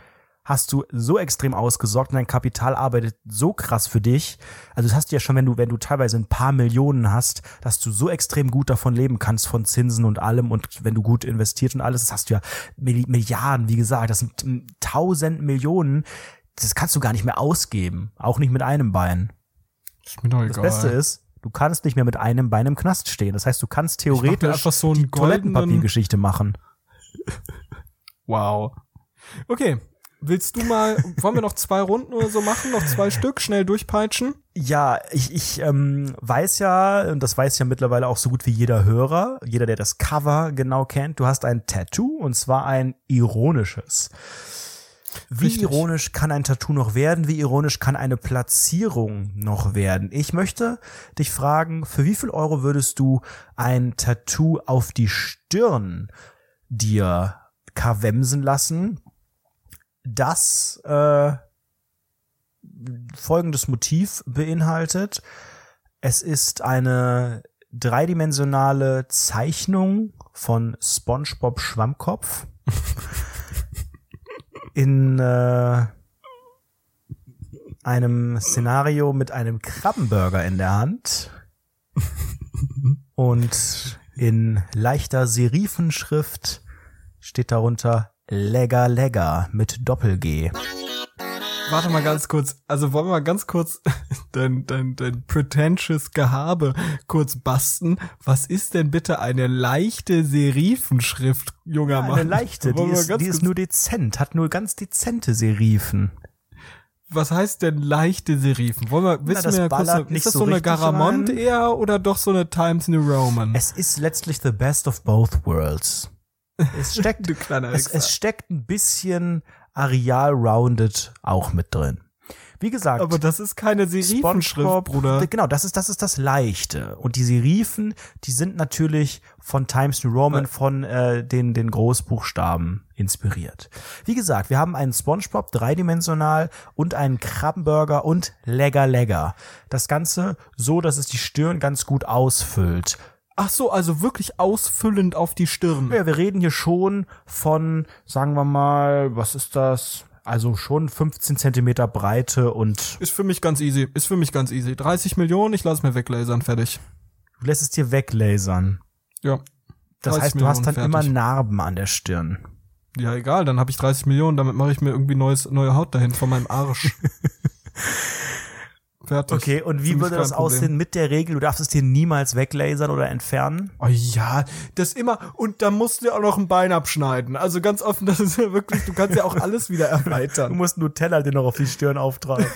[SPEAKER 1] hast du so extrem ausgesorgt und dein Kapital arbeitet so krass für dich. Also das hast du ja schon, wenn du, wenn du teilweise ein paar Millionen hast, dass du so extrem gut davon leben kannst, von Zinsen und allem und wenn du gut investiert und alles, das hast du ja Milli- Milliarden, wie gesagt, das sind mm, tausend Millionen, das kannst du gar nicht mehr ausgeben, auch nicht mit einem Bein.
[SPEAKER 2] Ist mir doch
[SPEAKER 1] Das Beste ist, du kannst nicht mehr mit einem Bein im Knast stehen. Das heißt, du kannst theoretisch
[SPEAKER 2] einfach so goldenen-
[SPEAKER 1] Toilettenpapiergeschichte machen.
[SPEAKER 2] Wow. Okay. Willst du mal, wollen wir noch zwei Runden oder so machen? Noch zwei Stück, schnell durchpeitschen?
[SPEAKER 1] Ja, ich, ich ähm, weiß ja, und das weiß ja mittlerweile auch so gut wie jeder Hörer, jeder, der das Cover genau kennt, du hast ein Tattoo und zwar ein ironisches. Wie
[SPEAKER 2] Richtig.
[SPEAKER 1] ironisch kann ein Tattoo noch werden? Wie ironisch kann eine Platzierung noch werden? Ich möchte dich fragen, für wie viel Euro würdest du ein Tattoo auf die Stirn dir kawemsen lassen, das äh, folgendes Motiv beinhaltet. Es ist eine dreidimensionale Zeichnung von SpongeBob Schwammkopf in äh, einem Szenario mit einem Krabbenburger in der Hand und in leichter Serifenschrift steht darunter Legger Legger mit Doppel-G.
[SPEAKER 2] Warte mal ganz kurz. Also wollen wir mal ganz kurz dein, dein, dein pretentious Gehabe kurz basten. Was ist denn bitte eine leichte Serifenschrift, junger Mann?
[SPEAKER 1] Eine leichte, die ist, die ist
[SPEAKER 2] kurz-
[SPEAKER 1] nur dezent, hat nur ganz dezente Serifen.
[SPEAKER 2] Was heißt denn leichte Serifen? Wollen wir, wissen
[SPEAKER 1] das
[SPEAKER 2] wir kurz,
[SPEAKER 1] ballert
[SPEAKER 2] ist
[SPEAKER 1] nicht
[SPEAKER 2] das
[SPEAKER 1] so
[SPEAKER 2] so eine Garamond
[SPEAKER 1] rein.
[SPEAKER 2] eher oder doch so eine Times New Roman?
[SPEAKER 1] Es ist letztlich the best of both worlds. Es steckt, es, es steckt ein bisschen Areal Rounded auch mit drin. Wie gesagt,
[SPEAKER 2] Aber das ist keine Serifenschrift,
[SPEAKER 1] SpongeBob,
[SPEAKER 2] Bruder.
[SPEAKER 1] Genau, das ist das ist das Leichte. Und die Serifen, die sind natürlich von Times New Roman, von äh, den den Großbuchstaben inspiriert. Wie gesagt, wir haben einen SpongeBob dreidimensional und einen Krabbenburger und Legger Legger. Das Ganze so, dass es die Stirn ganz gut ausfüllt.
[SPEAKER 2] Ach so, also wirklich ausfüllend auf die Stirn.
[SPEAKER 1] Ja, wir reden hier schon von, sagen wir mal, was ist das? Also schon 15 Zentimeter Breite und
[SPEAKER 2] Ist für mich ganz easy. Ist für mich ganz easy. 30 Millionen, ich lass mir weglasern, fertig.
[SPEAKER 1] du lässt es dir weglasern.
[SPEAKER 2] Ja.
[SPEAKER 1] Das
[SPEAKER 2] 30
[SPEAKER 1] heißt, du hast dann
[SPEAKER 2] Millionen,
[SPEAKER 1] immer
[SPEAKER 2] fertig.
[SPEAKER 1] Narben an der Stirn.
[SPEAKER 2] Ja, egal, dann habe ich 30 Millionen, damit mache ich mir irgendwie neues, neue Haut dahin von meinem Arsch. Fertig.
[SPEAKER 1] Okay, und wie würde das
[SPEAKER 2] Problem.
[SPEAKER 1] aussehen mit der Regel? Du darfst es dir niemals weglasern oder entfernen?
[SPEAKER 2] Oh ja, das immer. Und da musst du ja auch noch ein Bein abschneiden. Also ganz offen, das ist ja wirklich, du kannst ja auch alles wieder
[SPEAKER 1] Du
[SPEAKER 2] erweitern.
[SPEAKER 1] musst Nutella dir noch auf die Stirn auftragen.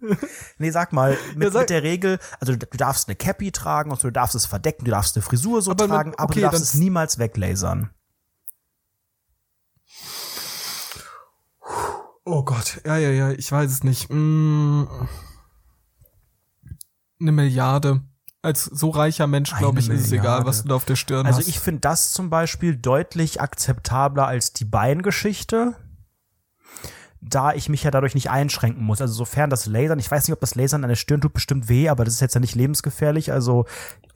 [SPEAKER 1] nee, sag mal, mit,
[SPEAKER 2] Ja, sag-
[SPEAKER 1] mit der Regel, also du du darfst eine Cappy tragen und so, du darfst es verdecken, du darfst eine Frisur so
[SPEAKER 2] Aber
[SPEAKER 1] tragen, aber
[SPEAKER 2] okay,
[SPEAKER 1] du darfst es niemals weglasern.
[SPEAKER 2] Oh Gott, ja, ja, ja, ich weiß es nicht. Mm. Eine Milliarde. Als so reicher Mensch, glaube ich,
[SPEAKER 1] Eine
[SPEAKER 2] ist es egal,
[SPEAKER 1] Milliarde.
[SPEAKER 2] was du da auf der Stirn
[SPEAKER 1] Also
[SPEAKER 2] hast.
[SPEAKER 1] ich finde das zum Beispiel deutlich akzeptabler als die Beingeschichte, da ich mich ja dadurch nicht einschränken muss. Also sofern das Lasern, ich weiß nicht, ob das Lasern an der Stirn tut bestimmt weh, aber das ist jetzt ja nicht lebensgefährlich. Also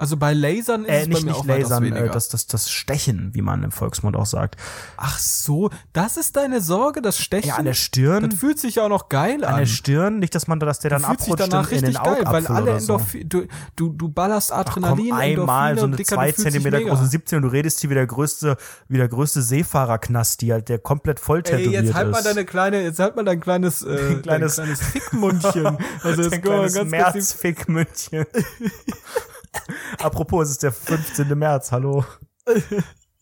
[SPEAKER 2] also bei Lasern ist
[SPEAKER 1] äh,
[SPEAKER 2] es
[SPEAKER 1] nicht, nicht Lasern, äh, das, das, das Stechen, wie man im Volksmund auch sagt.
[SPEAKER 2] Ach so, das ist deine Sorge, das Stechen?
[SPEAKER 1] Ja, an der Stirn.
[SPEAKER 2] das fühlt sich ja auch noch geil
[SPEAKER 1] An
[SPEAKER 2] an.
[SPEAKER 1] der Stirn, nicht, dass man, dass der dann
[SPEAKER 2] fühlt sich
[SPEAKER 1] abrutscht
[SPEAKER 2] danach
[SPEAKER 1] in, den
[SPEAKER 2] geil, weil alle
[SPEAKER 1] oder so.
[SPEAKER 2] Endorphin, du, du, du ballerst
[SPEAKER 1] Ach
[SPEAKER 2] Adrenalin,
[SPEAKER 1] komm, einmal
[SPEAKER 2] Endorphine
[SPEAKER 1] so eine
[SPEAKER 2] Dicker,
[SPEAKER 1] zwei Zentimeter große 17 und du redest hier wie der größte, wie der größte Seefahrerknast, die halt, der komplett voll
[SPEAKER 2] Ey,
[SPEAKER 1] tätowiert
[SPEAKER 2] jetzt halt
[SPEAKER 1] ist.
[SPEAKER 2] mal deine kleine, jetzt halt mal dein kleines, äh,
[SPEAKER 1] Ein kleines-
[SPEAKER 2] dein kleines Fickmundchen. Also jetzt
[SPEAKER 1] Ein kleines
[SPEAKER 2] ganz,
[SPEAKER 1] Märzfickmündchen. Apropos, es ist der 15. März, hallo.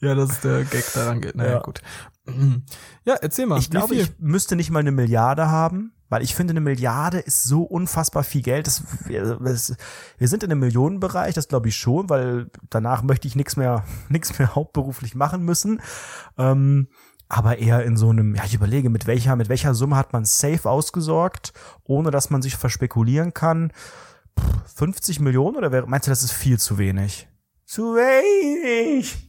[SPEAKER 2] Ja, das ist der Gag daran geht. Naja,
[SPEAKER 1] Ja.
[SPEAKER 2] gut. Ja, erzähl mal.
[SPEAKER 1] Ich glaube, ich müsste nicht mal eine Milliarde haben, weil ich finde, eine Milliarde ist so unfassbar viel Geld. Das, wir, das, wir sind in einem Millionenbereich, das glaube ich schon, weil danach möchte ich nichts mehr, nichts mehr hauptberuflich machen müssen. Ähm, aber eher in so einem, ja, ich überlege, mit welcher, mit welcher Summe hat man safe ausgesorgt, ohne dass man sich verspekulieren kann. Pff, 50 Millionen oder meinst du, das ist viel zu wenig? Zu wenig.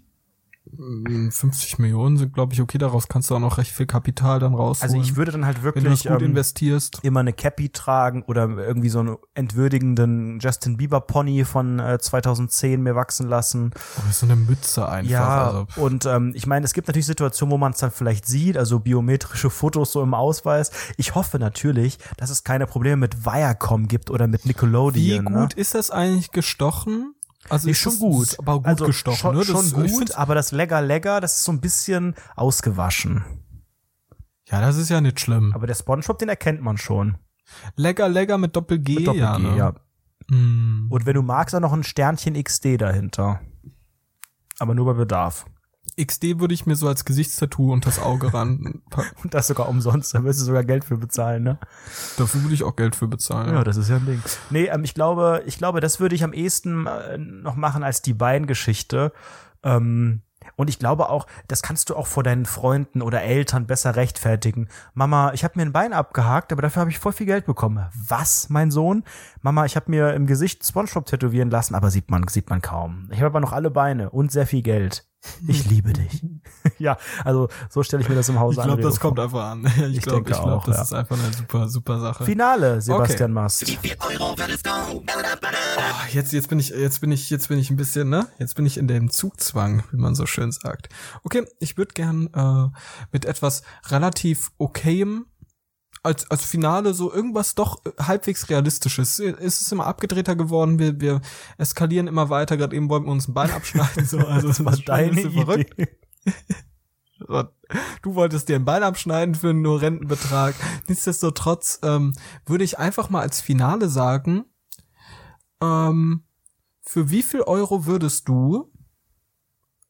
[SPEAKER 2] 50 Millionen sind, glaube ich, okay. Daraus kannst du auch noch recht viel Kapital dann rausholen.
[SPEAKER 1] Also ich würde dann halt
[SPEAKER 2] wenn du das
[SPEAKER 1] wirklich
[SPEAKER 2] gut
[SPEAKER 1] ähm,
[SPEAKER 2] investierst.
[SPEAKER 1] immer eine Cappy tragen oder irgendwie so einen entwürdigenden Justin Bieber Pony von äh, 2010 mir wachsen lassen.
[SPEAKER 2] Oder so eine Mütze einfach.
[SPEAKER 1] Ja,
[SPEAKER 2] Also,
[SPEAKER 1] und ähm, ich meine, es gibt natürlich Situationen, wo man es dann vielleicht sieht, also biometrische Fotos so im Ausweis. Ich hoffe natürlich, dass es keine Probleme mit Viacom gibt oder mit
[SPEAKER 2] wie
[SPEAKER 1] Nickelodeon.
[SPEAKER 2] gut
[SPEAKER 1] ne?
[SPEAKER 2] ist das eigentlich gestochen? Also
[SPEAKER 1] Nee,
[SPEAKER 2] ist
[SPEAKER 1] schon gut.
[SPEAKER 2] ist aber gut
[SPEAKER 1] also
[SPEAKER 2] gestochen,
[SPEAKER 1] schon,
[SPEAKER 2] ne?
[SPEAKER 1] Schon gut,
[SPEAKER 2] find's-
[SPEAKER 1] aber das Lecker Lecker, das ist so ein bisschen ausgewaschen.
[SPEAKER 2] Ja, das ist ja nicht schlimm.
[SPEAKER 1] Aber der SpongeBob, den erkennt man schon.
[SPEAKER 2] Lecker, lecker mit Doppel-G,
[SPEAKER 1] Mit Doppel-G,
[SPEAKER 2] ja. Ne?
[SPEAKER 1] ja.
[SPEAKER 2] Mm.
[SPEAKER 1] Und wenn du magst, dann noch ein Sternchen XD dahinter. Aber nur bei Bedarf.
[SPEAKER 2] XD würde ich mir so als Gesichtstattoo unter das Auge ran.
[SPEAKER 1] Und das sogar umsonst, da wirst du sogar Geld für bezahlen, ne?
[SPEAKER 2] Dafür würde ich auch Geld für bezahlen.
[SPEAKER 1] Ja, das ist ja ein Ding. Nee, ähm, ich glaube, ich glaube, das würde ich am ehesten äh, noch machen als die Beingeschichte. Ähm, und ich glaube auch, das kannst du auch vor deinen Freunden oder Eltern besser rechtfertigen. Mama, ich habe mir ein Bein abgehakt, aber dafür habe ich voll viel Geld bekommen. Was, mein Sohn? Mama, ich habe mir im Gesicht SpongeBob tätowieren lassen, aber sieht man, sieht man kaum. Ich habe aber noch alle Beine und sehr viel Geld. Ich liebe dich. ja, also so stelle ich mir das im Hause
[SPEAKER 2] Ich glaube,
[SPEAKER 1] an.
[SPEAKER 2] das kommt einfach an. Ich
[SPEAKER 1] Ich
[SPEAKER 2] glaube,
[SPEAKER 1] denke
[SPEAKER 2] ich glaube,
[SPEAKER 1] auch,
[SPEAKER 2] das
[SPEAKER 1] ja.
[SPEAKER 2] ist einfach eine super, super Sache.
[SPEAKER 1] Finale, Sebastian Mast.
[SPEAKER 3] Würdest du?
[SPEAKER 2] Ah, Jetzt, jetzt bin ich, jetzt bin ich, jetzt bin ich ein bisschen, ne? Jetzt bin ich in dem Zugzwang, wie man so schön sagt. Okay, ich würde gern äh, mit etwas relativ okayem als, als Finale so irgendwas doch äh, halbwegs realistisches. Es ist immer abgedrehter geworden, wir, wir eskalieren immer weiter, gerade eben wollten wir uns ein Bein abschneiden, so, also
[SPEAKER 1] Das war
[SPEAKER 2] ist schon ein
[SPEAKER 1] deine
[SPEAKER 2] bisschen verrückt.
[SPEAKER 1] Idee.
[SPEAKER 2] So, Du wolltest dir ein Bein abschneiden für einen nur Rentenbetrag. Nichtsdestotrotz ähm, würde ich einfach mal als Finale sagen, ähm, für wie viel Euro würdest du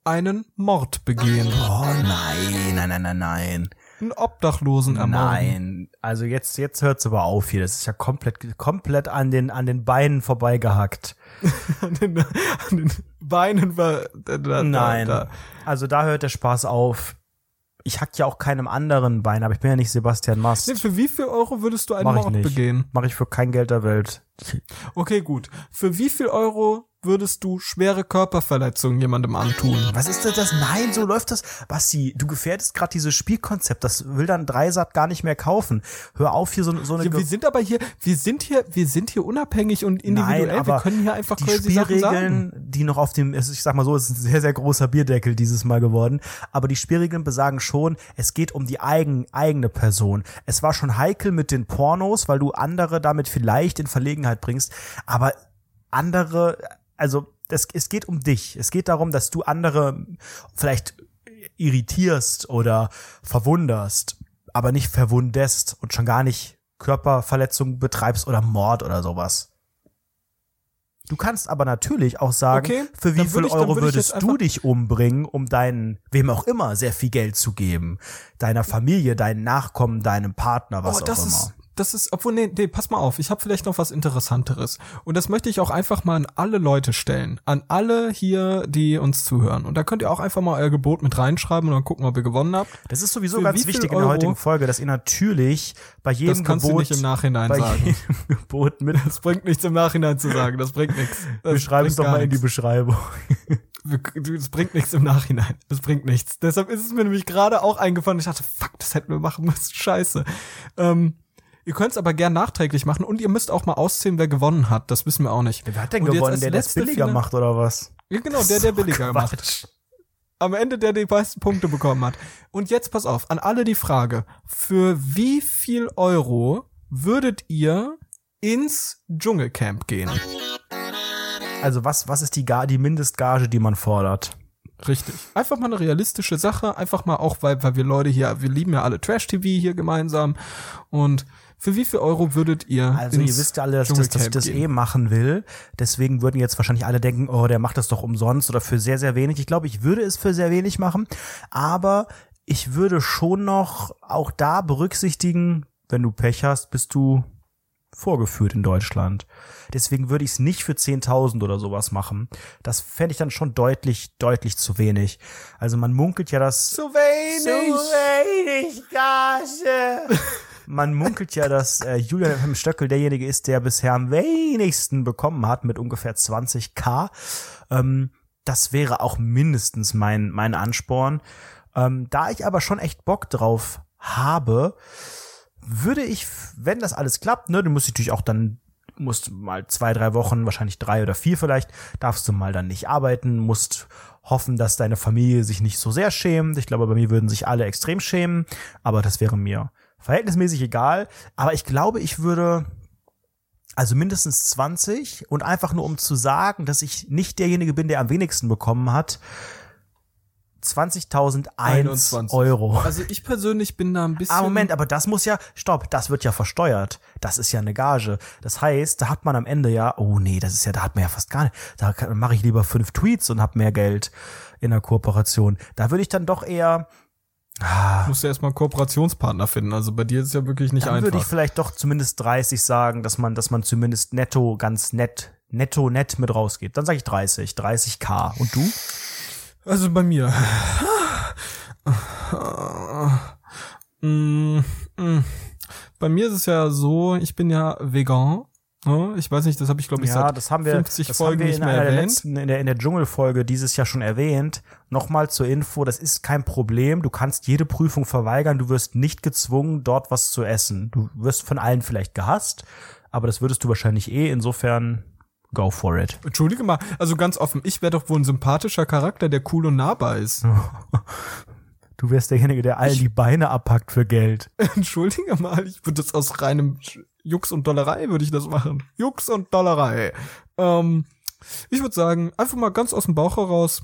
[SPEAKER 2] einen Mord begehen?
[SPEAKER 1] Oh nein, nein, nein, nein, nein.
[SPEAKER 2] Einen Obdachlosen ermorden?
[SPEAKER 1] Nein, also jetzt jetzt hört's aber auf hier. Das ist ja komplett komplett an den an den Beinen vorbeigehackt.
[SPEAKER 2] An den, an den Beinen war... Da, da,
[SPEAKER 1] Nein.
[SPEAKER 2] Da.
[SPEAKER 1] Also da hört der Spaß auf. Ich hack ja auch keinem anderen Bein, aber ich bin ja nicht Sebastian Mast.
[SPEAKER 2] Nee, für wie viel Euro würdest du einen
[SPEAKER 1] Mach
[SPEAKER 2] Mord
[SPEAKER 1] nicht.
[SPEAKER 2] begehen?
[SPEAKER 1] Mache ich für kein Geld der Welt.
[SPEAKER 2] Okay, gut. Für wie viel Euro würdest du schwere Körperverletzungen jemandem antun?
[SPEAKER 1] Was ist denn das? Nein, so läuft das. Basti, du gefährdest gerade dieses Spielkonzept. Das will dann Dreisat gar nicht mehr kaufen. Hör auf, hier so, so eine
[SPEAKER 2] Ja, wir sind aber hier, wir sind hier, wir sind hier unabhängig und individuell.
[SPEAKER 1] Nein, aber
[SPEAKER 2] wir können hier einfach
[SPEAKER 1] die
[SPEAKER 2] crazy Sachen
[SPEAKER 1] Spielregeln,
[SPEAKER 2] sagen.
[SPEAKER 1] die noch auf dem, ich sag mal so, es ist ein sehr, sehr großer Bierdeckel dieses Mal geworden, aber die Spielregeln besagen schon, es geht um die eigen, eigene Person. Es war schon heikel mit den Pornos, weil du andere damit vielleicht in Verlegenheit bringst, aber andere, also das, es geht um dich. Es geht darum, dass du andere vielleicht irritierst oder verwunderst, aber nicht verwundest und schon gar nicht Körperverletzung betreibst oder Mord oder sowas. Du kannst aber natürlich auch sagen,
[SPEAKER 2] Okay,
[SPEAKER 1] für wie viel
[SPEAKER 2] ich-
[SPEAKER 1] Euro
[SPEAKER 2] würd
[SPEAKER 1] würdest du dich umbringen, um deinen, wem auch immer, sehr viel Geld zu geben. Deiner Familie, deinen Nachkommen, deinem Partner, was
[SPEAKER 2] oh,
[SPEAKER 1] auch immer.
[SPEAKER 2] ist, das ist, obwohl, nee, nee, pass mal auf, ich habe vielleicht noch was Interessanteres. Und das möchte ich auch einfach mal an alle Leute stellen. An alle hier, die uns zuhören. Und da könnt ihr auch einfach mal euer Gebot mit reinschreiben und dann gucken, ob ihr gewonnen habt.
[SPEAKER 1] Das ist sowieso
[SPEAKER 2] Für
[SPEAKER 1] ganz wichtig in der
[SPEAKER 2] Euro?
[SPEAKER 1] heutigen Folge, dass ihr natürlich bei jedem
[SPEAKER 2] Das kannst
[SPEAKER 1] Gebot,
[SPEAKER 2] du nicht im Nachhinein
[SPEAKER 1] bei
[SPEAKER 2] sagen.
[SPEAKER 1] jedem Gebot mit
[SPEAKER 2] Das bringt nichts im Nachhinein zu sagen. Das bringt nichts.
[SPEAKER 1] Wir schreiben es doch mal in die. Beschreibung.
[SPEAKER 2] Das bringt nichts im Nachhinein. Das bringt nichts. Deshalb ist es mir nämlich gerade auch eingefallen. Ich dachte, fuck, das hätten wir machen müssen. Scheiße. Ähm, ihr könnt es aber gern nachträglich machen und ihr müsst auch mal auszählen, wer gewonnen hat. Das wissen wir auch nicht.
[SPEAKER 1] Wer hat denn
[SPEAKER 2] Und
[SPEAKER 1] gewonnen,
[SPEAKER 2] als
[SPEAKER 1] der das billiger
[SPEAKER 2] Finan-
[SPEAKER 1] macht oder was?
[SPEAKER 2] Ja, genau, der, der billiger macht.
[SPEAKER 1] Quatsch.
[SPEAKER 2] Am Ende, der die meisten Punkte bekommen hat. Und jetzt pass auf, an alle die Frage. Für wie viel Euro würdet ihr ins Dschungelcamp gehen?
[SPEAKER 1] Also was, was ist die, Ga die Mindestgage, die man fordert?
[SPEAKER 2] Richtig. Einfach mal eine realistische Sache, einfach mal auch, weil, weil wir Leute hier, wir lieben ja alle Trash-TV hier gemeinsam. Und für wie viel Euro würdet ihr
[SPEAKER 1] Also ihr wisst ja alle, dass, dass, dass ich das
[SPEAKER 2] gehen?
[SPEAKER 1] eh machen will. Deswegen würden jetzt wahrscheinlich alle denken, oh, der macht das doch umsonst oder für sehr, sehr wenig. Ich glaube, ich würde es für sehr wenig machen. Aber ich würde schon noch auch da berücksichtigen, wenn du Pech hast, bist du vorgeführt in Deutschland. Deswegen würde ich es nicht für 10.000 oder sowas machen. Das fände ich dann schon deutlich, deutlich zu wenig. Also man munkelt ja, dass
[SPEAKER 2] Zu wenig.
[SPEAKER 1] wenig Gage. Man munkelt ja, dass äh, Julian FM Stöckel derjenige ist, der bisher am wenigsten bekommen hat mit ungefähr 20k. Ähm, das wäre auch mindestens mein, mein Ansporn. Ähm, da ich aber schon echt Bock drauf habe, würde ich, wenn das alles klappt, ne, du musst natürlich auch dann, musst mal zwei, drei Wochen, wahrscheinlich drei oder vier vielleicht, darfst du mal dann nicht arbeiten, musst hoffen, dass deine Familie sich nicht so sehr schämt. Ich glaube, bei mir würden sich alle extrem schämen, aber das wäre mir verhältnismäßig egal. Aber ich glaube, ich würde also mindestens 20 und einfach nur um zu sagen, dass ich nicht derjenige bin, der am wenigsten bekommen hat, 20.001
[SPEAKER 2] 21.
[SPEAKER 1] Euro.
[SPEAKER 2] Also ich persönlich bin da ein bisschen.
[SPEAKER 1] Ah, Moment, aber das muss ja, stopp, das wird ja versteuert. Das ist ja eine Gage. Das heißt, da hat man am Ende ja, oh nee, das ist ja, da hat man ja fast gar nicht. Da mache ich lieber fünf Tweets und hab mehr Geld in der Kooperation. Da würde ich dann doch eher,
[SPEAKER 2] musst du erstmal einen Kooperationspartner finden. Also bei dir ist es ja wirklich nicht
[SPEAKER 1] dann würde ich
[SPEAKER 2] einfach.
[SPEAKER 1] vielleicht doch zumindest 30 sagen, dass man, dass man zumindest netto ganz nett, netto nett mit rausgeht. Dann sage ich 30, 30k. Und du?
[SPEAKER 2] Also bei mir. Mm, mm. Bei mir ist es ja so, ich bin ja vegan. Ne? Ich weiß nicht, das habe ich glaube ich
[SPEAKER 1] Ja,
[SPEAKER 2] seit
[SPEAKER 1] das haben wir,
[SPEAKER 2] 50
[SPEAKER 1] das
[SPEAKER 2] Folgen
[SPEAKER 1] haben wir
[SPEAKER 2] nicht
[SPEAKER 1] in
[SPEAKER 2] mehr
[SPEAKER 1] einer der
[SPEAKER 2] erwähnt.
[SPEAKER 1] letzten, in der, in der Dschungelfolge dieses Jahr schon erwähnt. Nochmal zur Info, das ist kein Problem. Du kannst jede Prüfung verweigern. Du wirst nicht gezwungen, dort was zu essen. Du wirst von allen vielleicht gehasst, aber das würdest du wahrscheinlich eh. Insofern, go for it.
[SPEAKER 2] Entschuldige mal, also ganz offen, ich wäre doch wohl ein sympathischer Charakter, der cool und nahbar ist.
[SPEAKER 1] Du wärst derjenige, der allen die Beine abpackt für Geld.
[SPEAKER 2] Entschuldige mal, ich würde das aus reinem Jux und Dollerei würde ich das machen. Jux und Dollerei. Ähm, ich würde sagen, einfach mal ganz aus dem Bauch heraus.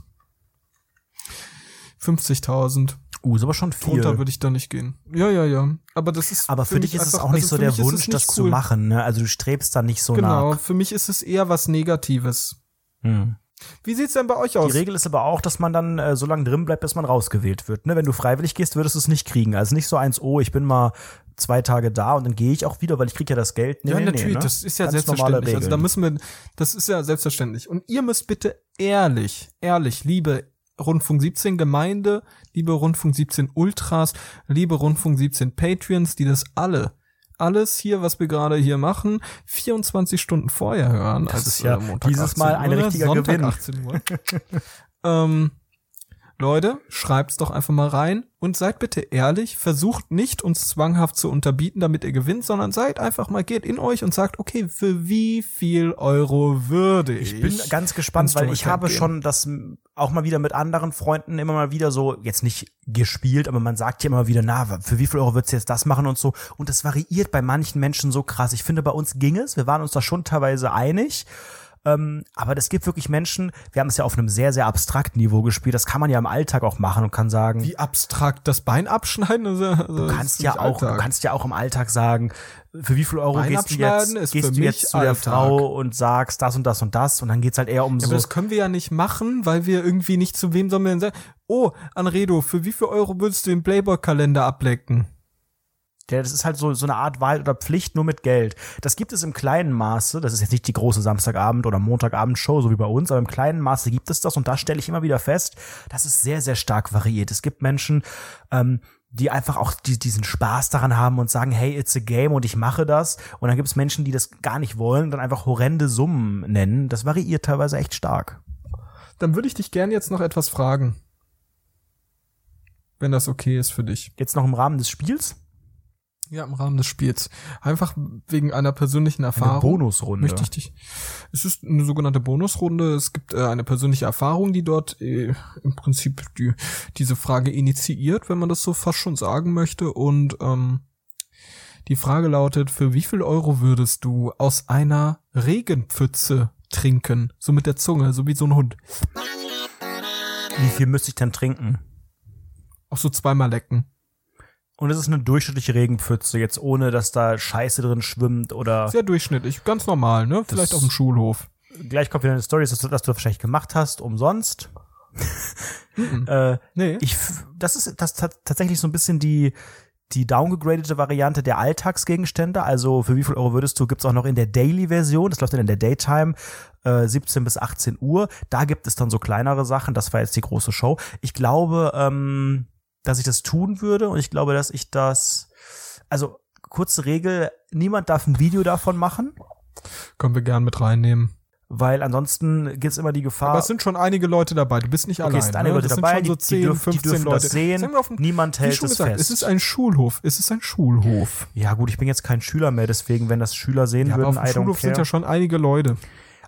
[SPEAKER 2] 50.000.
[SPEAKER 1] Uh, ist aber schon viel.
[SPEAKER 2] Drunter würde ich da nicht gehen. Ja, ja, ja. Aber das ist.
[SPEAKER 1] aber für, dich
[SPEAKER 2] mich
[SPEAKER 1] ist es
[SPEAKER 2] einfach-
[SPEAKER 1] auch nicht
[SPEAKER 2] also
[SPEAKER 1] so
[SPEAKER 2] für
[SPEAKER 1] der
[SPEAKER 2] es
[SPEAKER 1] Wunsch, das zu
[SPEAKER 2] cool.
[SPEAKER 1] machen. Ne? Also du strebst da nicht so
[SPEAKER 2] Genau,
[SPEAKER 1] nach.
[SPEAKER 2] für mich ist es eher was Negatives.
[SPEAKER 1] Hm.
[SPEAKER 2] Wie sieht's denn bei euch
[SPEAKER 1] Die
[SPEAKER 2] aus?
[SPEAKER 1] Regel ist aber auch, dass man dann äh, so lange drin bleibt, bis man rausgewählt wird. Ne? Wenn du freiwillig gehst, würdest du es nicht kriegen. Also nicht so eins, oh, ich bin mal zwei Tage da und dann gehe ich auch wieder, weil ich krieg ja das Geld. Nee,
[SPEAKER 2] ja,
[SPEAKER 1] nee,
[SPEAKER 2] natürlich,
[SPEAKER 1] nee, ne?
[SPEAKER 2] das ist ja
[SPEAKER 1] Ganz
[SPEAKER 2] selbstverständlich. Also da müssen wir, das ist ja selbstverständlich. Und ihr müsst bitte ehrlich, ehrlich, liebe Rundfunk 17 Gemeinde, liebe Rundfunk 17 Ultras, liebe Rundfunk 17 Patreons, die das alle, alles hier, was wir gerade hier machen, 24 Stunden vorher hören.
[SPEAKER 1] Das
[SPEAKER 2] als,
[SPEAKER 1] ist ja
[SPEAKER 2] äh, Montag
[SPEAKER 1] dieses
[SPEAKER 2] 18
[SPEAKER 1] Mal ein richtiger
[SPEAKER 2] Sonntag
[SPEAKER 1] Gewinn.
[SPEAKER 2] 18 Uhr. ähm, Leute, schreibt's doch einfach mal rein und seid bitte ehrlich, versucht nicht uns zwanghaft zu unterbieten, damit ihr gewinnt, sondern seid einfach mal, geht in euch und sagt, okay, für wie viel Euro würde ich?
[SPEAKER 1] Ich bin ganz gespannt, weil ich habe
[SPEAKER 2] gehen?
[SPEAKER 1] schon das auch mal wieder mit anderen Freunden immer mal wieder so, jetzt nicht gespielt, aber man sagt ja immer wieder, na, für wie viel Euro würdest du jetzt das machen und so. Und das variiert bei manchen Menschen so krass. Ich finde, bei uns ging es. Wir waren uns da schon teilweise einig. Ähm, aber es gibt wirklich Menschen, wir haben es ja auf einem sehr, sehr abstrakten Niveau gespielt, das kann man ja im Alltag auch machen und kann sagen.
[SPEAKER 2] Wie abstrakt das Bein abschneiden? Also,
[SPEAKER 1] also du kannst ja auch, Alltag. du kannst ja auch im Alltag sagen, für wie viel Euro Bein gehst du jetzt, gehst du jetzt zu der Alltag. Frau und sagst das und das und das und dann geht's halt eher um ja, so.
[SPEAKER 2] Aber das können wir ja nicht machen, weil wir irgendwie nicht zu wem sollen wir denn sagen, oh, Anredo, für wie viel Euro würdest du den Playboy-Kalender ablecken?
[SPEAKER 1] Ja, das ist halt so, so eine Art Wahl oder Pflicht nur mit Geld. Das gibt es im kleinen Maße. Das ist jetzt nicht die große Samstagabend- oder Montagabend-Show, so wie bei uns, aber im kleinen Maße gibt es das und da stelle ich immer wieder fest, dass es sehr, sehr stark variiert. Es gibt Menschen, ähm, die einfach auch die, diesen Spaß daran haben und sagen, hey, it's a game und ich mache das. Und dann gibt es Menschen, die das gar nicht wollen und dann einfach horrende Summen nennen. Das variiert teilweise echt stark.
[SPEAKER 2] Dann würde ich dich gerne jetzt noch etwas fragen. Wenn das okay ist für dich.
[SPEAKER 1] Jetzt noch im Rahmen des Spiels?
[SPEAKER 2] Ja, im Rahmen des Spiels. Einfach wegen einer persönlichen Erfahrung. Eine
[SPEAKER 1] Bonusrunde.
[SPEAKER 2] Möchte ich dich. Es ist eine sogenannte Bonusrunde. Es gibt äh, eine persönliche Erfahrung, die dort äh, im Prinzip die, diese Frage initiiert, wenn man das so fast schon sagen möchte. Und ähm, die Frage lautet, für wie viel Euro würdest du aus einer Regenpfütze trinken? So mit der Zunge, so wie so ein Hund.
[SPEAKER 1] Wie viel müsste ich denn trinken?
[SPEAKER 2] Auch so zweimal lecken.
[SPEAKER 1] Und es ist eine durchschnittliche Regenpfütze, jetzt ohne, dass da Scheiße drin schwimmt oder.
[SPEAKER 2] Sehr durchschnittlich, ganz normal, ne? Vielleicht auf dem Schulhof.
[SPEAKER 1] Gleich kommt wieder eine Story, dass du, dass du das wahrscheinlich gemacht hast, umsonst. äh, nee. Ich, das ist das tatsächlich so ein bisschen die, die downgegradete Variante der Alltagsgegenstände. Also für wie viel Euro würdest du, gibt's auch noch in der Daily-Version, das läuft dann in der Daytime, äh, 17 bis 18 Uhr. Da gibt es dann so kleinere Sachen, das war jetzt die große Show. Ich glaube, ähm, dass ich das tun würde und ich glaube, dass ich das, also kurze Regel, niemand darf ein Video davon machen.
[SPEAKER 2] Können wir gern mit reinnehmen.
[SPEAKER 1] Weil ansonsten gibt es immer die Gefahr.
[SPEAKER 2] Aber es sind schon einige Leute dabei. Du bist nicht okay, allein. Es sind einige
[SPEAKER 1] ne? Leute dabei, so 10, die, dürf, 15 die dürfen Leute. das sehen. Niemand hält es gesagt, fest.
[SPEAKER 2] Es ist ein Schulhof. Es ist ein Schulhof.
[SPEAKER 1] Ja gut, ich bin jetzt kein Schüler mehr, deswegen, wenn das Schüler sehen ja, würden,
[SPEAKER 2] aber auf dem Schulhof sind ja schon einige Leute.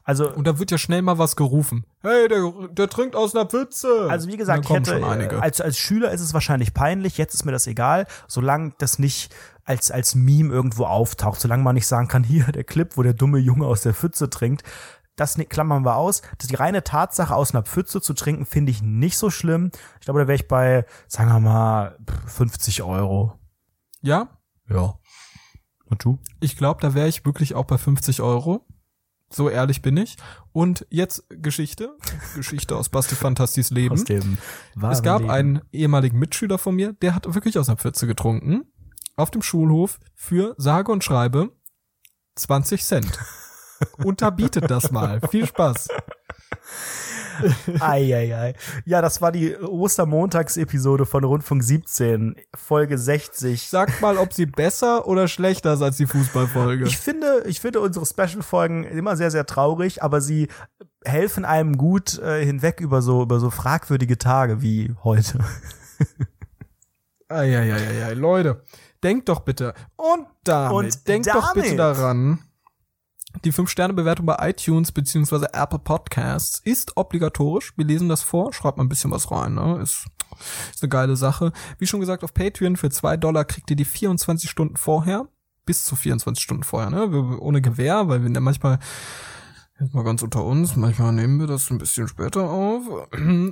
[SPEAKER 2] Also und da wird ja schnell mal was gerufen. Hey, der, der trinkt aus einer Pfütze.
[SPEAKER 1] Also wie gesagt, ich hätte, als als Schüler ist es wahrscheinlich peinlich. Jetzt ist mir das egal, solange das nicht als als Meme irgendwo auftaucht, solange man nicht sagen kann, hier der Clip, wo der dumme Junge aus der Pfütze trinkt. Das ne, klammern wir aus. Das die reine Tatsache, aus einer Pfütze zu trinken, finde ich nicht so schlimm. Ich glaube, da wäre ich bei, sagen wir mal, 50 Euro.
[SPEAKER 2] Ja?
[SPEAKER 1] Ja. Und du?
[SPEAKER 2] Ich glaube, da wäre ich wirklich auch bei 50 Euro. So ehrlich bin ich. Und jetzt Geschichte. Geschichte aus Basti Fantastis Leben. Aus dem es gab Leben. einen ehemaligen Mitschüler von mir, der hat wirklich aus einer Pfütze getrunken. Auf dem Schulhof für sage und schreibe 20 Cent. Unterbietet das mal. Viel Spaß.
[SPEAKER 1] Eieiei. Ja, das war die Ostermontagsepisode von Rundfunk 17, Folge 60.
[SPEAKER 2] Sag mal, ob sie besser oder schlechter ist als die Fußballfolge.
[SPEAKER 1] Ich finde, ich finde unsere Special-Folgen immer sehr, sehr traurig, aber sie helfen einem gut äh, hinweg über so, über so fragwürdige Tage wie heute.
[SPEAKER 2] Eieiei, Leute, denkt doch bitte. Und damit, Und denkt damit. doch bitte daran, die 5-Sterne-Bewertung bei iTunes beziehungsweise Apple Podcasts ist obligatorisch. Wir lesen das vor, schreibt mal ein bisschen was rein. Ne? Ist, ist eine geile Sache. Wie schon gesagt, auf Patreon für 2 Dollar kriegt ihr die 24 Stunden vorher. Bis zu 24 Stunden vorher, ne? Ohne Gewehr, weil wir ja manchmal jetzt mal ganz unter uns, manchmal nehmen wir das ein bisschen später auf.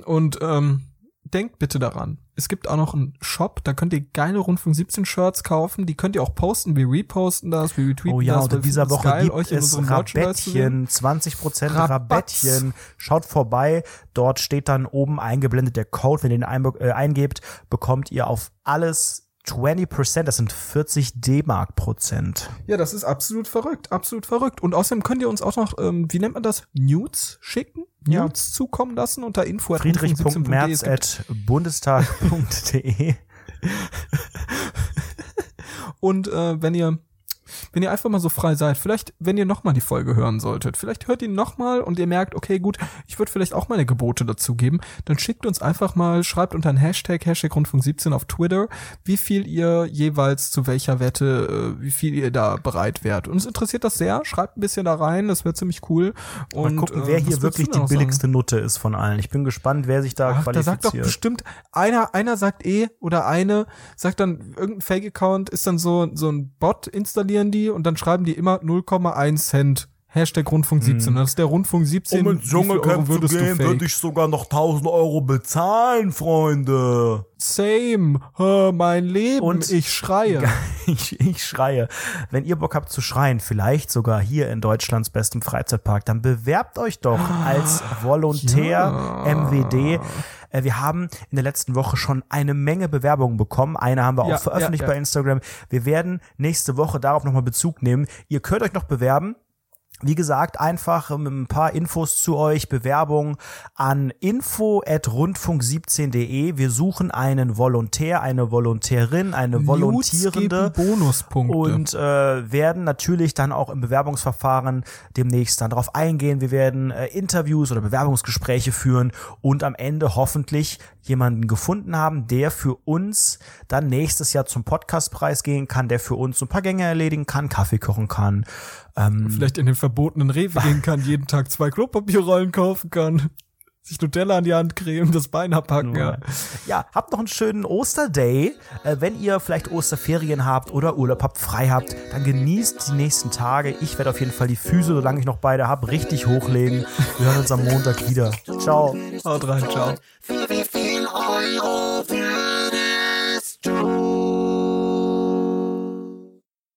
[SPEAKER 2] Und ähm, denkt bitte daran. Es gibt auch noch einen Shop, da könnt ihr geile Rundfunk 17 Shirts kaufen. Die könnt ihr auch posten. Wir reposten das, wir retweeten
[SPEAKER 1] das. Oh ja,
[SPEAKER 2] das,
[SPEAKER 1] und in dieser Woche geil, gibt es Rabattchen, 20% Rabattchen. Schaut vorbei. Dort steht dann oben eingeblendet der Code. Wenn ihr den äh, eingebt, bekommt ihr auf alles 20%, das sind 40 D-Mark Prozent.
[SPEAKER 2] Ja, das ist absolut verrückt, absolut verrückt. Und außerdem könnt ihr uns auch noch, ähm, wie nennt man das, Nudes schicken? Ja. Nudes zukommen lassen unter info
[SPEAKER 1] Friedrich.merz at bundestag.de
[SPEAKER 2] Und äh, wenn ihr wenn ihr einfach mal so frei seid, vielleicht, wenn ihr nochmal die Folge hören solltet, vielleicht hört ihr nochmal und ihr merkt, okay, gut, ich würde vielleicht auch meine Gebote dazu geben, dann schickt uns einfach mal, schreibt unter ein Hashtag, Hashtag Rundfunk 17 auf Twitter, wie viel ihr jeweils zu welcher Wette, äh, wie viel ihr da bereit wärt. Uns interessiert das sehr, schreibt ein bisschen da rein, das wäre ziemlich cool. Und
[SPEAKER 1] mal gucken, wer äh, hier wirklich die billigste sagen? Nutte ist von allen. Ich bin gespannt, wer sich da Ach, qualifiziert. Da sagt doch
[SPEAKER 2] bestimmt, einer, einer sagt eh, oder eine sagt dann, irgendein Fake-Account ist dann so, so ein Bot installiert die und dann schreiben die immer 0,1 Cent Hashtag Rundfunk 17. Das ist der Rundfunk 17.
[SPEAKER 1] Um ins Dschungelcamp zu gehen, würde ich sogar noch 1000 Euro bezahlen, Freunde.
[SPEAKER 2] Same. Hä, mein Leben.
[SPEAKER 1] Und-
[SPEAKER 2] ich schreie.
[SPEAKER 1] Ich, ich schreie. Wenn ihr Bock habt zu schreien, vielleicht sogar hier in Deutschlands bestem Freizeitpark, dann bewerbt euch doch als Volontär MWD. Äh, Wir haben in der letzten Woche schon eine Menge Bewerbungen bekommen. Eine haben wir auch
[SPEAKER 2] Ja,
[SPEAKER 1] veröffentlicht
[SPEAKER 2] ja, ja.
[SPEAKER 1] bei Instagram. Wir werden nächste Woche darauf nochmal Bezug nehmen. Ihr könnt euch noch bewerben. Wie gesagt, einfach mit ein paar Infos zu euch, Bewerbung an info@rundfunk17.de. Wir suchen einen Volontär, eine Volontärin, eine
[SPEAKER 2] Nudes
[SPEAKER 1] Volontierende
[SPEAKER 2] Bonuspunkte.
[SPEAKER 1] und äh, werden natürlich dann auch im Bewerbungsverfahren demnächst dann darauf eingehen. Wir werden äh, Interviews oder Bewerbungsgespräche führen und am Ende hoffentlich jemanden gefunden haben, der für uns dann nächstes Jahr zum Podcastpreis gehen kann, der für uns ein paar Gänge erledigen kann, Kaffee kochen kann. Ähm,
[SPEAKER 2] Vielleicht in den verbotenen Rewe gehen kann, jeden Tag zwei Klopapierrollen kaufen kann, sich Nutella an die Hand cremen, das Bein abpacken. Ja.
[SPEAKER 1] Ja, habt noch einen schönen Osterday. Äh, wenn ihr vielleicht Osterferien habt oder Urlaub habt, frei habt, dann genießt die nächsten Tage. Ich werde auf jeden Fall die Füße, solange ich noch beide habe, richtig hochlegen. Wir hören uns am Montag wieder. Ciao.
[SPEAKER 2] Haut rein, ciao.
[SPEAKER 3] Zero für